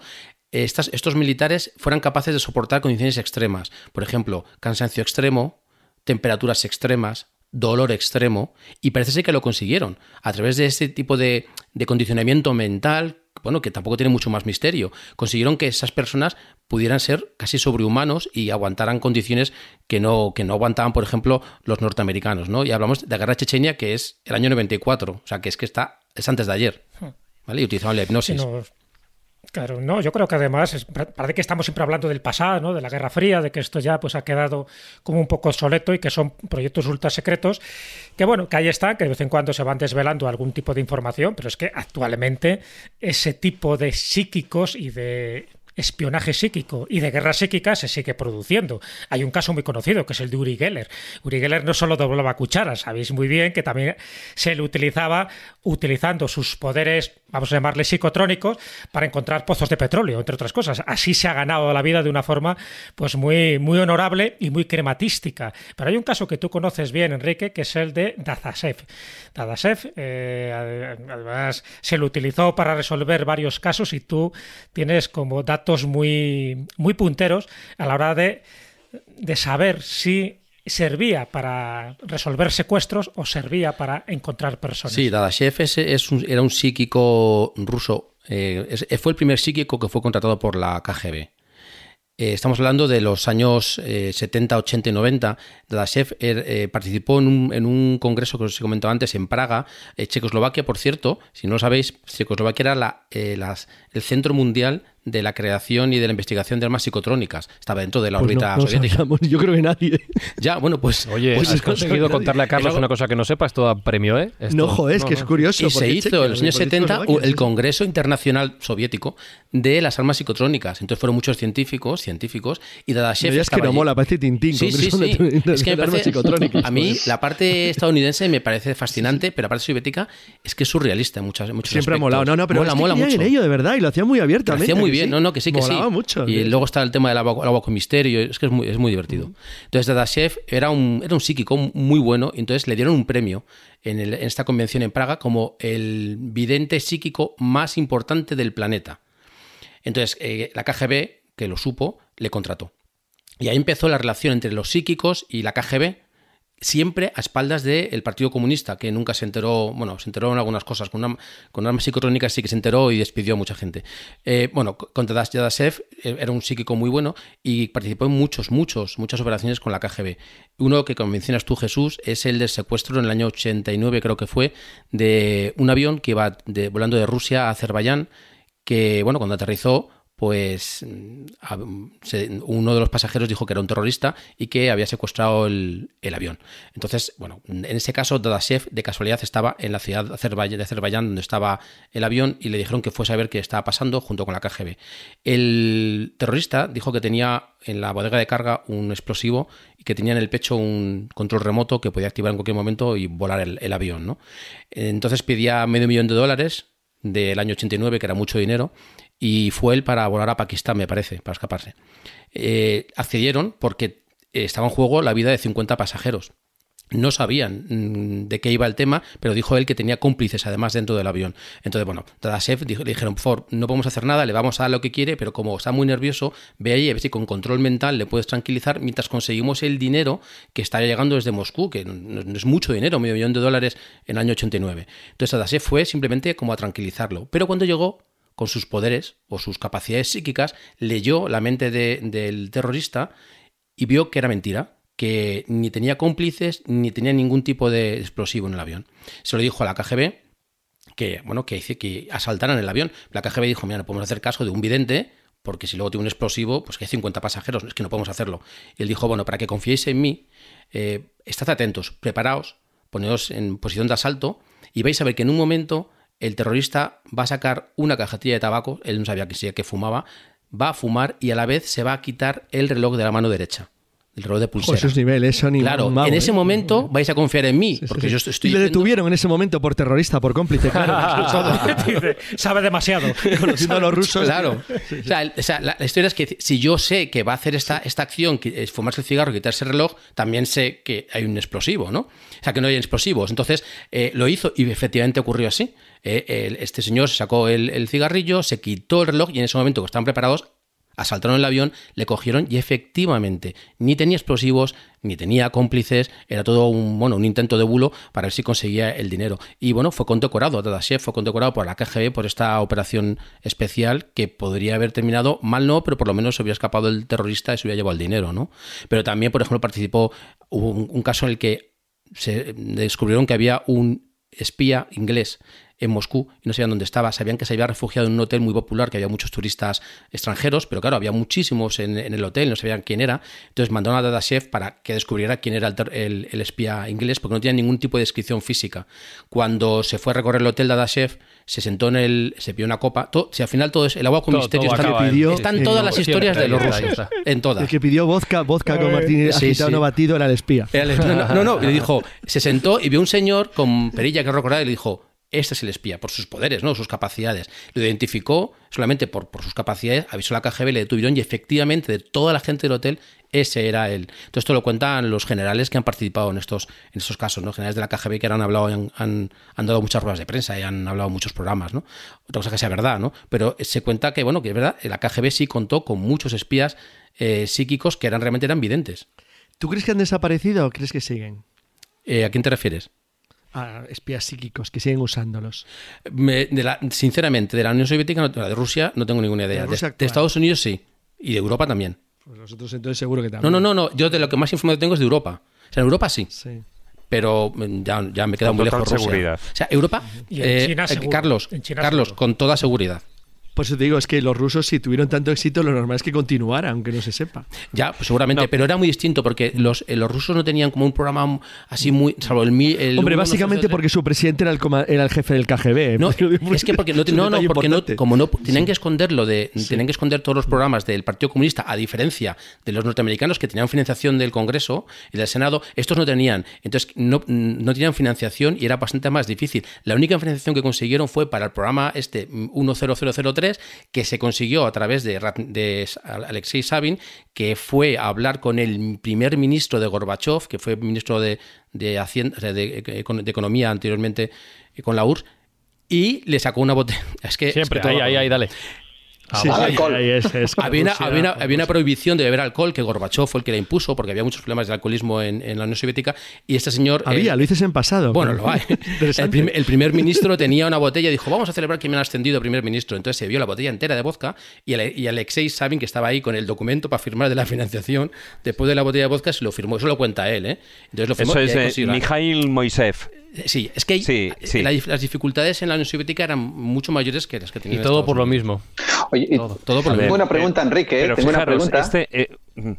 estas, estos militares fueran capaces de soportar condiciones extremas. Por ejemplo, cansancio extremo, temperaturas extremas, dolor extremo y parece ser que lo consiguieron a través de este tipo de, condicionamiento mental, bueno, que tampoco tiene mucho más misterio. Consiguieron que esas personas pudieran ser casi sobrehumanos y aguantaran condiciones que no, que no aguantaban, por ejemplo, los norteamericanos, ¿no? Y hablamos de la guerra chechenia, que es el año 94, o sea, que es que está, es antes de ayer, hmm. ¿vale? Y utilizaban la hipnosis. Claro, no, yo creo que además parece que estamos siempre hablando del pasado, ¿no? de la Guerra Fría, de que esto ya pues ha quedado como un poco obsoleto y que son proyectos ultra secretos, que bueno, que ahí están, que de vez en cuando se van desvelando algún tipo de información, pero es que actualmente ese tipo de psíquicos y de espionaje psíquico y de guerra psíquica se sigue produciendo. Hay un caso muy conocido que es el de Uri Geller. Uri Geller no solo doblaba cucharas, sabéis muy bien que también se le utilizaba utilizando sus poderes, vamos a llamarle psicotrónicos, para encontrar pozos de petróleo, entre otras cosas. Así se ha ganado la vida de una forma pues muy, muy honorable y muy crematística. Pero hay un caso que tú conoces bien, Enrique, que es el de Dazasev. Dazasev, eh, además, se lo utilizó para resolver varios casos y tú tienes como datos muy, punteros a la hora de, saber si servía para resolver secuestros o servía para encontrar personas. Sí, Dadashev es, era un psíquico ruso. Eh, fue el primer psíquico que fue contratado por la KGB. eh, estamos hablando de los años 70, 80 y 90. Dadashev eh, participó en un, congreso que os he comentado antes en Praga, Checoslovaquia, por cierto. Si no lo sabéis, Checoslovaquia era el centro mundial de la creación y de la investigación de armas psicotrónicas. Estaba dentro de la pues órbita soviética. yo creo que nadie. Ya, bueno, pues. Oye, pues ¿has conseguido contarle a Carlos una cosa que no sepas? Todo premio, ¿eh? No, joder, es que es curioso. Y se hizo en los años 70 el Congreso Internacional Soviético de las armas psicotrónicas. Entonces fueron muchos científicos, científicos, y Dadashev. No, es que no mola, parece Tintín. Sí, sí, sí. es que me parece, a mí la parte estadounidense me parece fascinante, pero la parte soviética es que es surrealista en muchas, muchos Siempre ha molado. No, no, pero mola, es que mola mucho. en ello, de verdad, y lo hacía muy abiertamente. Lo hacía muy bien, no, no, que sí, que sí mucho. Y luego está el tema del agua, con misterio, es que es muy, es muy divertido. Entonces, Dadashev era un, era un psíquico muy bueno, y entonces le dieron un premio en, esta convención en Praga como el vidente psíquico más importante del planeta. Entonces, eh, la KGB, que lo supo, le contrató. Y ahí empezó la relación entre los psíquicos y la KGB, siempre a espaldas del Partido Comunista, que nunca se enteró, bueno, se enteró en algunas cosas, con, una, con armas psicotrónicas sí que se enteró y despidió a mucha gente. Eh, bueno, contra Yadasev eh, era un psíquico muy bueno y participó en muchos, muchos, muchas operaciones con la KGB. Uno que, como mencionas tú, Jesús, es el del secuestro en el año 89, creo que fue, de un avión que iba volando de Rusia a Azerbaiyán, que, bueno, cuando aterrizó, pues mm, uno de los pasajeros dijo que era un terrorista y que había secuestrado el, avión. Entonces, bueno, en ese caso, Dadashev de casualidad estaba en la ciudad de Azerbaiyán, donde estaba el avión, y le dijeron que fuese a ver qué estaba pasando junto con la KGB. El terrorista dijo que tenía en la bodega de carga un explosivo y que tenía en el pecho un control remoto que podía activar en cualquier momento y volar el, el avión. ¿no? Entonces pedía medio millón de dólares del año 89, que era mucho dinero, y fue él para volar a Pakistán, me parece, para escaparse. Eh, accedieron porque estaba en juego la vida de 50 pasajeros. No sabían mm, de qué iba el tema, pero dijo él que tenía cómplices además dentro del avión. Entonces, bueno, Tadasev le dijeron, favor, no podemos hacer nada, le vamos a dar lo que quiere, pero como está muy nervioso, ve ahí a ver si con control mental le puedes tranquilizar mientras conseguimos el dinero que está llegando desde Moscú, que no, es mucho dinero, medio millón de dólares en el año 89. Entonces Tadasev fue simplemente como a tranquilizarlo. Pero cuando llegó, con sus poderes o sus capacidades psíquicas, leyó la mente del terrorista y vio que era mentira, que ni tenía cómplices ni tenía ningún tipo de explosivo en el avión. Se lo dijo a la KGB que, bueno, que, que asaltaran el avión. La KGB dijo, mira, no podemos hacer caso de un vidente porque si luego tiene un explosivo, pues que hay 50 pasajeros, es que no podemos hacerlo. Y él dijo, bueno, para que confiéis en mí, eh, estad atentos, preparaos, poneos en posición de asalto y vais a ver que en un momento el terrorista va a sacar una cajetilla de tabaco, él no sabía que, que fumaba, va a fumar y a la vez se va a quitar el reloj de la mano derecha el reloj de pulsera. niveles son Claro, en ese ¿eh? momento vais a confiar en mí, porque yo estoy. Y le detuvieron en ese momento por terrorista, por cómplice, claro. Sabe demasiado. Conociendo a los rusos. Claro. O sea, la, historia es que si yo sé que va a hacer esta, esta acción, que es fumarse el cigarro y quitarse el reloj, también sé que hay un explosivo, ¿no? O sea, que no hay explosivos. Entonces, eh, lo hizo y efectivamente ocurrió así. Eh, este señor sacó el, el cigarrillo, se quitó el reloj y en ese momento que estaban preparados, asaltaron el avión, le cogieron y efectivamente ni tenía explosivos, ni tenía cómplices, era todo un, bueno, un intento de bulo para ver si conseguía el dinero. Y bueno, fue condecorado, Dadashev fue condecorado por la KGB por esta operación especial que podría haber terminado mal no, pero por lo menos se hubiera escapado el terrorista y se hubiera llevado el dinero, ¿no? Pero también, por ejemplo, participó, hubo un caso en el que se descubrieron que había un espía inglés en Moscú y no sabían dónde estaba. Sabían que se había refugiado en un hotel muy popular, que había muchos turistas extranjeros, pero claro, había muchísimos en, el hotel, no sabían quién era. Entonces mandaron a Dadashev para que descubriera quién era el, espía inglés, porque no tenía ningún tipo de descripción física. Cuando se fue a recorrer el hotel Dadashev, se sentó en el. se pidió una copa. si al final todo es el agua con misterio. están, todas las historias de los rusos. En todas. El que pidió vodka, vodka con Martínez sí, no batido era el espía. No, no, le dijo, se sentó y vio un señor con perilla que recordar y le dijo, este es el espía, por sus poderes, ¿no? sus capacidades. Lo identificó solamente por, por sus capacidades, avisó a la KGB, le detuvieron y efectivamente de toda la gente del hotel, ese era él. Entonces esto lo cuentan los generales que han participado en estos, en estos casos, ¿no? Generales de la KGB que han hablado, han, han, dado muchas ruedas de prensa y han hablado muchos programas, ¿no? Otra cosa que sea verdad, ¿no? Pero se cuenta que, bueno, que es verdad, la KGB sí contó con muchos espías eh, psíquicos que eran realmente eran videntes. ¿Tú crees que han desaparecido o crees que siguen? Eh, ¿A quién te refieres? A espías psíquicos que siguen usándolos? sinceramente, de la Unión Soviética, de Rusia, no tengo ninguna idea. De, Estados Unidos sí, y de Europa también. Pues nosotros entonces seguro que también. No, no, no, no. Yo de lo que más información tengo es de Europa. O sea, en Europa sí. Sí. Pero mm, ya, ya me queda muy lejos Rusia. seguridad. O sea, Europa, Y en eh, China eh. Carlos, En China Carlos, seguro. con toda seguridad. Por eso te digo, es que los rusos, si tuvieron tanto éxito, lo normal es que continuara, aunque no se sepa. Ya, pues seguramente, pero era muy distinto, porque los, eh, los rusos no tenían como un programa así muy. Salvo el, Hombre, básicamente porque su presidente era el, era el jefe del KGB. No, es que porque no, no, no porque como tenían que esconderlo, de, sí. tenían que esconder todos los programas del Partido Comunista, a diferencia de los norteamericanos que tenían financiación del Congreso y del Senado, estos no tenían. Entonces, no, no tenían financiación y era bastante más difícil. La única financiación que consiguieron fue para el programa este mm, 10003 que se consiguió a través de, Alexei Sabin, que fue a hablar con el primer ministro de Gorbachev, que fue ministro de, de, Hacienda, de, eh, de Economía anteriormente eh, con la URSS, y le sacó una botella. Es que, Siempre, ahí, ahí, ahí, dale. Sí, Al sí, alcohol. ahí es- es Había una, Rusia, había, una, con había una Rusia. prohibición de beber alcohol, que Gorbachev fue el que la impuso, porque había muchos problemas de alcoholismo en, en la Unión Soviética, y este señor... Había, eh, lo dices en pasado. bueno, lo hay. El, prim- el primer ministro tenía una botella y dijo, vamos a celebrar que me han ascendido primer ministro. Entonces se vio la botella entera de vodka y, Ale- y Alexei Sabin, que estaba ahí con el documento para firmar de la financiación, después de la botella de vodka se lo firmó. Eso lo cuenta él, ¿eh? Entonces lo firmó Eso es eh, Mikhail Moisev. Sí, es que ahí- Sí, sí. la dif- las dificultades en la Unión Soviética eran mucho mayores que las que Y tenían en todo Estados por lo mismo. Oye, y Todo, todo por A lo ver, tengo mismo. una pregunta, Enrique. Pero tengo una fijaros, pregunta. este, eh,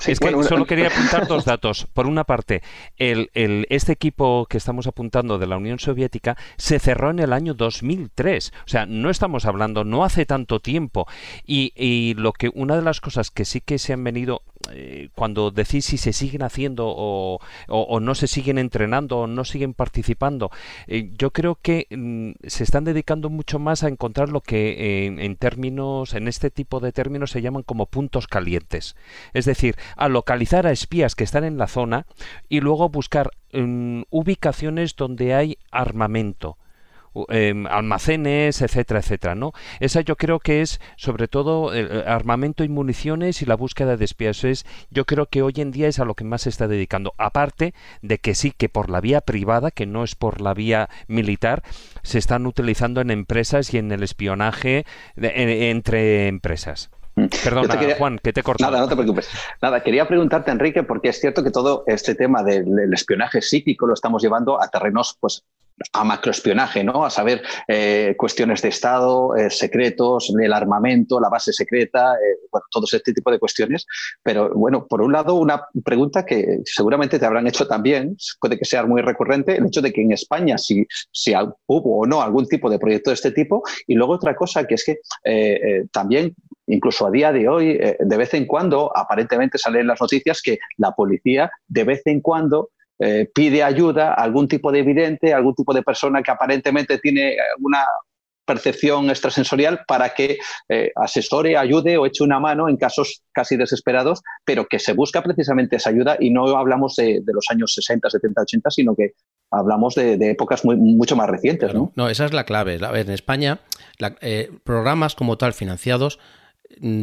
Sí, es que bueno, solo quería apuntar dos datos. Por una parte, el, el- este equipo que estamos apuntando de la Unión Soviética se cerró en el año 2003. O sea, no estamos hablando, no hace tanto tiempo. Y, y lo que una de las cosas que sí que se han venido, eh, cuando decís si se siguen haciendo o, o- no se siguen entrenando o no siguen participando, eh, yo creo que mm, se están dedicando mucho más a encontrar lo que en, en términos, en este tipo de términos se llaman como puntos calientes. Es decir, a localizar a espías que están en la zona y luego buscar mm, ubicaciones donde hay armamento. Em, almacenes, etcétera, etcétera, ¿no? Esa yo creo que es sobre todo el armamento y municiones y la búsqueda de espías. Es, yo creo que hoy en día es a lo que más se está dedicando. Aparte de que sí que por la vía privada, que no es por la vía militar, se están utilizando en empresas y en el espionaje de- en- entre empresas. Perdona, Yo te quería- Juan, que te he cortado. Nada, no te preocupes. Nada, quería preguntarte, Enrique, porque es cierto que todo este tema del, del espionaje psíquico lo estamos llevando a terrenos, pues, a macroespionaje, ¿no? A saber eh, cuestiones de Estado, eh, secretos, el armamento, la base secreta, eh, bueno, todo este tipo de cuestiones. Pero bueno, por un lado, una pregunta que seguramente te habrán hecho también, puede que sea muy recurrente, el hecho de que en España si, hubo o no algún tipo de proyecto de este tipo. Y luego otra cosa que es que eh, también incluso a día de hoy, de vez en cuando, aparentemente salen las noticias que la policía de vez en cuando eh, pide ayuda a algún tipo de evidente, a algún tipo de persona que aparentemente tiene una percepción extrasensorial para que eh, asesore, ayude o eche una mano en casos casi desesperados, pero que se busca precisamente esa ayuda y no hablamos de, de los años 60, 70, 80, sino que hablamos de, de épocas muy, mucho más recientes. ¿no? No, esa es la clave. A ver, en España, la- eh, programas como tal financiados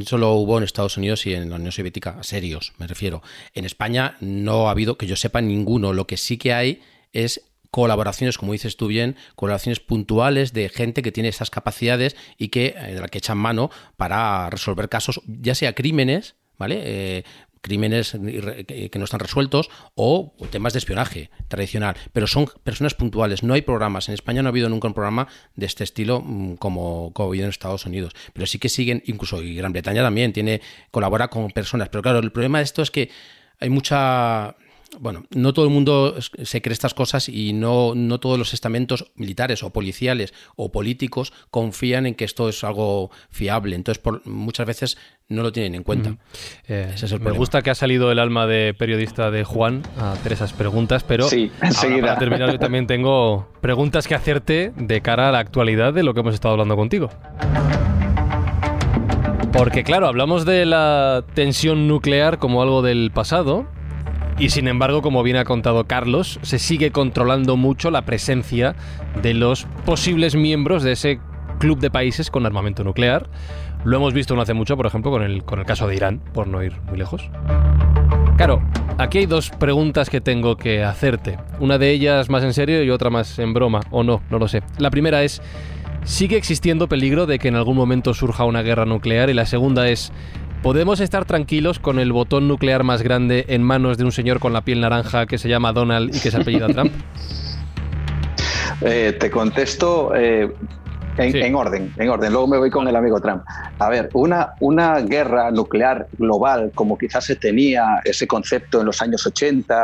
solo hubo en Estados Unidos y en la Unión Soviética, serios, me refiero. En España no ha habido, que yo sepa, ninguno. Lo que sí que hay es colaboraciones, como dices tú bien, colaboraciones puntuales de gente que tiene esas capacidades y que, eh, de la que echan mano para resolver casos, ya sea crímenes, ¿vale? Eh, crímenes que no están resueltos o temas de espionaje tradicional, pero son personas puntuales, no hay programas. En España no ha habido nunca un programa de este estilo mm, como, como ha habido en Estados Unidos, pero sí que siguen, incluso y Gran Bretaña también tiene colabora con personas, pero claro, el problema de esto es que hay mucha bueno, no todo el mundo se cree estas cosas y no, no todos los estamentos militares o policiales o políticos confían en que esto es algo fiable. Entonces, por, muchas veces no lo tienen en cuenta. Eh, Ese es el me problema. gusta que ha salido el alma de periodista de Juan a hacer esas preguntas, pero Sí, ahora para terminar yo también tengo preguntas que hacerte de cara a la actualidad de lo que hemos estado hablando contigo. Porque claro, hablamos de la tensión nuclear como algo del pasado y sin embargo, como bien ha contado Carlos, se sigue controlando mucho la presencia de los posibles miembros de ese club de países con armamento nuclear. Lo hemos visto no hace mucho, por ejemplo, con el, con el caso de Irán, por no ir muy lejos. Claro, aquí hay dos preguntas que tengo que hacerte. Una de ellas más en serio y otra más en broma, o no, no lo sé. La primera es, ¿sigue existiendo peligro de que en algún momento surja una guerra nuclear? Y la segunda es, ¿podemos estar tranquilos con el botón nuclear más grande en manos de un señor con la piel naranja que se llama Donald y que se apellida Trump? Eh, te contesto eh, en, orden, en orden. Luego me voy con el amigo Trump. A ver, una, una guerra nuclear global, como quizás se tenía ese concepto en los años 80,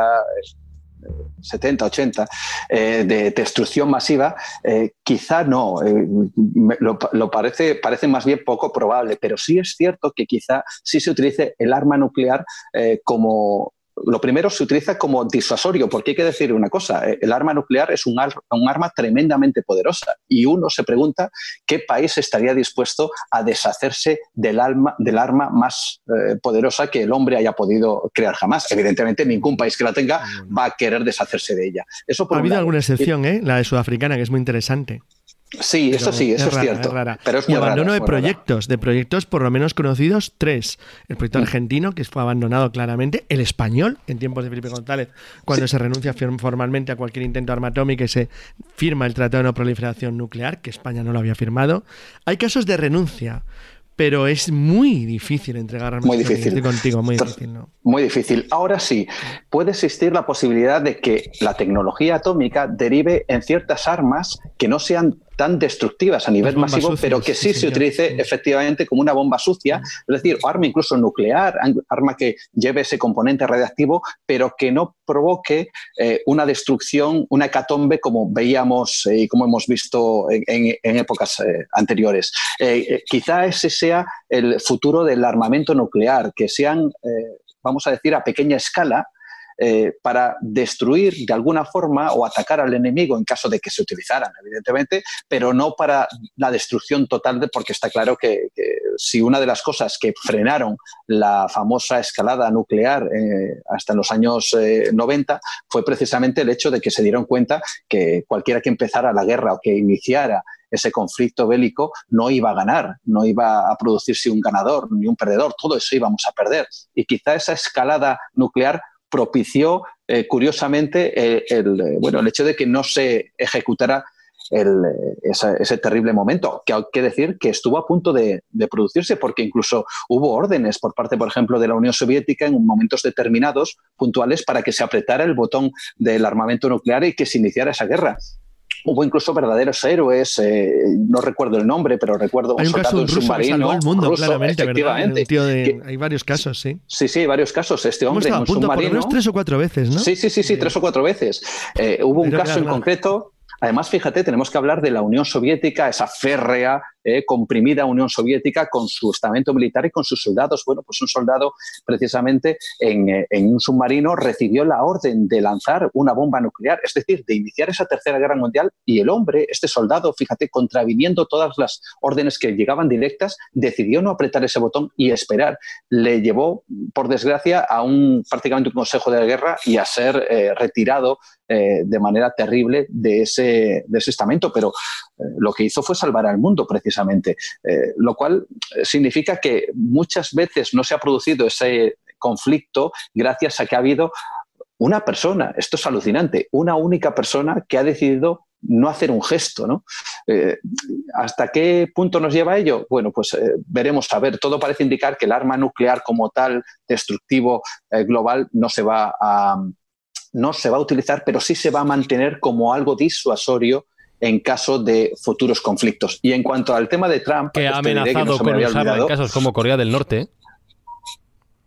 70, 80, eh, de destrucción masiva, eh, quizá no, eh, lo, parece, parece más bien poco probable, pero sí es cierto que quizá sí se utilice el arma nuclear como lo primero se utiliza como disuasorio, porque hay que decir una cosa, eh, el arma nuclear es un, arma tremendamente poderosa y uno se pregunta qué país estaría dispuesto a deshacerse del, del arma más eh, poderosa que el hombre haya podido crear jamás. Evidentemente ningún país que la tenga va a querer deshacerse de ella. Eso ha habido alguna excepción, ¿eh? la de Sudafricana, que es muy interesante. Sí, eso sí, eso es, cierto. Pero es y abandono de proyectos, de proyectos por lo menos conocidos, tres. El proyecto mm. argentino, que fue abandonado claramente, el español, en tiempos de Felipe González, cuando se renuncia formalmente a cualquier intento arma atómica y se firma el Tratado de No Proliferación Nuclear, que España no lo había firmado. Hay casos de renuncia, pero es muy difícil entregar armas. Muy difícil. contigo, muy difícil, ¿no? Muy difícil. Ahora sí, puede existir la posibilidad de que la tecnología atómica derive en ciertas armas que no sean tan destructivas a nivel masivo, pero que sí, se utilice efectivamente como una bomba sucia, es decir, arma incluso nuclear, arma que lleve ese componente radiactivo, pero que no provoque eh, una destrucción, una hecatombe como veíamos eh, y como hemos visto en, épocas eh, anteriores. quizá ese sea el futuro del armamento nuclear, que sean, vamos a decir, a pequeña escala, eh, para destruir de alguna forma o atacar al enemigo en caso de que se utilizaran, evidentemente, pero no para la destrucción total, de, porque está claro que, si una de las cosas que frenaron la famosa escalada nuclear eh, hasta los años 90 eh, fue precisamente el hecho de que se dieron cuenta que cualquiera que empezara la guerra o que iniciara ese conflicto bélico no iba a ganar, no iba a producirse un ganador ni un perdedor, todo eso íbamos a perder. Y quizá esa escalada nuclear propició, eh, curiosamente, eh, el, eh, bueno, el hecho de que no se ejecutara ese, terrible momento, que hay que decir que estuvo a punto de, producirse porque incluso hubo órdenes por parte, por ejemplo, de la Unión Soviética en momentos determinados, puntuales, para que se apretara el botón del armamento nuclear y que se iniciara esa guerra. Hubo incluso verdaderos héroes, eh, no recuerdo el nombre, pero recuerdo un, soldado un submarino. el mundo, claramente, efectivamente. hay varios casos, sí. Sí, sí, varios casos. Este hombre en un submarino. Por lo tres o cuatro veces, ¿no? Sí, sí, sí, sí, tres o cuatro veces. Eh, hubo un caso en concreto Además, fíjate, tenemos que hablar de la Unión Soviética, esa férrea, eh, comprimida Unión Soviética con su estamento militar y con sus soldados. Bueno, pues un soldado precisamente en, eh, en, un submarino recibió la orden de lanzar una bomba nuclear, es decir, de iniciar esa tercera guerra mundial y el hombre, este soldado, fíjate, contraviniendo todas las órdenes que llegaban directas, decidió no apretar ese botón y esperar. Le llevó, por desgracia, a un prácticamente un consejo de guerra y a ser eh, retirado de manera terrible de ese, de ese estamento, pero lo que hizo fue salvar al mundo precisamente, eh, lo cual significa que muchas veces no se ha producido ese conflicto gracias a que ha habido una persona, esto es alucinante, una única persona que ha decidido no hacer un gesto, ¿no? ¿Hasta qué punto nos lleva ello? Bueno, pues veremos a ver. Todo parece indicar que el arma nuclear como tal, destructivo global, no se va a, no se va a utilizar, pero sí se va a mantener como algo disuasorio en caso de futuros conflictos. Y en cuanto al tema de Trump, que ha amenazado con usarla en casos como Corea del Norte.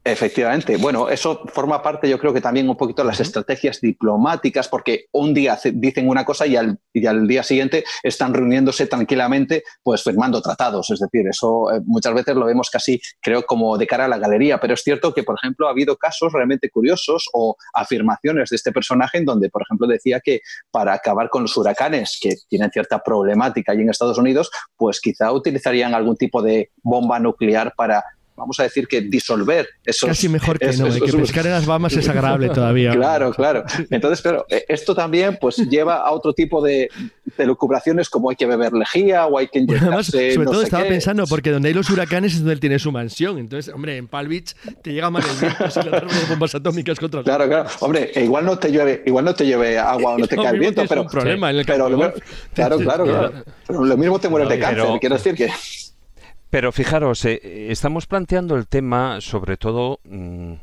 Efectivamente. Bueno, eso forma parte, yo creo que también un poquito de las estrategias diplomáticas, porque un día dicen una cosa y al, día siguiente están reuniéndose tranquilamente, pues firmando tratados. Es decir, eso eh, muchas veces lo vemos casi, creo, como de cara a la galería. Pero es cierto que, por ejemplo, ha habido casos realmente curiosos o afirmaciones de este personaje en donde, por ejemplo, decía que para acabar con los huracanes, que tienen cierta problemática allí en Estados Unidos, pues quizá utilizarían algún tipo de bomba nuclear para vamos a decir que disolver esos... Casi mejor que no, que pescar en las Bahamas es agradable todavía. claro, claro. Entonces, claro, eh, esto también pues lleva a otro tipo de, de lucubraciones como hay que beber lejía o hay que inyectarse sobre todo estaba pensando, porque donde hay los huracanes es donde él tiene su mansión. Entonces, hombre, en Palm Beach te llega más el viento si le de bombas atómicas contra Claro, claro. Hombre, e igual no te llueve, igual no te llueve agua o no te cae el viento, pero... Un problema en el pero, claro, claro, claro. lo mismo te mueres de cáncer. Quiero decir que... Pero fijaros, eh, estamos planteando el tema sobre todo mm,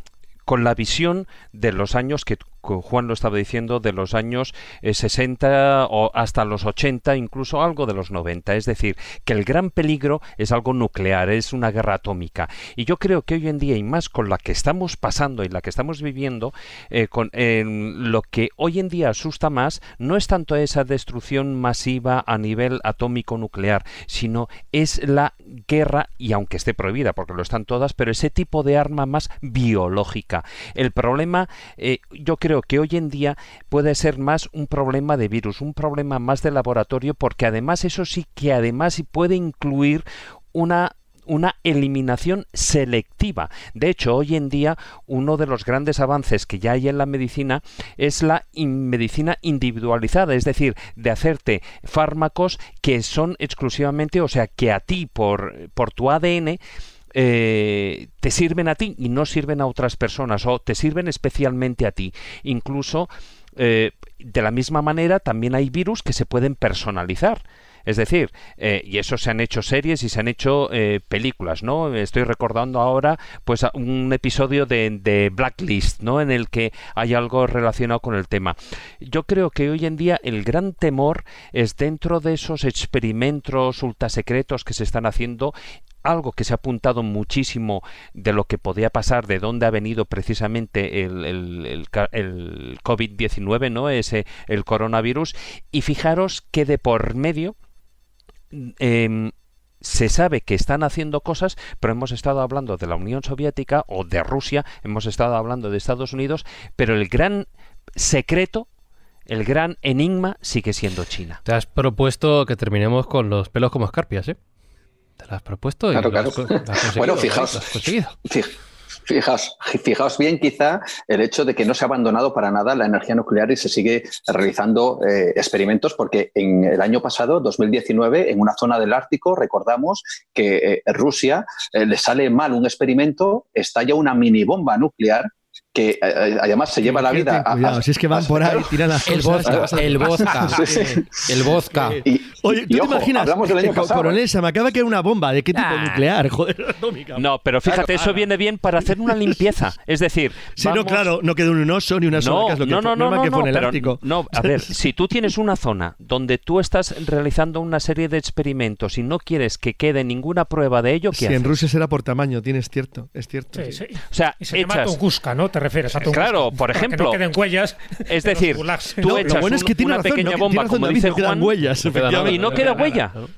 con la visión de los años que Juan lo estaba diciendo, de los años 60 eh, o hasta los 80, incluso algo de los 90. Es decir, que el gran peligro es algo nuclear, es una guerra atómica. Y yo creo que hoy en día, y más con la que estamos pasando y la que estamos viviendo, eh, con lo que hoy en día asusta más no es tanto esa destrucción masiva a nivel atómico nuclear, sino es la guerra, y aunque esté prohibida, porque lo están todas, pero ese tipo de arma más biológica. El problema, eh, yo creo que hoy en día puede ser más un problema de virus, un problema más de laboratorio, porque además eso sí que además puede incluir una una eliminación selectiva. De hecho, hoy en día uno de los grandes avances que ya hay en la medicina es la medicina individualizada, es decir, de hacerte fármacos que son exclusivamente, o sea, que a ti por, por tu ADN eh, te sirven a ti y no sirven a otras personas o te sirven especialmente a ti. Incluso eh, de la misma manera también hay virus que se pueden personalizar. Es decir, eh, y eso se han hecho series y se han hecho películas, ¿no? Estoy recordando ahora, pues, un episodio de, Blacklist, ¿no? En el que hay algo relacionado con el tema. Yo creo que hoy en día el gran temor es dentro de esos experimentos ultrasecretos que se están haciendo algo que se ha apuntado muchísimo de lo que podía pasar, de dónde ha venido precisamente el, el, el, COVID-19, ¿no? Ese, el coronavirus. Y fijaros que de por medio em, se sabe que están haciendo cosas, pero hemos estado hablando de la Unión Soviética o de Rusia, hemos estado hablando de Estados Unidos, pero el gran secreto el gran enigma sigue siendo China. Te has propuesto que terminemos con los pelos como escarpias, ¿eh? Te lo has propuesto y claro, claro. bueno, fijaos, Fijaos, fijaos bien quizá el hecho de que no se ha abandonado para nada la energía nuclear y se sigue realizando eh, experimentos porque en el año pasado, 2019, en una zona del Ártico, recordamos que eh, Rusia eh, le sale mal un experimento, estalla una mini bomba nuclear que eh, eh, además se lleva la vida a, si es que van por ahí tiran las el vodka el vodka el vodka oye tú te imaginas coronel se me acaba que una bomba de qué tipo ah. nuclear joder atómica no pero fíjate eso viene bien para hacer una limpieza es decir sí no claro no queda un oso ni una sola no, que no, no, no, que no, el Ártico. no a ver si tú tienes una zona donde tú estás realizando una serie de experimentos y no quieres que quede ninguna prueba de ello ¿qué sí, haces? en Rusia será por tamaño tienes cierto es cierto sí, sí. o sea y se llama Tunguska ¿no? Refieres a Tunguska claro por ejemplo. Que no queden huellas. Es decir, tú echas bueno es que una razón, pequeña no, bomba, razón, como David, dice no Juan, huellas, y no queda huella. No.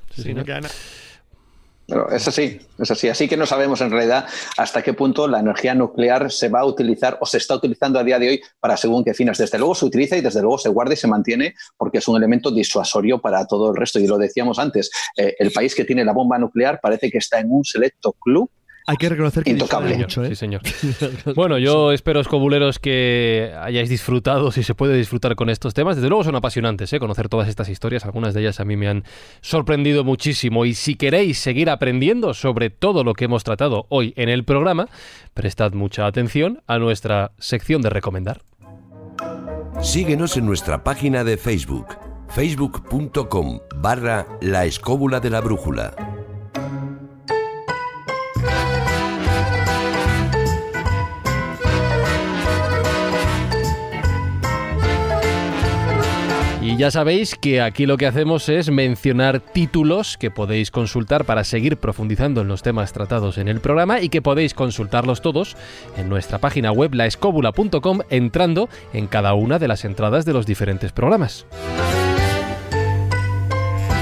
Pero es así, es así. Así que no sabemos en realidad hasta qué punto la energía nuclear se va a utilizar o se está utilizando a día de hoy para según qué fines. Desde luego se utiliza y desde luego se guarda y se mantiene porque es un elemento disuasorio para todo el resto. Y lo decíamos antes, eh, el país que tiene la bomba nuclear parece que está en un selecto club hay que reconocer que Intocable. mucho, ¿eh? Sí, señor. bueno, yo espero, escobuleros, que hayáis disfrutado, si se puede disfrutar con estos temas. Desde luego son apasionantes, ¿eh? Conocer todas estas historias. Algunas de ellas a mí me han sorprendido muchísimo. Y si queréis seguir aprendiendo sobre todo lo que hemos tratado hoy en el programa, prestad mucha atención a nuestra sección de recomendar. Síguenos en nuestra página de Facebook, facebook.com barra la escóbula de la brújula. Y ya sabéis que aquí lo que hacemos es mencionar títulos que podéis consultar para seguir profundizando en los temas tratados en el programa y que podéis consultarlos todos en nuestra página web laescobula.com entrando en cada una de las entradas de los diferentes programas.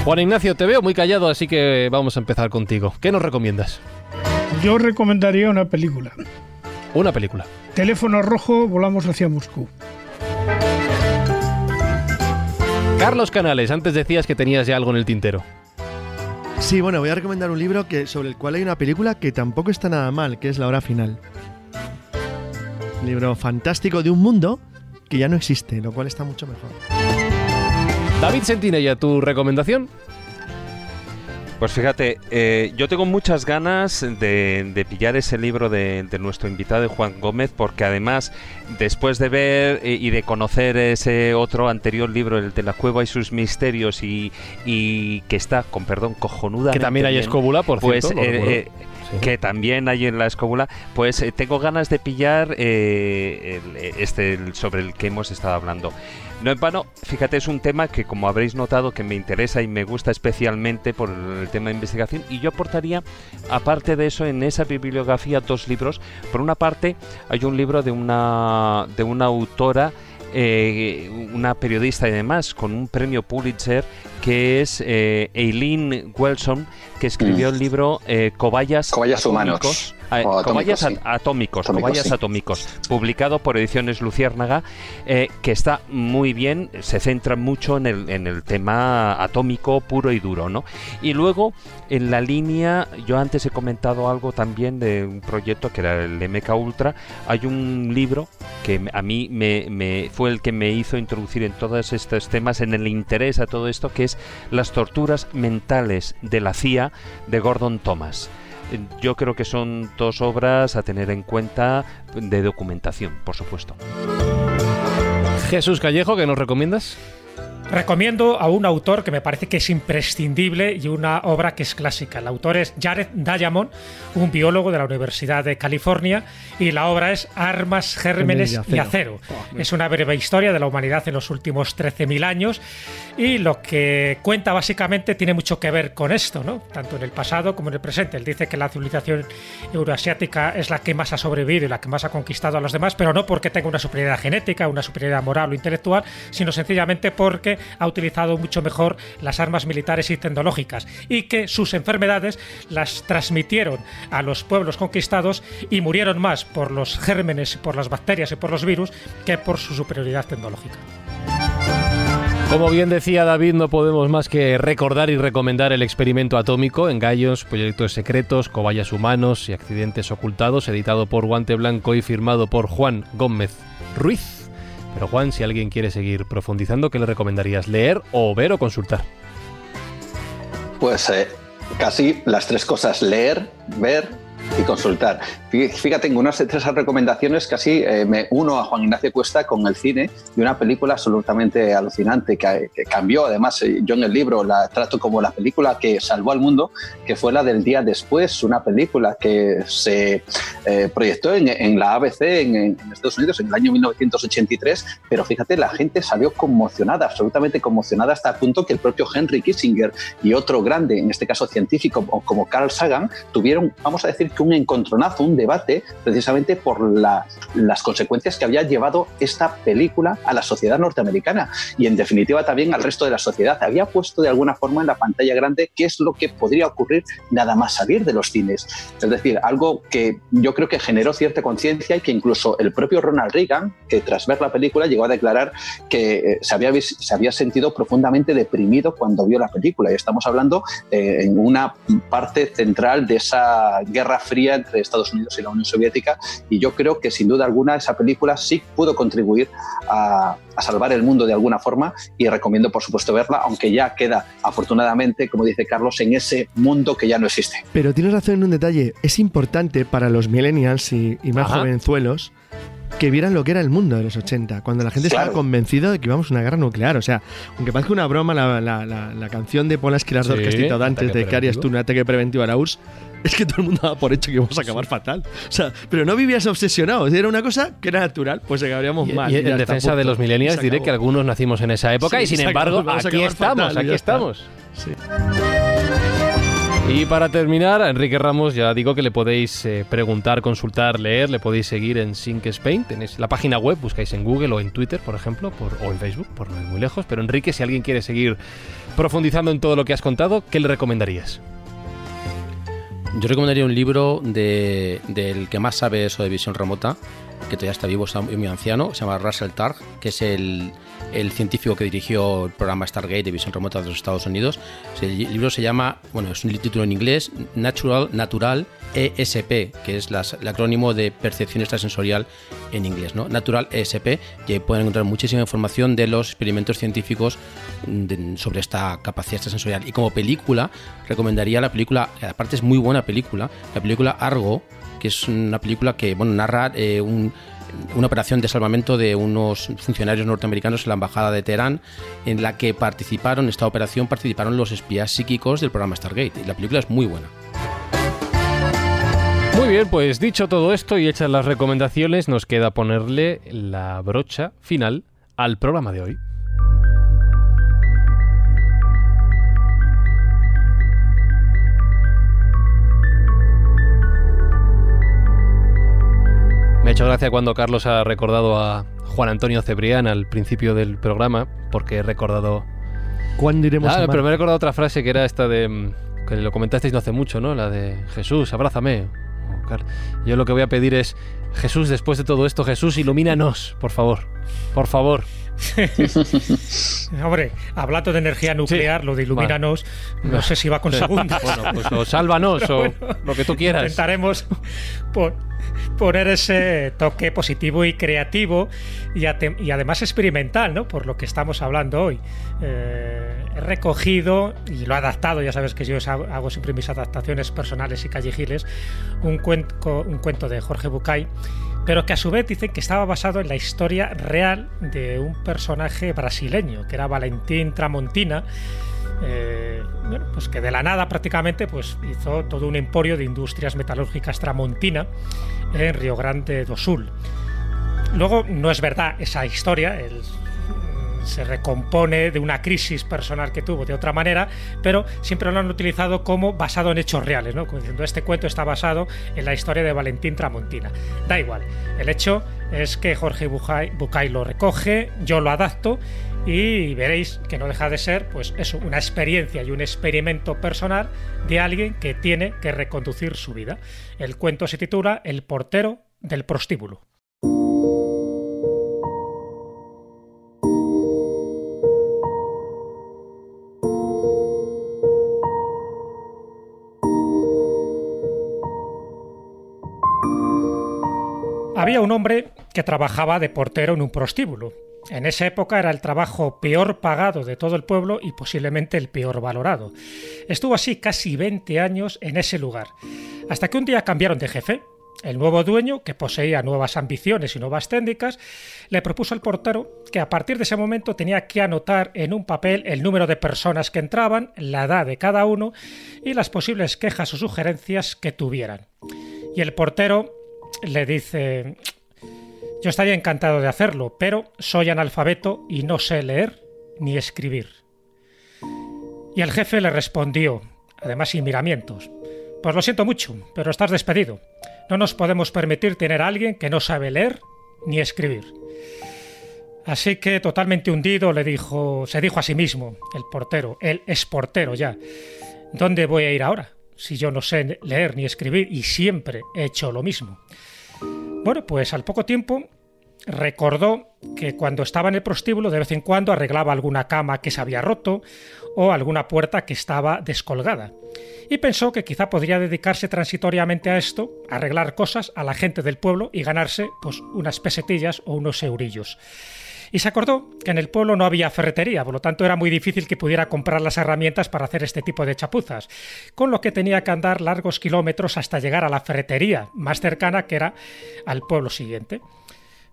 Juan Ignacio, te veo muy callado, así que vamos a empezar contigo. ¿Qué nos recomiendas? Yo recomendaría una película. Una película. Teléfono rojo, volamos hacia Moscú. Carlos Canales, antes decías que tenías ya algo en el tintero. Sí, bueno, voy a recomendar un libro que, sobre el cual hay una película que tampoco está nada mal, que es La Hora Final. Un libro fantástico de un mundo que ya no existe, lo cual está mucho mejor. David Sentinella, ¿tu recomendación? Pues fíjate, eh, yo tengo muchas ganas de, pillar ese libro de, nuestro invitado Juan Gómez, porque además, después de ver eh, y de conocer ese otro anterior libro, el de la cueva y sus misterios, y, que está, con perdón, cojonuda. Que también hay escóbula, por pues, cierto. Eh, que también hay en la escóbula, pues tengo ganas de pillar este sobre el que hemos estado hablando. No en vano, fíjate, es un tema que como habréis notado que me interesa y me gusta especialmente por el tema de investigación y yo aportaría, aparte de eso, en esa bibliografía dos libros. Por una parte, hay un libro de una, de una autora eh, una periodista y demás con un premio Pulitzer que es eh, Eileen Wilson que escribió mm. el libro eh, Cobayas, Humanos Cobayas atómicos, cobayas atómicos, publicado por Ediciones Luciérnaga, eh, que está muy bien, se centra mucho en el, en el tema atómico puro y duro, ¿no? Y luego, en la línea, yo antes he comentado algo también de un proyecto que era el MK Ultra, hay un libro que a mí me, me fue el que me hizo introducir en todos estos temas, en el interés a todo esto, que es las torturas mentales de la CIA de Gordon Thomas yo creo que son dos obras a tener en cuenta de documentación, por supuesto. Jesús Callejo, ¿qué nos recomiendas? Recomiendo a un autor que me parece que es imprescindible y una obra que es clásica. El autor es Jared Diamond, un biólogo de la Universidad de California, y la obra es Armas, Gérmenes y Acero. Oh, es una breve historia de la humanidad en los últimos 13.000 años y lo que cuenta básicamente tiene mucho que ver con esto, ¿no? tanto en el pasado como en el presente. Él dice que la civilización euroasiática es la que más ha sobrevivido y la que más ha conquistado a los demás, pero no porque tenga una superioridad genética, una superioridad moral o intelectual, sino sencillamente porque ha utilizado mucho mejor las armas militares y tecnológicas y que sus enfermedades las transmitieron a los pueblos conquistados y murieron más por los gérmenes, por las bacterias y por los virus que por su superioridad tecnológica. Como bien decía David, no podemos más que recordar y recomendar el experimento atómico, en gallos, proyectos secretos, cobayas humanos y accidentes ocultados, editado por Guante Blanco y firmado por Juan Gómez Ruiz. Pero Juan, si alguien quiere seguir profundizando, ¿qué le recomendarías? ¿Leer o ver o consultar? Pues eh, casi las tres cosas, leer, ver y consultar. Fíjate, en unas de esas recomendaciones casi eh, me uno a Juan Ignacio Cuesta con el cine y una película absolutamente alucinante que, cambió, además eh, yo en el libro la trato como la película que salvó al mundo, que fue la del día después, una película que se eh, proyectó en, la ABC en, Estados Unidos en el año 1983, pero fíjate, la gente salió conmocionada, absolutamente conmocionada hasta el punto que el propio Henry Kissinger y otro grande, en este caso científico como Carl Sagan, tuvieron, vamos a decir, que un encontronazo, un debate, precisamente por las consecuencias que había llevado esta película a la sociedad norteamericana y en definitiva también al resto de la sociedad. Había puesto de alguna forma en la pantalla grande qué es lo que podría ocurrir nada más salir de los cines. Es decir, algo que yo creo que generó cierta conciencia y que incluso el propio Ronald Reagan, que tras ver la película llegó a declarar que eh, se había, se había sentido profundamente deprimido cuando vio la película. Y estamos hablando eh, en una parte central de esa guerra fría entre Estados Unidos y la Unión Soviética y yo creo que sin duda alguna esa película sí pudo contribuir a, salvar el mundo de alguna forma y recomiendo por supuesto verla, aunque ya queda afortunadamente, como dice Carlos, en ese mundo que ya no existe. Pero tienes razón en un detalle, es importante para los millennials y, más jovenzuelos que vieran lo que era el mundo de los 80, cuando la gente estaba convencida de que íbamos a una guerra nuclear. O sea, aunque parezca una broma, la, la, la, canción de Polas que sí, que has citado antes de que harías tú un ataque preventivo a la URSS, es que todo el mundo daba por hecho que íbamos a acabar fatal. O sea, pero no vivías obsesionado, era una cosa que era natural, pues acabaríamos mal. Y, en defensa de los millennials diré que algunos nacimos en esa época y sin embargo aquí estamos, aquí estamos. Sí. Y para terminar, a Enrique Ramos ya digo que le podéis eh, preguntar, consultar, leer, le podéis seguir en Sync Spain, tenéis la página web, buscáis en Google o en Twitter, por ejemplo, o en Facebook, por no ir muy lejos. Pero Enrique, si alguien quiere seguir profundizando en todo lo que has contado, ¿qué le recomendarías? Yo recomendaría un libro de, del que más sabe eso de visión remota, que todavía está vivo, está muy anciano, se llama Russell Targ, que es el, el científico que dirigió el programa Stargate de visión remota de los Estados Unidos. El libro se llama, bueno, es un título en inglés, Natural, Natural ESP, que es el acrónimo de percepción extrasensorial en inglés, ¿no? Natural ESP, y pueden encontrar muchísima información de los experimentos científicos mm, sobre esta capacidad extrasensorial. Y como película, recomendaría la película, aparte es muy buena película, la película Argo, que es una película que bueno, narra eh, una operación de salvamento de unos funcionarios norteamericanos en la embajada de Teherán, en la que participaron, esta operación participaron los espías psíquicos del programa Stargate. Y la película es muy buena. Muy bien, pues dicho todo esto y hechas las recomendaciones, nos queda ponerle la brocha final al programa de hoy. Me ha hecho gracia cuando Carlos ha recordado a Juan Antonio Cebrián al principio del programa, porque he recordado... ¿Cuándo iremos ah, a pero me he recordado otra frase que era esta de... Mm, que lo comentasteis no hace mucho, ¿no? La de Jesús, abrázame. Yo lo que voy a pedir es, Jesús, después de todo esto, Jesús, ilumínanos, por favor. Por favor. Hombre, hablando de energía nuclear, lo de ilumínanos, no sé si va con segunda. bueno, pues o sálvanos o lo que tú quieras. Intentaremos poner ese toque positivo y creativo y, además experimental, ¿no? Por lo que estamos hablando hoy. Eh, he recogido y lo he adaptado, ya sabes que yo hago siempre mis adaptaciones personales y callejiles, un cuento, un cuento de Jorge Bucay pero que a su vez dicen que estaba basado en la historia real de un personaje brasileño, que era Valentín Tramontina, eh, pues que de la nada prácticamente pues hizo todo un emporio de industrias metalúrgicas Tramontina en Río Grande do Sul. Luego no es verdad esa historia, el se recompone de una crisis personal que tuvo de otra manera, pero siempre lo han utilizado como basado en hechos reales, ¿no? Como diciendo, este cuento está basado en la historia de Valentín Tramontina. Da igual, el hecho es que Jorge Bucay, lo recoge, yo lo adapto y veréis que no deja de ser, pues eso, una experiencia y un experimento personal de alguien que tiene que reconducir su vida. El cuento se titula El portero del prostíbulo. Había un hombre que trabajaba de portero en un prostíbulo. En esa época era el trabajo peor pagado de todo el pueblo y posiblemente el peor valorado. Estuvo así casi 20 años en ese lugar, hasta que un día cambiaron de jefe. El nuevo dueño, que poseía nuevas ambiciones y nuevas técnicas, le propuso al portero que a partir de ese momento tenía que anotar en un papel el número de personas que entraban, la edad de cada uno y las posibles quejas o sugerencias que tuvieran. Y el portero le dice, yo estaría encantado de hacerlo, pero soy analfabeto y no sé leer ni escribir. Y el jefe le respondió, además sin miramientos, pues lo siento mucho, pero estás despedido. No nos podemos permitir tener a alguien que no sabe leer ni escribir. Así que totalmente hundido le dijo, se dijo a sí mismo, el portero, él es portero ya. ¿Dónde voy a ir ahora? Si yo no sé leer ni escribir y siempre he hecho lo mismo. Bueno, pues al poco tiempo recordó que cuando estaba en el prostíbulo de vez en cuando arreglaba alguna cama que se había roto o alguna puerta que estaba descolgada. Y pensó que quizá podría dedicarse transitoriamente a esto, arreglar cosas a la gente del pueblo y ganarse pues unas pesetillas o unos eurillos y se acordó que en el pueblo no había ferretería, por lo tanto era muy difícil que pudiera comprar las herramientas para hacer este tipo de chapuzas, con lo que tenía que andar largos kilómetros hasta llegar a la ferretería más cercana que era al pueblo siguiente.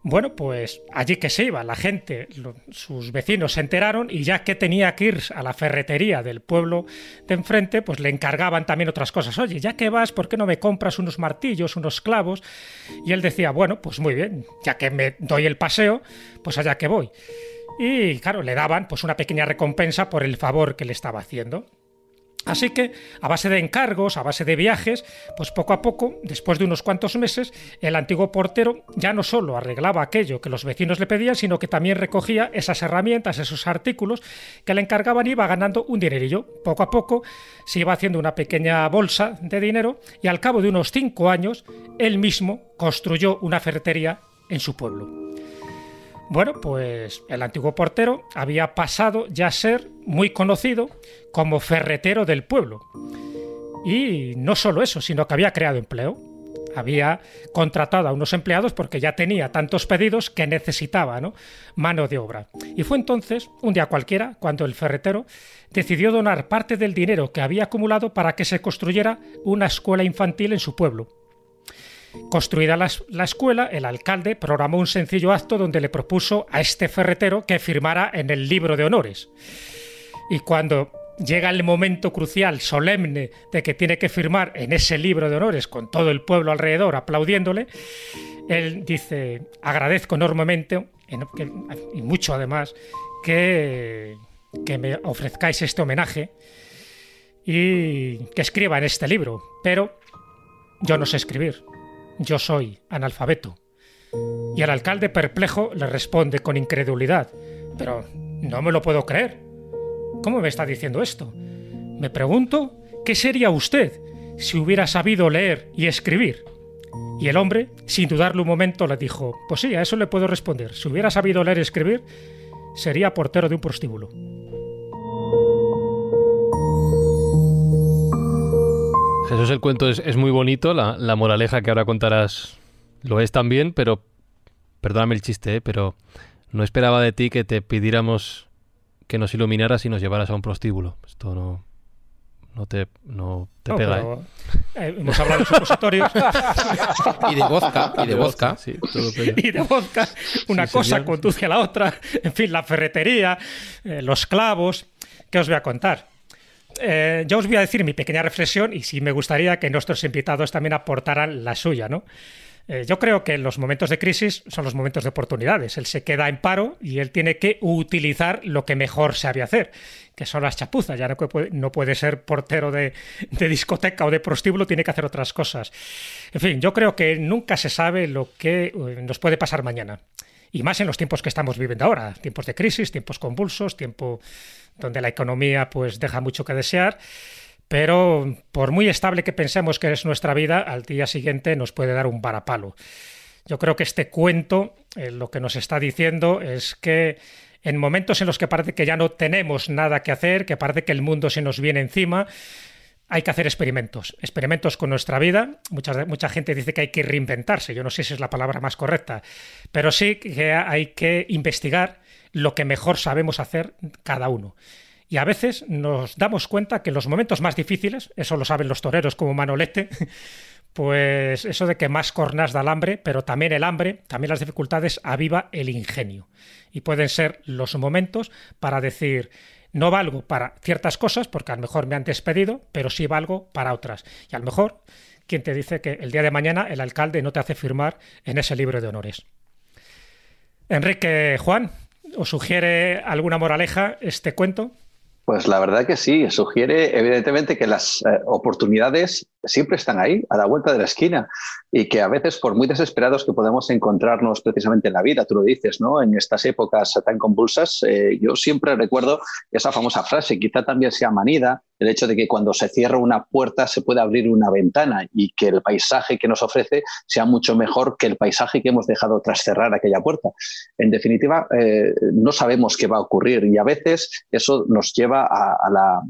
Bueno, pues allí que se iba, la gente, sus vecinos se enteraron y ya que tenía que ir a la ferretería del pueblo de enfrente, pues le encargaban también otras cosas. Oye, ya que vas, ¿por qué no me compras unos martillos, unos clavos? Y él decía, bueno, pues muy bien, ya que me doy el paseo, pues allá que voy. Y claro, le daban pues una pequeña recompensa por el favor que le estaba haciendo. Así que, a base de encargos, a base de viajes, pues poco a poco, después de unos cuantos meses, el antiguo portero ya no solo arreglaba aquello que los vecinos le pedían, sino que también recogía esas herramientas, esos artículos que le encargaban y iba ganando un dinerillo. Poco a poco se iba haciendo una pequeña bolsa de dinero y al cabo de unos cinco años, él mismo construyó una ferretería en su pueblo. Bueno, pues el antiguo portero había pasado ya a ser muy conocido como ferretero del pueblo. Y no solo eso, sino que había creado empleo. Había contratado a unos empleados porque ya tenía tantos pedidos que necesitaba mano de obra. Y fue entonces, un día cualquiera, cuando el ferretero decidió donar parte del dinero que había acumulado para que se construyera una escuela infantil en su pueblo. Construida la, la, escuela, el alcalde programó un sencillo acto donde le propuso a este ferretero que firmara en el libro de honores. Y cuando llega el momento crucial, solemne, de que tiene que firmar en ese libro de honores con todo el pueblo alrededor aplaudiéndole, él dice, agradezco enormemente, y mucho además, que, que me ofrezcáis este homenaje y que escriba en este libro, pero yo no sé escribir, yo soy analfabeto. Y el alcalde perplejo le responde con incredulidad, pero no me lo puedo creer. ¿Cómo me está diciendo esto? Me pregunto, ¿qué sería usted si hubiera sabido leer y escribir? Y el hombre, sin dudarlo un momento, le dijo, pues sí, a eso le puedo responder. Si hubiera sabido leer y escribir, sería portero de un prostíbulo. Jesús, el cuento es, muy bonito, la, moraleja que ahora contarás lo es también, pero, perdóname el chiste, ¿eh? pero no esperaba de ti que te pidiéramos que nos iluminaras y nos llevaras a un prostíbulo. Esto no, no te, no te pega. ¿eh? Eh, hemos hablado de supositorios. y de vodka. Y de vodka. Sí, y de vodka. Una cosa conduce a la otra. En fin, la ferretería, eh, los clavos. ¿Qué os voy a contar? Yo os voy a decir mi pequeña reflexión y sí me gustaría que nuestros invitados también aportaran la suya, ¿no? Eh, yo creo que los momentos de crisis son los momentos de oportunidades. Él se queda en paro y él tiene que utilizar lo que mejor sabe hacer, que son las chapuzas. Ya no puede, no puede ser portero de, discoteca o de prostíbulo, tiene que hacer otras cosas. En fin, yo creo que nunca se sabe lo que eh, nos puede pasar mañana. Y más en los tiempos que estamos viviendo ahora, tiempos de crisis, tiempos convulsos, tiempo donde la economía pues deja mucho que desear. Pero por muy estable que pensemos que es nuestra vida, al día siguiente nos puede dar un varapalo. Yo creo que este cuento eh, lo que nos está diciendo es que en momentos en los que parece que ya no tenemos nada que hacer, que parece que el mundo se nos viene encima, hay que hacer experimentos, experimentos con nuestra vida. Mucha, gente dice que hay que reinventarse, yo no sé si es la palabra más correcta, pero sí que hay que investigar lo que mejor sabemos hacer cada uno. Y a veces nos damos cuenta que en los momentos más difíciles, eso lo saben los toreros como Manolete, pues eso de que más cornas da el hambre, pero también el hambre, también las dificultades aviva el ingenio. Y pueden ser los momentos para decir, no valgo para ciertas cosas, porque a lo mejor me han despedido, pero sí valgo para otras. Y a lo mejor, ¿quién te dice que el día de mañana el alcalde no te hace firmar en ese libro de honores? Enrique Juan, ¿os sugiere alguna moraleja este cuento? Pues la verdad que sí, sugiere evidentemente que las eh, oportunidades siempre están ahí, a la vuelta de la esquina, y que a veces, por muy desesperados que podamos encontrarnos precisamente en la vida, tú lo dices, ¿no? En estas épocas tan convulsas, eh, yo siempre recuerdo esa famosa frase, quizá también sea manida, el hecho de que cuando se cierra una puerta se puede abrir una ventana y que el paisaje que nos ofrece sea mucho mejor que el paisaje que hemos dejado tras cerrar aquella puerta. En definitiva, eh, no sabemos qué va a ocurrir y a veces eso nos lleva a la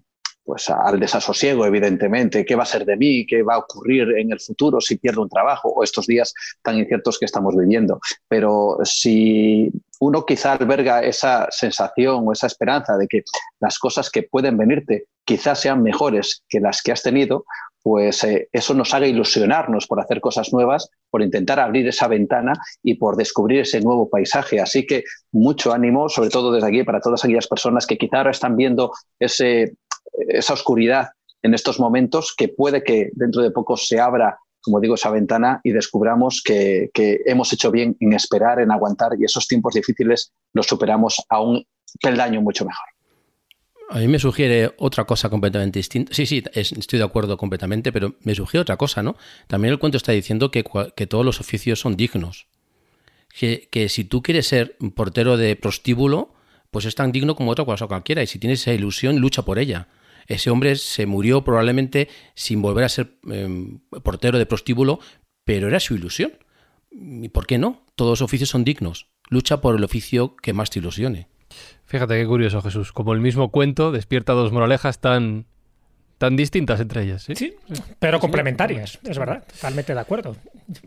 pues al desasosiego, evidentemente, qué va a ser de mí, qué va a ocurrir en el futuro si pierdo un trabajo o estos días tan inciertos que estamos viviendo. Pero si uno quizá alberga esa sensación o esa esperanza de que las cosas que pueden venirte quizás sean mejores que las que has tenido, pues eh, eso nos haga ilusionarnos por hacer cosas nuevas, por intentar abrir esa ventana y por descubrir ese nuevo paisaje. Así que mucho ánimo, sobre todo desde aquí, para todas aquellas personas que quizá ahora están viendo ese, esa oscuridad en estos momentos que puede que dentro de poco se abra, como digo, esa ventana y descubramos que, hemos hecho bien en esperar, en aguantar y esos tiempos difíciles los superamos a un peldaño mucho mejor. A mí me sugiere otra cosa completamente distinta. Sí, sí, estoy de acuerdo completamente, pero me sugiere otra cosa, ¿no? También el cuento está diciendo que, todos los oficios son dignos. Que, que, si tú quieres ser portero de prostíbulo, pues es tan digno como otra cosa cualquiera. Y si tienes esa ilusión, lucha por ella. Ese hombre se murió probablemente sin volver a ser em, portero de prostíbulo, pero era su ilusión. ¿Y por qué no? Todos los oficios son dignos. Lucha por el oficio que más te ilusione. Fíjate qué curioso, Jesús. Como el mismo cuento despierta dos moralejas tan, tan distintas entre ellas. Sí, sí pero complementarias, es verdad, totalmente de acuerdo.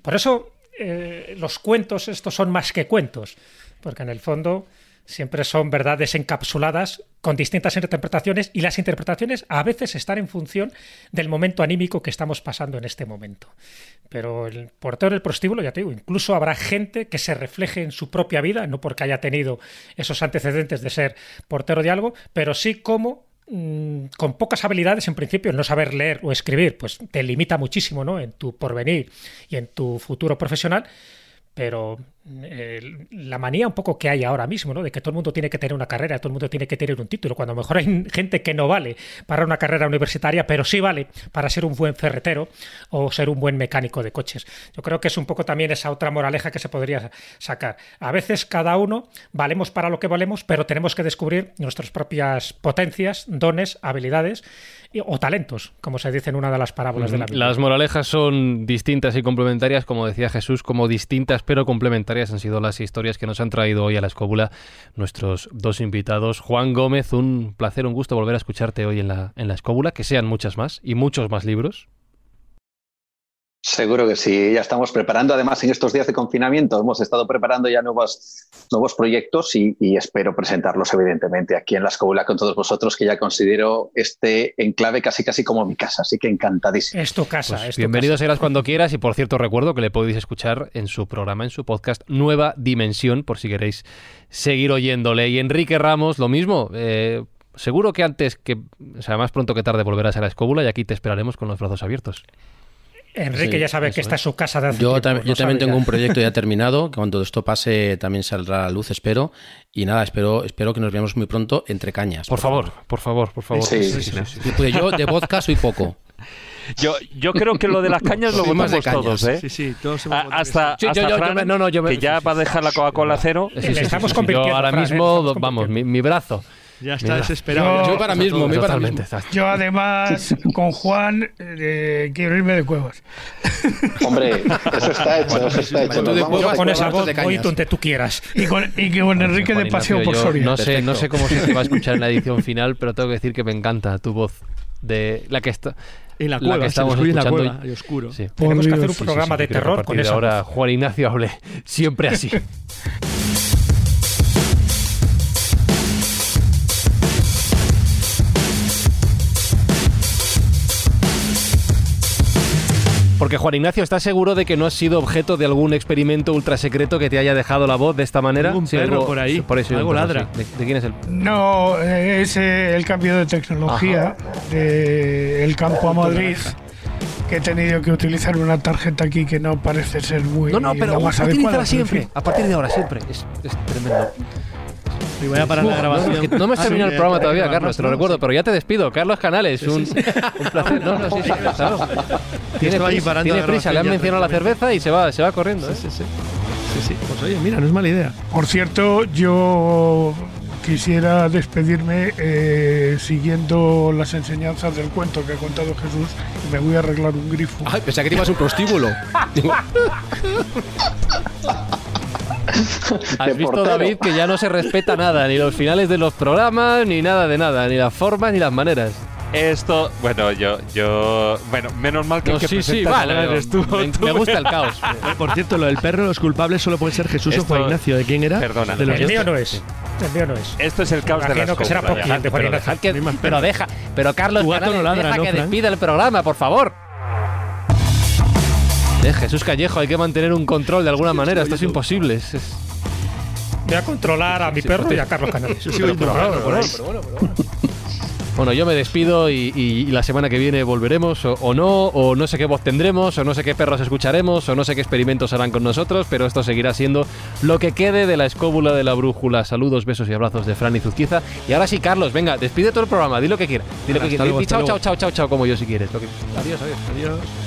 Por eso eh, los cuentos estos son más que cuentos, porque en el fondo siempre son verdades encapsuladas con distintas interpretaciones y las interpretaciones a veces están en función del momento anímico que estamos pasando en este momento. Pero el portero del prostíbulo, ya te digo, incluso habrá gente que se refleje en su propia vida, no porque haya tenido esos antecedentes de ser portero de algo, pero sí como mm, con pocas habilidades, en principio, el no saber leer o escribir, pues te limita muchísimo ¿no? en tu porvenir y en tu futuro profesional, pero eh, la manía un poco que hay ahora mismo, ¿no? De que todo el mundo tiene que tener una carrera, todo el mundo tiene que tener un título, cuando a lo mejor hay gente que no vale para una carrera universitaria, pero sí vale para ser un buen ferretero o ser un buen mecánico de coches. Yo creo que es un poco también esa otra moraleja que se podría sacar. A veces cada uno valemos para lo que valemos, pero tenemos que descubrir nuestras propias potencias, dones, habilidades o talentos, como se dice en una de las parábolas de la Biblia. Las moralejas son distintas y complementarias, como decía Jesús, como distintas pero complementarias han sido las historias que nos han traído hoy a la escóbula nuestros dos invitados. Juan Gómez, un placer, un gusto volver a escucharte hoy en la, en la escóbula, que sean muchas más y muchos más libros. Seguro que sí, ya estamos preparando. Además, en estos días de confinamiento hemos estado preparando ya nuevos, nuevos proyectos y, espero presentarlos, evidentemente, aquí en la escuela con todos vosotros, que ya considero este enclave casi casi como mi casa. Así que encantadísimo. Es tu casa. Pues bienvenido serás cuando quieras. Y por cierto, recuerdo que le podéis escuchar en su programa, en su podcast Nueva Dimensión, por si queréis seguir oyéndole. Y Enrique Ramos, lo mismo. Eh, seguro que antes que, o sea, más pronto que tarde volverás a la escóbula y aquí te esperaremos con los brazos abiertos. Enrique ya sabe que está en su casa de hace Yo, yo también tengo un proyecto ya terminado, que cuando esto pase también saldrá a la luz, espero. Y nada, espero, espero que nos veamos muy pronto entre cañas. Por, favor, por favor, por favor. Sí, sí, pues yo de vodka soy poco. Yo, yo creo que lo de las cañas lo votamos todos, ¿eh? Sí, sí, todos hasta, hasta Fran, no, no, yo que ya va a dejar la Coca-Cola cero. Sí, estamos compitiendo. Yo ahora mismo, vamos, mi brazo ya está desesperado. Yo, para mismo, para mismo. Yo además, con Juan, eh, quiero irme de cuevas. Hombre, eso está hecho, eso está hecho. Yo con esa voz voy donde tú quieras. Y con, y que con Enrique de Paseo por Soria. No sé, no sé cómo se va a escuchar en la edición final, pero tengo que decir que me encanta tu voz. De la que está... En la cueva, que estamos escuchando. la cueva, y oscuro. Sí. Tenemos que hacer un programa de terror con eso. Ahora Juan Ignacio hable siempre así. Porque Juan Ignacio, ¿estás seguro de que no has sido objeto de algún experimento ultra secreto que te haya dejado la voz de esta manera? Un perro por ahí, por eso algo ladra. ¿De, quién es el? No, es el cambio de tecnología del campo a Madrid que he tenido que utilizar una tarjeta aquí que no parece ser muy no no pero más adecuada, siempre a partir de ahora siempre es, es tremendo y voy a parar la grabación. No me has terminado el programa todavía, Carlos, te lo recuerdo, pero ya te despido. Carlos Canales, un, un placer. No, no, sí, sí, claro. Tiene, prisa, tiene prisa, le han mencionado la cerveza y se va, se va corriendo. Sí, sí, sí. Sí, sí. Pues oye, mira, no es mala idea. Por cierto, yo quisiera despedirme eh, siguiendo las enseñanzas del cuento que ha contado Jesús y me voy a arreglar un grifo. Ay, pensé que te ibas a un prostíbulo. Has visto, David, que ya no se respeta nada, ni los finales de los programas, ni nada de nada, ni las formas ni las maneras. Esto, bueno, yo, yo, bueno, menos mal que no, sí, sí, vale, me, gusta el caos. Por cierto, lo del perro, los culpables solo pueden ser Jesús o Juan Ignacio. ¿De quién era? Perdona, el mío no es. El mío no es. Esto es el caos de la que será pero, pero deja, pero Carlos, no ladra, deja que despida el programa, por favor. Eh, Jesús Callejo, hay que mantener un control de alguna manera. Esto es imposible. Es, Voy a controlar a mi perro y a Carlos Canales. Bueno, yo me despido y, la semana que viene volveremos, o, no, o no sé qué voz tendremos, o no sé qué perros escucharemos, o no sé qué experimentos harán con nosotros, pero esto seguirá siendo lo que quede de la escóbula de la brújula. Saludos, besos y abrazos de Fran y Zuzquiza. Y ahora sí, Carlos, venga, despide todo el programa, di lo que quieras. Di lo que quieras. Chao, chao, chao, chao, chao, como yo si quieres. Adiós, adiós. Adiós.